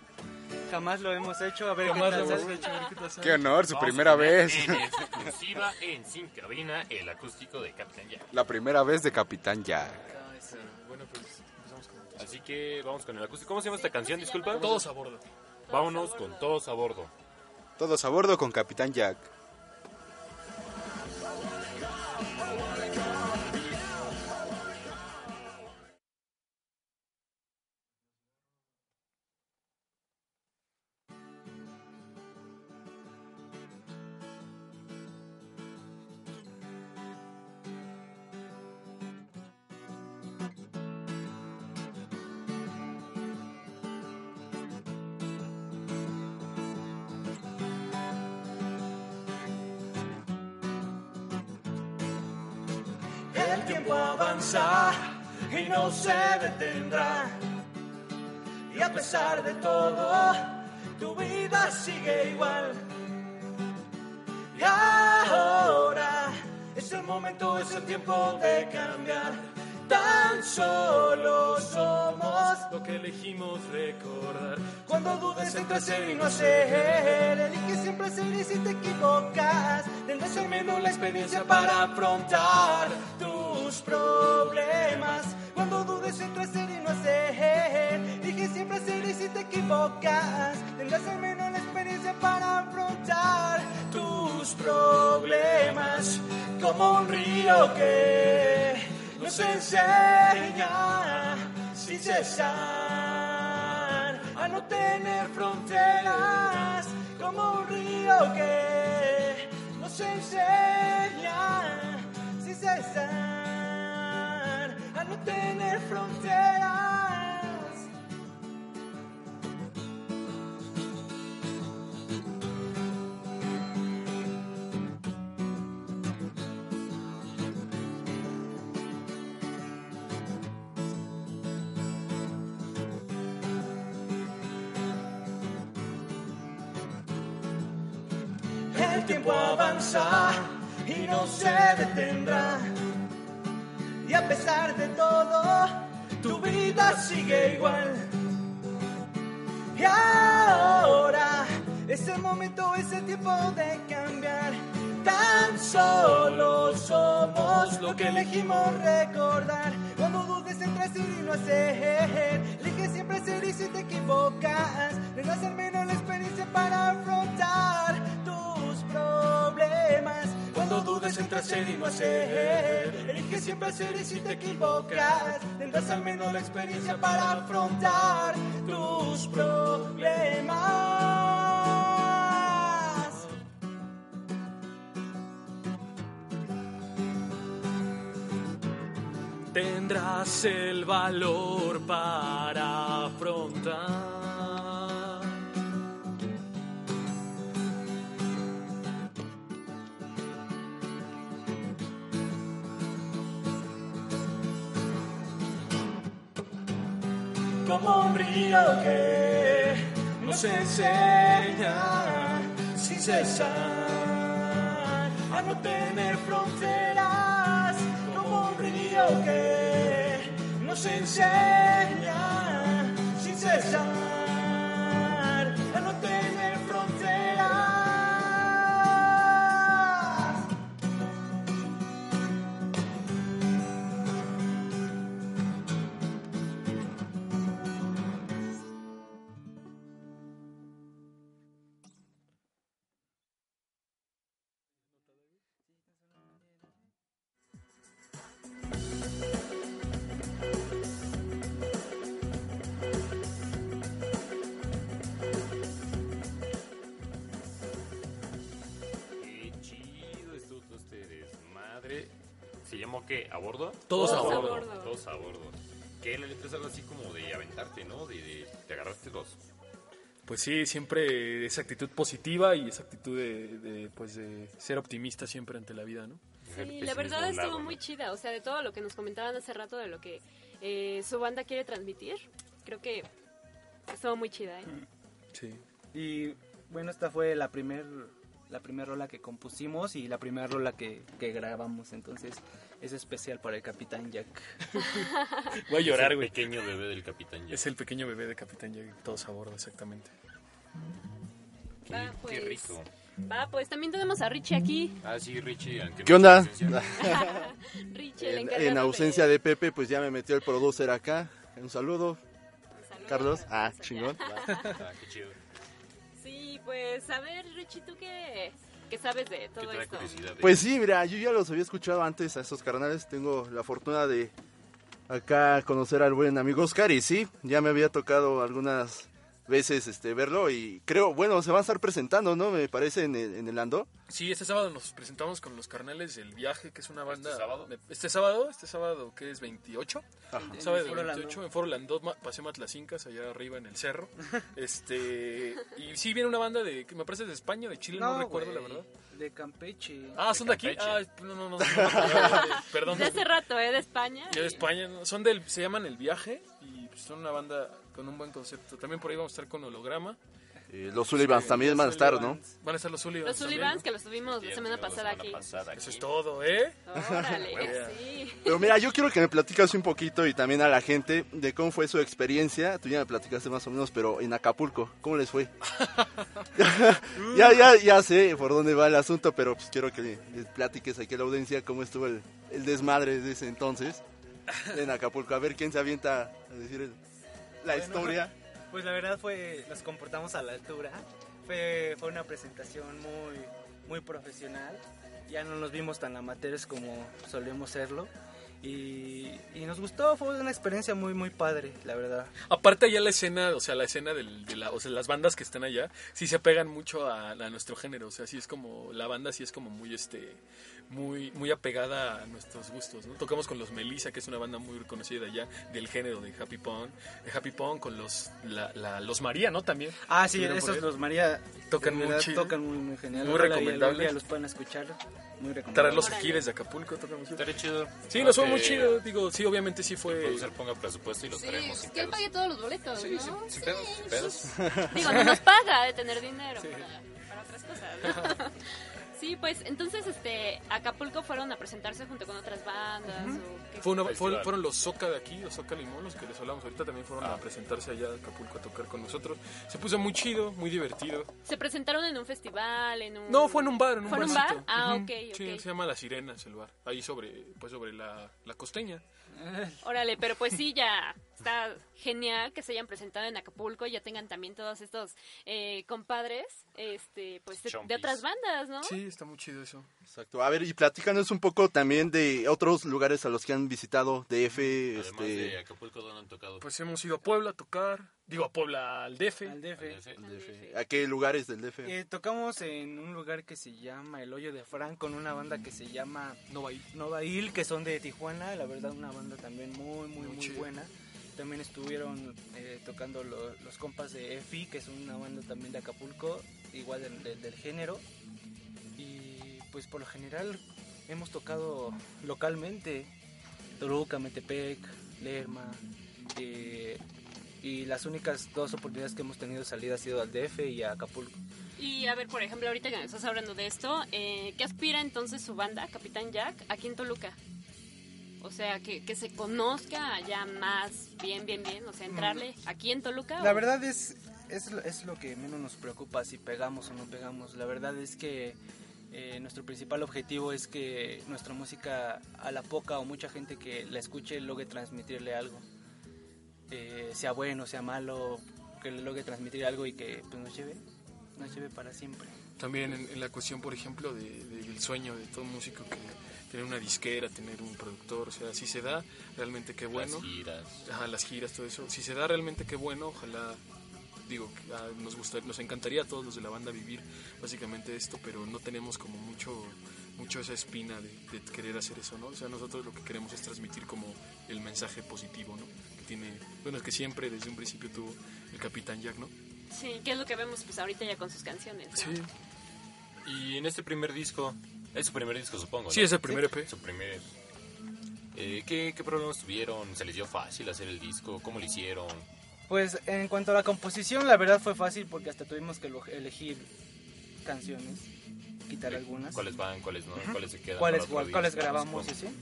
Speaker 20: Jamás lo hemos hecho, a ver
Speaker 17: Jamás
Speaker 20: qué tal
Speaker 17: lo hemos hecho, a ver qué
Speaker 11: honor, su
Speaker 1: Vamos
Speaker 11: primera vez.
Speaker 1: En exclusiva en Sin Cabina, el acústico de Captain Jack.
Speaker 11: La primera vez de Capitán Jack.
Speaker 17: Bueno, pues.
Speaker 1: Así que vamos con el acústico. ¿Cómo se llama esta canción? Disculpa.
Speaker 17: Todos a bordo.
Speaker 1: Vámonos con todos a bordo.
Speaker 11: Todos a bordo con Capitán Jack.
Speaker 16: Y a pesar de todo, tu vida sigue igual. Y ahora es el momento, es el tiempo de cambiar. Tan solo somos
Speaker 17: Lo que elegimos recordar.
Speaker 16: cuando dudes entre hacer y no hacer, elige siempre hacer y si te equivocas, tendrás al menos la experiencia para afrontar tus problemas. Hacer elige siempre y si te equivocas, tendrás al menos la experiencia para afrontar tus problemas. Como un río que nos enseña sin cesar a no tener fronteras. Como un río que nos enseña sin cesar a no tener fronteras. El tiempo avanza y no se detendrá. Y a pesar de todo, tu vida sigue igual. Y ahora es el momento, es el tiempo de cambiar. Tan solo somos lo que elegimos recordar. Cuando dudes entre hacer y no hacer, elige siempre hacer y si te equivocas, tendrás al menos la experiencia para afrontar tus problemas. Cuando dudes entre hacer y no hacer, elige siempre hacer y si te equivocas, tendrás al menos la experiencia para afrontar tus problemas.
Speaker 17: Tendrás el valor para afrontar.
Speaker 16: Como un río que nos enseña sin cesar a no tener fronteras, como un río que nos enseña sin cesar
Speaker 17: Pues sí, siempre esa actitud positiva y esa actitud de, de, pues de ser optimista siempre ante la vida, ¿no?
Speaker 15: Sí, la verdad estuvo muy chida, o sea, de todo lo que nos comentaban hace rato de lo que eh, su banda quiere transmitir, creo que estuvo muy chida, ¿eh?
Speaker 20: Sí. Y bueno, esta fue la primer
Speaker 16: la primera rola que compusimos y la primera rola que, que grabamos. Entonces es especial para el Capitán Jack.
Speaker 17: Voy a llorar,
Speaker 1: Es el
Speaker 17: güey.
Speaker 1: pequeño bebé del Capitán Jack.
Speaker 17: Es el pequeño bebé de Capitán Jack, todos a bordo, exactamente.
Speaker 15: Va, pues.
Speaker 1: Qué rico.
Speaker 15: Va, pues también tenemos a Richie aquí.
Speaker 1: Ah, sí, Richie. aunque no
Speaker 21: ¿Qué onda?
Speaker 1: esté presencial.
Speaker 15: Richie,
Speaker 21: En, en
Speaker 15: de-
Speaker 21: ausencia de Pepe, pues ya me metió el producer acá. Un saludo. Carlos. Ah, chingón.
Speaker 1: Ah, qué chido.
Speaker 15: Sí, pues a ver, Richie, ¿tú qué, qué sabes de todo esto?
Speaker 21: Pues sí, mira, yo ya los había escuchado antes a esos carnales. Tengo la fortuna de acá conocer al buen amigo Oscar y sí, ya me había tocado algunas veces este verlo y creo, bueno, se va a estar presentando, ¿no? Me parece en el, en el Ando.
Speaker 17: Sí, este sábado nos presentamos con los carnales del viaje, que es una banda. ¿Este sábado? Este sábado, este sábado que es 28.
Speaker 16: En
Speaker 17: Sábado
Speaker 16: Foro
Speaker 17: 28
Speaker 16: Landó.
Speaker 17: en Foro Landó, Paseo Matlacincas, allá arriba en el cerro. este Y sí viene una banda de, que me parece de España, de Chile, no, recuerdo la verdad.
Speaker 16: De Campeche.
Speaker 17: Ah, son de aquí. Ah, no, no, no. no, Perdón.
Speaker 15: De hace rato, ¿eh? De España.
Speaker 17: Ya de España, son del, se llaman El Viaje y pues, son una banda con un buen concepto. También por ahí vamos a estar con Holograma.
Speaker 21: Eh, los Sullivans también van a estar, ¿no?
Speaker 17: Van a estar los Sullivans.
Speaker 15: Los Sullivans, que los tuvimos la semana pasada aquí.
Speaker 17: Eso es todo, ¿eh?
Speaker 15: Órale, sí.
Speaker 21: Pero mira, yo quiero que me platicas un poquito y también a la gente de cómo fue su experiencia. Tú ya me platicaste más o menos, pero en Acapulco, ¿cómo les fue? ya, ya, ya sé por dónde va el asunto, pero pues quiero que les platiques aquí a la audiencia cómo estuvo el, el desmadre de ese entonces en Acapulco. A ver quién se avienta a decir la
Speaker 16: Bueno,
Speaker 21: historia.
Speaker 16: Pues la verdad fue, nos comportamos a la altura. Fue, fue una presentación muy, muy profesional. Ya no nos vimos tan amateurs como solíamos serlo. Y, y nos gustó, fue una experiencia muy, muy padre, la verdad.
Speaker 17: Aparte allá la escena, o sea, la escena del- de la, o sea, las bandas que están allá, sí se apegan mucho a, a nuestro género, o sea, sí es como, la banda sí es como muy, este, muy, muy apegada a nuestros gustos, ¿no? Tocamos con los Melissa, que es una banda muy reconocida allá, del género de Happy Pong, de Happy Pong, con los, la, la- los María, ¿no? También.
Speaker 16: Ah, sí, esos los María
Speaker 17: Tocan muy chido.
Speaker 16: Tocan muy, muy genial.
Speaker 17: Muy
Speaker 16: Ojalá y
Speaker 17: recomendable.
Speaker 16: algún día los puedan escuchar. Muy recomendable.
Speaker 17: Traerlos aquí desde Acapulco, tocan chido.
Speaker 1: Estaría chido.
Speaker 17: Sí, nos muy chido, digo, sí, obviamente sí
Speaker 1: El
Speaker 17: fue...
Speaker 1: producer ponga presupuesto y los traemos sin
Speaker 15: Que él pague todos los boletos,
Speaker 1: Sí,
Speaker 15: ¿no?
Speaker 1: sin, sin pedos, sin pedos.
Speaker 15: Digo, no nos paga de tener dinero para, para otras cosas. ¿no? Sí, pues entonces este Acapulco fueron a presentarse junto con otras bandas o qué?
Speaker 17: Fue una- fue- fueron los Soca de aquí, los Soca Limón, los que les hablamos ahorita, también fueron a presentarse allá a Acapulco a tocar con nosotros. Se puso muy chido, muy divertido.
Speaker 15: Se presentaron en un festival, en un
Speaker 17: No, fue en un bar, en un
Speaker 15: ¿Fue en un bar? Ah,
Speaker 17: Ujú.
Speaker 15: ok,
Speaker 17: Sí,
Speaker 15: ok.
Speaker 17: se llama Las Sirenas el bar, ahí sobre, pues sobre la, la costeña.
Speaker 15: Órale, pero pues sí, ya está genial que se hayan presentado en Acapulco y ya tengan también todos estos eh, compadres este pues de, otras bandas, ¿no?
Speaker 17: Sí, está muy chido eso.
Speaker 21: Exacto. A ver, y platícanos un poco también de otros lugares a los que han visitado, DF,
Speaker 1: Además
Speaker 21: este...
Speaker 1: de Acapulco, ¿dónde han tocado?
Speaker 17: Pues hemos ido a Puebla a tocar, digo a Puebla, al DF.
Speaker 16: Al DF.
Speaker 21: ¿A qué lugares del DF?
Speaker 16: Eh, tocamos en un lugar que se llama El Hoyo de Fran con una banda que se llama
Speaker 17: Novail,
Speaker 16: Novail que son de Tijuana, la verdad una banda también muy muy muy,
Speaker 17: chido.
Speaker 16: buena. También estuvieron eh, tocando lo- los compas de EFI, que es una banda también de Acapulco, igual del, del- del género. Y pues por lo general hemos tocado localmente, Toluca, Metepec, Lerma, eh, y las únicas dos oportunidades que hemos tenido de salida ha sido al DF y a Acapulco.
Speaker 15: Y a ver, por ejemplo, ahorita que me estás hablando de esto, eh, ¿qué aspira entonces su banda, Capitán Jack, aquí en Toluca? O sea, que, que se conozca ya más bien, bien, bien, o sea, entrarle aquí en Toluca.
Speaker 16: La
Speaker 15: o-
Speaker 16: verdad es, es, lo- es lo que menos nos preocupa si pegamos o no pegamos. La verdad es que eh, nuestro principal objetivo es que nuestra música a la poca o mucha gente que la escuche logre transmitirle algo. Eh, sea bueno, sea malo, que le logre transmitir algo y que pues, nos lleve, nos lleve para siempre.
Speaker 17: También en, en la cuestión, por ejemplo, de, de- del sueño de todo músico que tener una disquera, tener un productor, o sea, si se da, realmente qué bueno.
Speaker 1: Las giras.
Speaker 17: Ajá, las giras, todo eso. Si se da realmente qué bueno, ojalá, digo, ah, nos gusta, nos encantaría a todos los de la banda vivir básicamente esto, pero no tenemos como mucho mucho esa espina de, de querer hacer eso, ¿no? O sea, nosotros lo que queremos es transmitir como el mensaje positivo, ¿no? Que tiene, bueno, que siempre desde un principio tuvo el Capitán Jack, ¿no?
Speaker 15: Sí, que es lo que vemos pues ahorita ya con sus canciones. ¿no?
Speaker 17: Sí.
Speaker 1: Y en este primer disco, es su primer disco supongo,
Speaker 17: Sí,
Speaker 1: ¿no?
Speaker 17: es el primer EP.
Speaker 1: Su primer... Eh, ¿qué, ¿Qué problemas tuvieron? ¿Se les dio fácil hacer el disco? ¿Cómo lo hicieron?
Speaker 16: Pues en cuanto a la composición, la verdad fue fácil porque hasta tuvimos que elegir canciones. quitar algunas.
Speaker 1: ¿Cuáles van, cuáles no? ¿Cuáles se quedan?
Speaker 16: cuáles,
Speaker 1: otro
Speaker 16: cuáles grabamos y
Speaker 1: Supongo.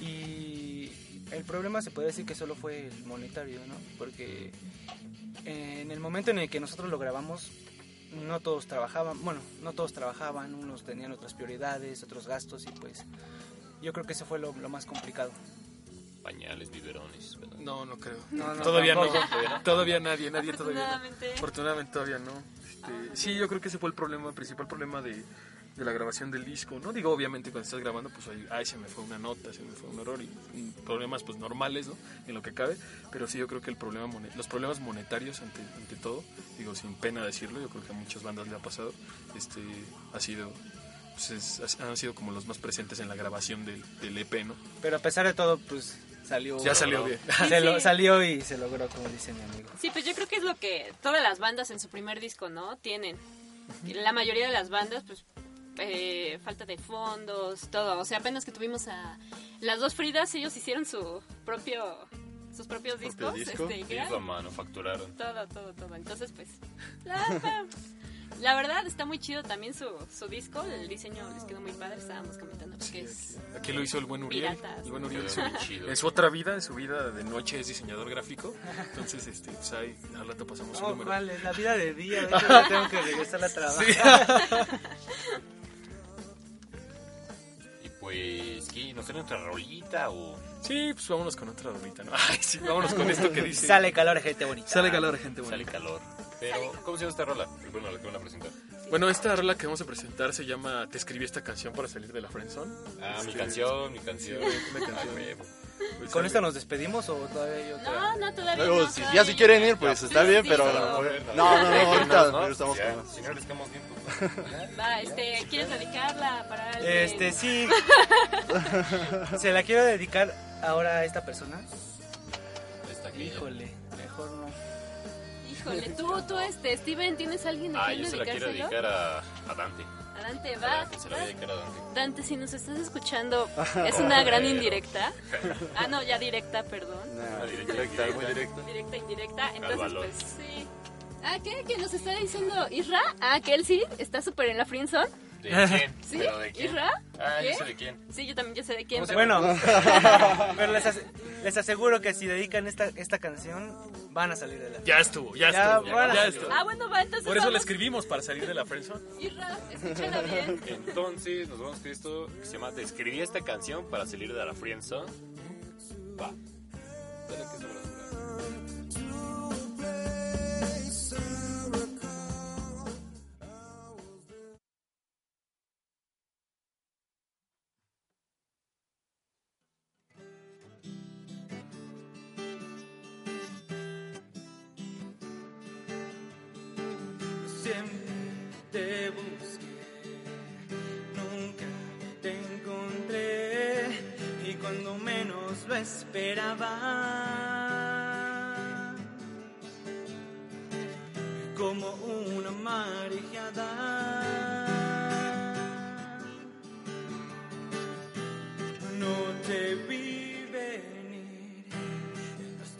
Speaker 16: así. Y el problema se puede decir que solo fue el monetario, ¿no? Porque en el momento en el que nosotros lo grabamos, no todos trabajaban, bueno, no todos trabajaban, unos tenían otras prioridades, otros gastos y pues yo creo que eso fue lo, lo más complicado.
Speaker 1: Pañales, biberones. ¿verdad?
Speaker 17: No, no creo.
Speaker 16: No, no,
Speaker 17: todavía no. Todavía nadie, nadie todavía.
Speaker 15: Afortunadamente.
Speaker 17: Afortunadamente todavía no. Este, sí, yo creo que ese fue el problema, el principal problema de, de la grabación del disco, ¿no? Digo, obviamente cuando estás grabando, pues ahí, ay, se me fue una nota, se me fue un error y, y problemas pues normales, ¿no? En lo que cabe, pero sí yo creo que el problema los problemas monetarios ante, ante todo, digo sin pena decirlo, yo creo que a muchas bandas le ha pasado, este ha sido pues, es- han sido como los más presentes en la grabación del, del EP, ¿no?
Speaker 16: Pero a pesar de todo, pues salió...
Speaker 17: Ya salió bien.
Speaker 16: Se lo-
Speaker 15: Sí.
Speaker 16: salió y se logró, como dice mi amigo.
Speaker 15: Sí, pues yo creo que es lo que todas las bandas en su primer disco, ¿no? Tienen. La mayoría de las bandas, pues, eh, falta de fondos, todo. O sea, apenas que tuvimos a las dos Fridas, ellos hicieron su propio, sus propios discos.
Speaker 1: disco?
Speaker 15: este,
Speaker 1: lo manufacturaron.
Speaker 15: todo, todo, todo. Entonces, pues, la, la verdad está muy chido también su, su disco. El diseño les quedó muy padre. Estábamos comentando que es
Speaker 17: Aquí lo hizo el buen Uriel.
Speaker 15: Piratas.
Speaker 17: El buen Uriel su,
Speaker 1: chido.
Speaker 17: en su otra vida, en su vida de noche es diseñador gráfico. Entonces, este, pues ahí al rato pasamos su
Speaker 16: No,
Speaker 17: número.
Speaker 16: vale, la vida de día, de hecho, tengo que regresar a trabajar.
Speaker 1: pues, ¿qué? ¿Nos traen otra rolita o...?
Speaker 17: Sí, pues vámonos con otra rolita, ¿no? Ay, sí, vámonos con esto que dice.
Speaker 16: Sale calor, gente bonita.
Speaker 17: Sale calor, gente
Speaker 1: Sale
Speaker 17: bonita.
Speaker 1: calor. Pero, ¿cómo se llama esta rola? Bueno, la que van a presentar.
Speaker 17: Bueno, esta rola que vamos a presentar se llama Te escribí esta canción para salir de la friendzone.
Speaker 1: Ah, mi
Speaker 17: Este,
Speaker 1: canción, mi canción.
Speaker 17: Sí, una canción.
Speaker 1: Ah, huevo.
Speaker 17: Pues,
Speaker 16: ¿Con esto nos despedimos o todavía hay otra?
Speaker 15: No, no, todavía
Speaker 21: Luego,
Speaker 15: no.
Speaker 21: si,
Speaker 15: todavía
Speaker 21: ya si quieren ir, pues está bien, pero... No, no, no, ahorita estamos con...
Speaker 1: Si no les quedamos bien, pues...
Speaker 15: Va, este, ¿quieres dedicarla para alguien?
Speaker 16: Este, sí. Se la quiero dedicar ahora a esta persona.
Speaker 1: Está aquí.
Speaker 16: Híjole, mejor no.
Speaker 15: Híjole, tú, tú, este, Steven, ¿tienes alguien a
Speaker 1: Ah,
Speaker 15: quien
Speaker 1: yo se la quiero
Speaker 15: dedicárselo?
Speaker 1: dedicar a, a Dante.
Speaker 15: Dante,
Speaker 1: A
Speaker 15: va.
Speaker 1: Dante,
Speaker 15: si nos estás escuchando, es una gran indirecta. Ah, no, ya directa, perdón.
Speaker 1: Ah, directa, directa, muy directa.
Speaker 15: Directa, indirecta. Entonces, pues sí. Ah, ¿qué? ¿Que nos está diciendo Isra? Ah, que él sí está súper en la friendzone.
Speaker 1: ¿De quién?
Speaker 15: ¿Sí?
Speaker 1: ¿Pero de quién?
Speaker 15: ¿Isra?
Speaker 1: Ah,
Speaker 15: ¿Qué?
Speaker 1: yo sé de quién.
Speaker 15: Sí, yo también ya sé de quién.
Speaker 1: ¿Cómo se
Speaker 15: pero-
Speaker 16: Bueno, pero les, ase- les aseguro que si dedican esta, esta canción, van a salir de la...
Speaker 17: Ya estuvo, ya,
Speaker 16: Ya,
Speaker 17: estuvo. ya estuvo.
Speaker 15: Ah, bueno, va, entonces
Speaker 17: Por eso la escribimos, para salir de la friendzone.
Speaker 15: Isra, escúchala bien.
Speaker 1: Entonces, nos vamos con esto que se llama Te escribí esta canción para salir de la friendzone. Va. Dale que es
Speaker 16: te busqué, nunca te encontré y cuando menos lo esperaba, como una marejada. No te vi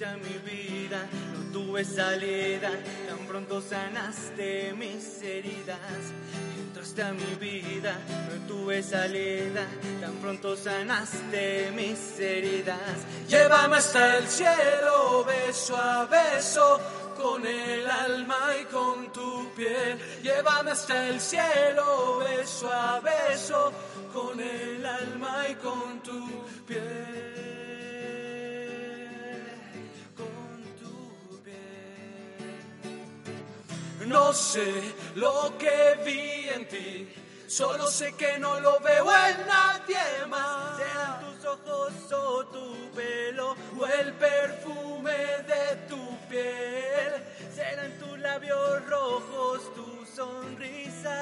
Speaker 16: entraste a mi vida, no tuve salida, tan pronto sanaste mis heridas. Entraste a mi vida, no tuve salida, tan pronto sanaste mis heridas. Llévame hasta el cielo, beso a beso, con el alma y con tu piel. Llévame hasta el cielo, beso a beso, con el alma y con tu piel. No sé lo que vi en ti, solo sé que no lo veo en nadie más. Sean tus ojos o tu pelo o el perfume de tu piel. Serán tus labios rojos, tu sonrisa.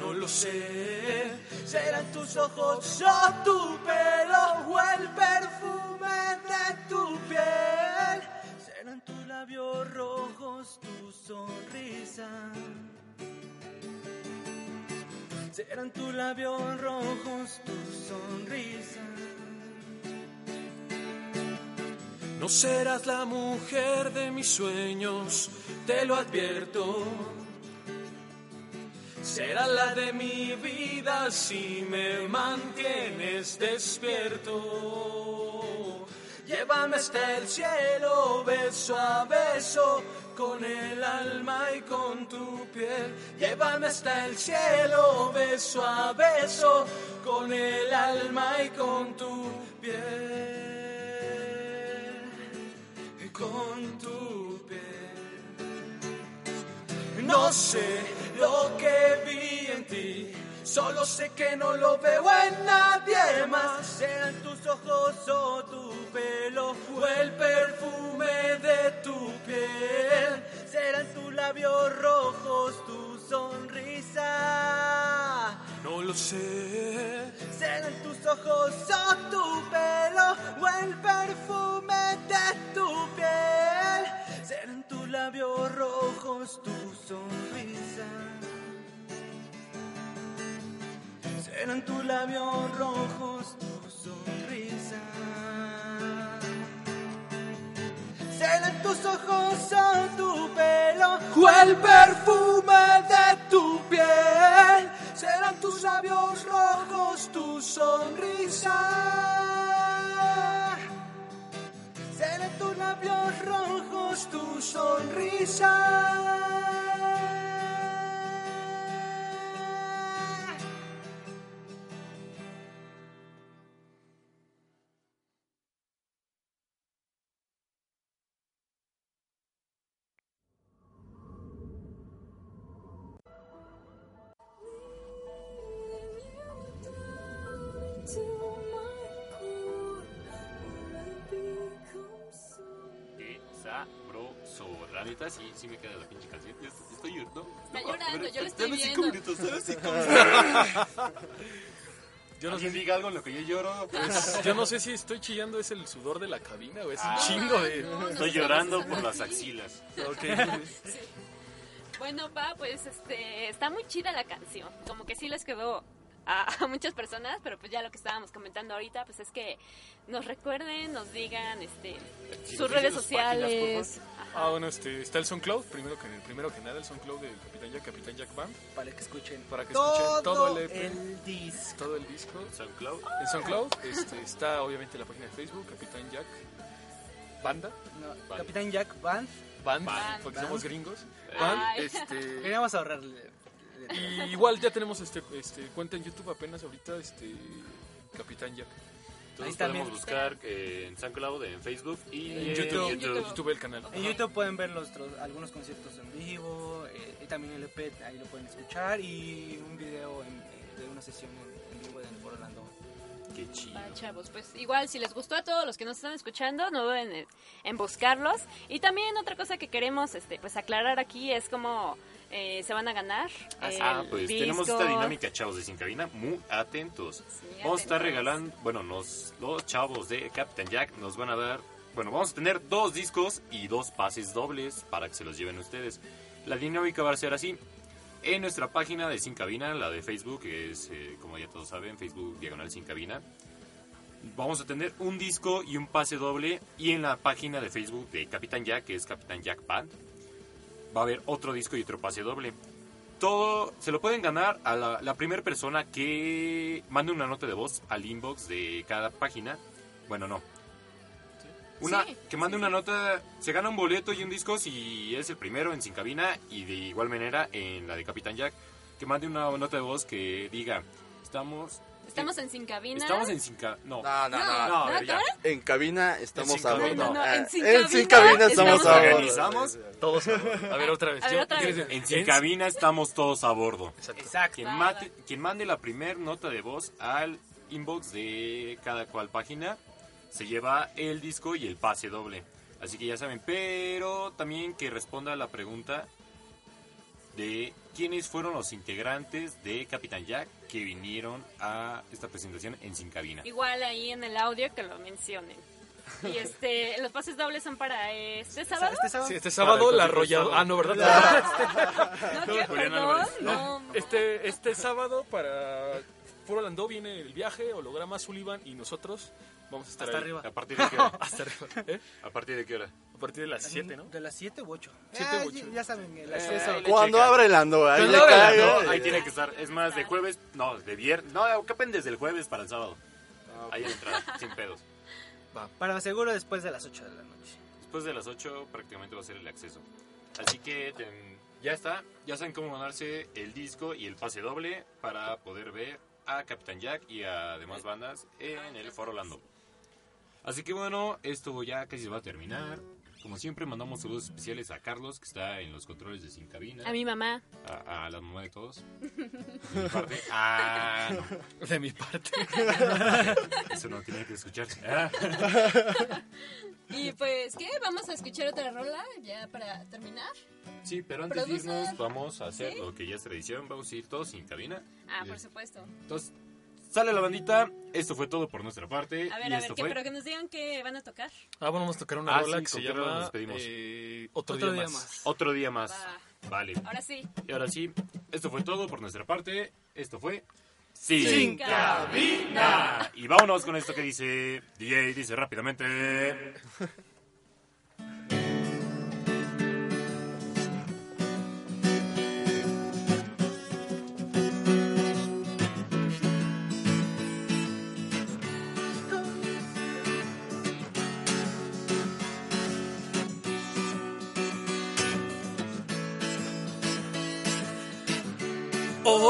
Speaker 16: No lo sé, serán tus ojos o tu pelo o el perfume de tu piel. Serán tus labios rojos, tu sonrisa. Serán tus labios rojos, tu sonrisa. No serás la mujer de mis sueños, te lo advierto.
Speaker 13: será la de mi vida si me mantienes despierto. Llévame hasta el cielo, beso a beso, con el alma y con tu piel. Llévame hasta el cielo, beso a beso, con el alma y con tu piel. Y con tu piel. No sé lo que vi en ti. Solo sé que no lo veo en nadie más. Serán tus ojos o tu pelo o el perfume de tu piel. Serán tus labios rojos, tu sonrisa. No lo sé. Serán tus ojos o tu pelo o el perfume de tu piel. Serán tus labios rojos, tu sonrisa. Serán tus labios rojos, tu sonrisa. Serán tus ojos o tu pelo o el perfume de tu piel. Serán tus labios rojos, tu sonrisa. Serán tus labios rojos, tu sonrisa.
Speaker 1: Sí, sí me queda la pinche canción. Yo estoy- estoy llorando.
Speaker 15: Está llorando, yo lo estoy viendo.
Speaker 1: minutos, dame cinco minutos.
Speaker 17: Yo no
Speaker 1: ¿Alguien
Speaker 17: sé-
Speaker 1: diga algo en lo que yo lloro?
Speaker 17: Pues, yo no sé si estoy chillando, es el sudor de la cabina o es
Speaker 1: Ah.
Speaker 17: un chingo de...
Speaker 1: Estoy llorando por las axilas.
Speaker 17: Ok.
Speaker 15: Bueno, pa, pues este, está muy chida la canción. Como que sí les quedó a, a muchas personas, pero pues ya lo que estábamos comentando ahorita, pues es que nos recuerden, nos digan este,
Speaker 17: Sí,
Speaker 15: sus
Speaker 17: nos
Speaker 15: redes
Speaker 17: páginas,
Speaker 15: sociales.
Speaker 17: Ah, bueno, este, está el SoundCloud, primero que, primero que nada el SoundCloud del Capitán Jack, Capitán Jack Band.
Speaker 16: Para que escuchen
Speaker 17: Para que
Speaker 16: todo
Speaker 17: escuchen todo el EP.
Speaker 16: el disco.
Speaker 17: Todo el disco.
Speaker 1: SoundCloud.
Speaker 17: En SoundCloud este, está obviamente la página de Facebook, Capitán Jack Banda.
Speaker 16: No, Capitán Jack Band.
Speaker 17: Band,
Speaker 16: Band.
Speaker 17: porque
Speaker 16: Band.
Speaker 17: somos gringos. Band, este...
Speaker 16: Queríamos ahorrarle.
Speaker 17: Y igual ya tenemos este, este cuenta en YouTube apenas ahorita, este Capitán Jack.
Speaker 1: Entonces podemos buscar eh, en SoundCloud, en Facebook y
Speaker 17: En
Speaker 1: en
Speaker 17: YouTube,
Speaker 1: YouTube.
Speaker 17: YouTube. el canal.
Speaker 16: En YouTube pueden ver nuestros, algunos conciertos en vivo, eh, y también el EP, ahí lo pueden escuchar, y un video en- eh, de una sesión en, en vivo Foro Orlando.
Speaker 1: Qué chido.
Speaker 15: Va, chavos, pues igual si les gustó a todos los que nos están escuchando, no duden en, en buscarlos. Y también otra cosa que queremos este, pues aclarar aquí es cómo eh, se van a ganar.
Speaker 1: Ah,
Speaker 15: el
Speaker 1: pues
Speaker 15: disco.
Speaker 1: tenemos esta dinámica, chavos de Sin Cabina, muy atentos. vamos a estar regalando, bueno, nos, los chavos de Captain Jack nos van a dar, bueno, vamos a tener dos discos y dos pases dobles para que se los lleven ustedes. La dinámica va a ser así. En nuestra página de Sin Cabina, la de Facebook, que es, eh, como ya todos saben, Facebook Diagonal Sin Cabina, vamos a tener un disco y un pase doble. Y en la página de Facebook de Capitán Jack, que es Capitán Jack Band, va a haber otro disco y otro pase doble. Todo se lo pueden ganar a la, la primera persona que mande una nota de voz al inbox de cada página. Bueno, no. Una
Speaker 15: Sí,
Speaker 1: que mande una nota, se gana un boleto y un disco si es el primero en Sin Cabina y de igual manera en la de Capitán Jack, que mande una nota de voz que diga, estamos
Speaker 15: Estamos en Sin Cabina.
Speaker 1: estamos en Sin Cabina. No.
Speaker 21: No, no, no.
Speaker 1: No, a ver, ya.
Speaker 21: En cabina estamos
Speaker 1: sin
Speaker 21: a bordo.
Speaker 1: No, no, en sin
Speaker 21: en
Speaker 1: cabina
Speaker 21: sin cabina estamos
Speaker 1: estamos
Speaker 21: a bordo.
Speaker 1: organizamos.
Speaker 17: Todos a bordo. A ver, otra vez.
Speaker 15: A ver, otra vez.
Speaker 1: En Sin Cabina estamos todos a bordo.
Speaker 16: Exacto.
Speaker 1: Quien, mate- quien mande la primer nota de voz al inbox de cada cual página se lleva el disco y el pase doble. Así que ya saben, pero también que responda a la pregunta de quiénes fueron los integrantes de Capitán Jack que vinieron a esta presentación en Sin Cabina.
Speaker 15: Igual ahí en el audio que lo mencionen. Y este, los pases dobles son para este sábado.
Speaker 17: Sí, este sábado la arrolladora. Ah, no, ¿verdad?
Speaker 15: No, ¿qué? Perdón,
Speaker 17: Álvarez.
Speaker 15: no.
Speaker 17: Este, este sábado para Foro Orlando viene el viaje, holograma Sullivan y nosotros vamos a estar
Speaker 16: Hasta
Speaker 17: ahí.
Speaker 16: arriba.
Speaker 1: ¿A partir de qué hora?
Speaker 17: Hasta arriba. ¿Eh?
Speaker 1: ¿A partir de qué hora?
Speaker 17: A partir de las 7, ¿no?
Speaker 16: De las 7 u 8.
Speaker 17: Siete u ocho.
Speaker 16: Ya saben, el
Speaker 17: Eh,
Speaker 16: acceso.
Speaker 17: ahí
Speaker 21: Cuando abre el ando, ahí
Speaker 17: Cuando
Speaker 21: le
Speaker 17: abre el.
Speaker 1: Ahí tiene que estar. Es más, de jueves, no, de viernes. No, ¿qué pendes del jueves para el sábado? Ahí en entrada, sin pedos.
Speaker 16: Para seguro después de las 8 de la noche.
Speaker 1: Después de las 8 prácticamente va a ser el acceso. Así que ten- ya está. Ya saben cómo ganarse el disco y el pase doble para poder ver a Capitán Jack y a demás bandas en el Foro Orlando. Así que bueno, esto ya casi se va a terminar. Como siempre, mandamos saludos especiales a Carlos, que está en los controles de Sin Cabina.
Speaker 15: A mi mamá.
Speaker 1: A, a la mamá de todos. De mi parte. Ah, no.
Speaker 17: De mi parte.
Speaker 1: Eso no tiene que escucharse. Ah.
Speaker 15: Y pues, ¿qué? ¿Vamos a escuchar otra rola ya para terminar?
Speaker 1: Sí, pero antes de irnos, vamos a hacer
Speaker 15: ¿Sí?
Speaker 1: lo que ya es tradición. Vamos a ir todos sin cabina.
Speaker 15: Ah, por
Speaker 1: es-
Speaker 15: supuesto.
Speaker 1: Entonces, sale la bandita. Esto fue todo por nuestra parte.
Speaker 15: A ver,
Speaker 1: y
Speaker 15: a
Speaker 1: esto
Speaker 15: ver, que,
Speaker 1: fue...
Speaker 15: pero que nos digan que van a tocar.
Speaker 17: Ah, bueno, vamos a tocar una
Speaker 1: Ah,
Speaker 17: rola
Speaker 1: sí,
Speaker 17: que
Speaker 1: ¿con
Speaker 17: se llama
Speaker 1: nos despedimos?
Speaker 17: eh, Otro, día, más.
Speaker 1: Otro día más. Vale.
Speaker 15: Ahora sí.
Speaker 1: Y ahora sí, esto fue todo por nuestra parte. Esto fue...
Speaker 22: Sin
Speaker 1: Sin
Speaker 22: Cabina.
Speaker 1: Y vámonos con esto que dice DJ, dice rápidamente...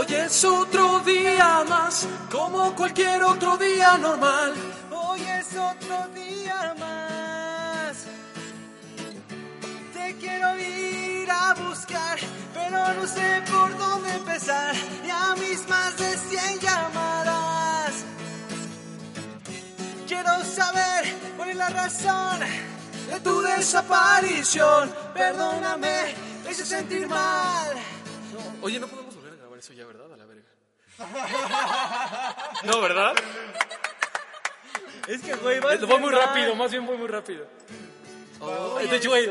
Speaker 13: Hoy es otro día más, como cualquier otro día normal.
Speaker 22: Hoy es otro día más. Te quiero ir a buscar, pero no sé por dónde empezar. Ya mis más de 100 llamadas. Quiero saber cuál es la razón de tu desaparición. Perdóname, te hice sentir mal.
Speaker 17: Oye, no grabar eso ya, ¿verdad? A la verga. No, ¿verdad?
Speaker 16: Es que, güey,
Speaker 17: Eh, Voy muy rápido, más bien voy muy rápido. Oh, de hecho, güey.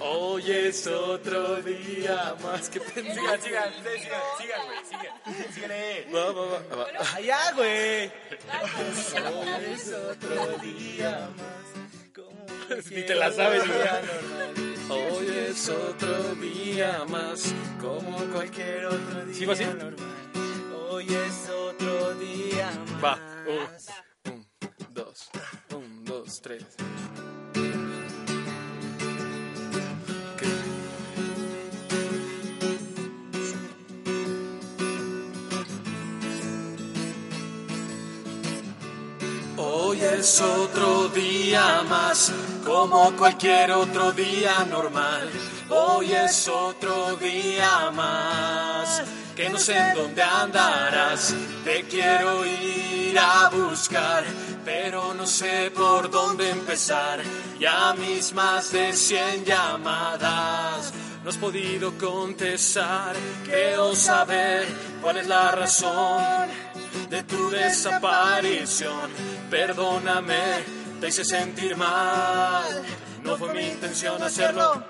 Speaker 17: Hoy es otro día más que pendejo.
Speaker 1: Sigan, sigan, ustedes sigan, sigan, güey, sigan. Síganle.
Speaker 17: Va, va, va, va.
Speaker 16: Allá, güey.
Speaker 22: Hoy es otro día más.
Speaker 17: Ni te la sabes, güey.
Speaker 22: Normal.
Speaker 17: Hoy es otro día más, como cualquier otro día. ¿Sí va así?
Speaker 22: Hoy es otro día más.
Speaker 17: Va. Un, un, dos, un, dos, tres.
Speaker 13: Hoy es otro día más, como cualquier otro día normal. Hoy es otro día más, que no sé en dónde andarás. Te quiero ir a buscar, pero no sé por dónde empezar. Ya mis más de 100 llamadas. No has podido contestar, creo saber cuál es la razón de tu desaparición. Perdóname, te hice sentir mal. No fue mi intención hacerlo.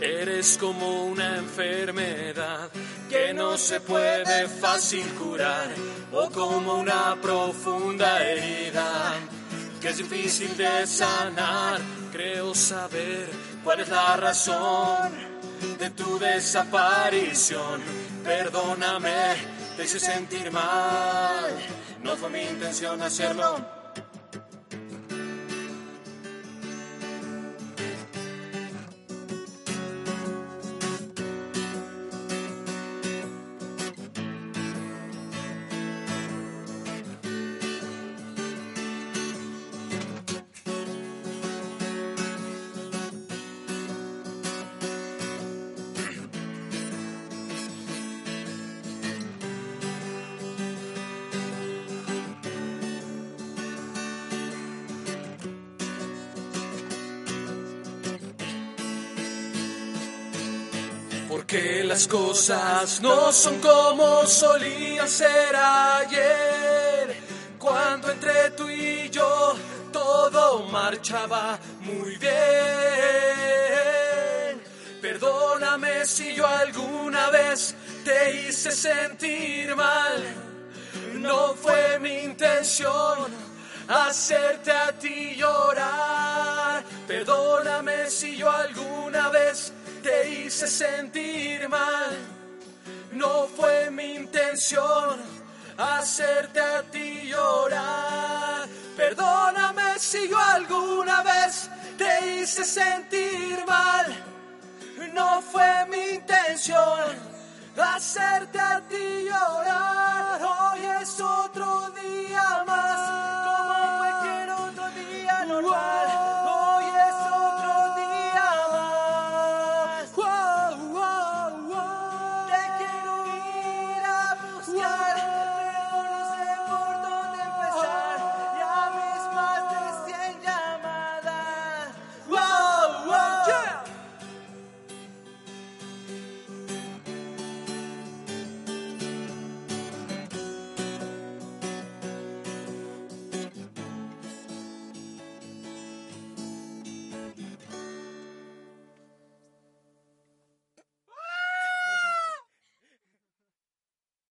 Speaker 13: Eres como una enfermedad que no se puede fácil curar o como una profunda herida que es difícil de sanar. Creo saber cuál es la razón de tu desaparición. Perdóname, te hice sentir mal. No fue mi intención hacerlo. Las cosas no son como solían ser ayer. Cuando entre tú y yo todo marchaba muy bien. Perdóname si yo alguna vez te hice sentir mal. No fue mi intención hacerte a ti llorar. Perdóname si yo alguna vez te hice sentir mal. No fue mi intención hacerte a ti llorar. Perdóname si yo alguna vez te hice sentir mal. No fue mi intención hacerte a ti llorar. Hoy es otro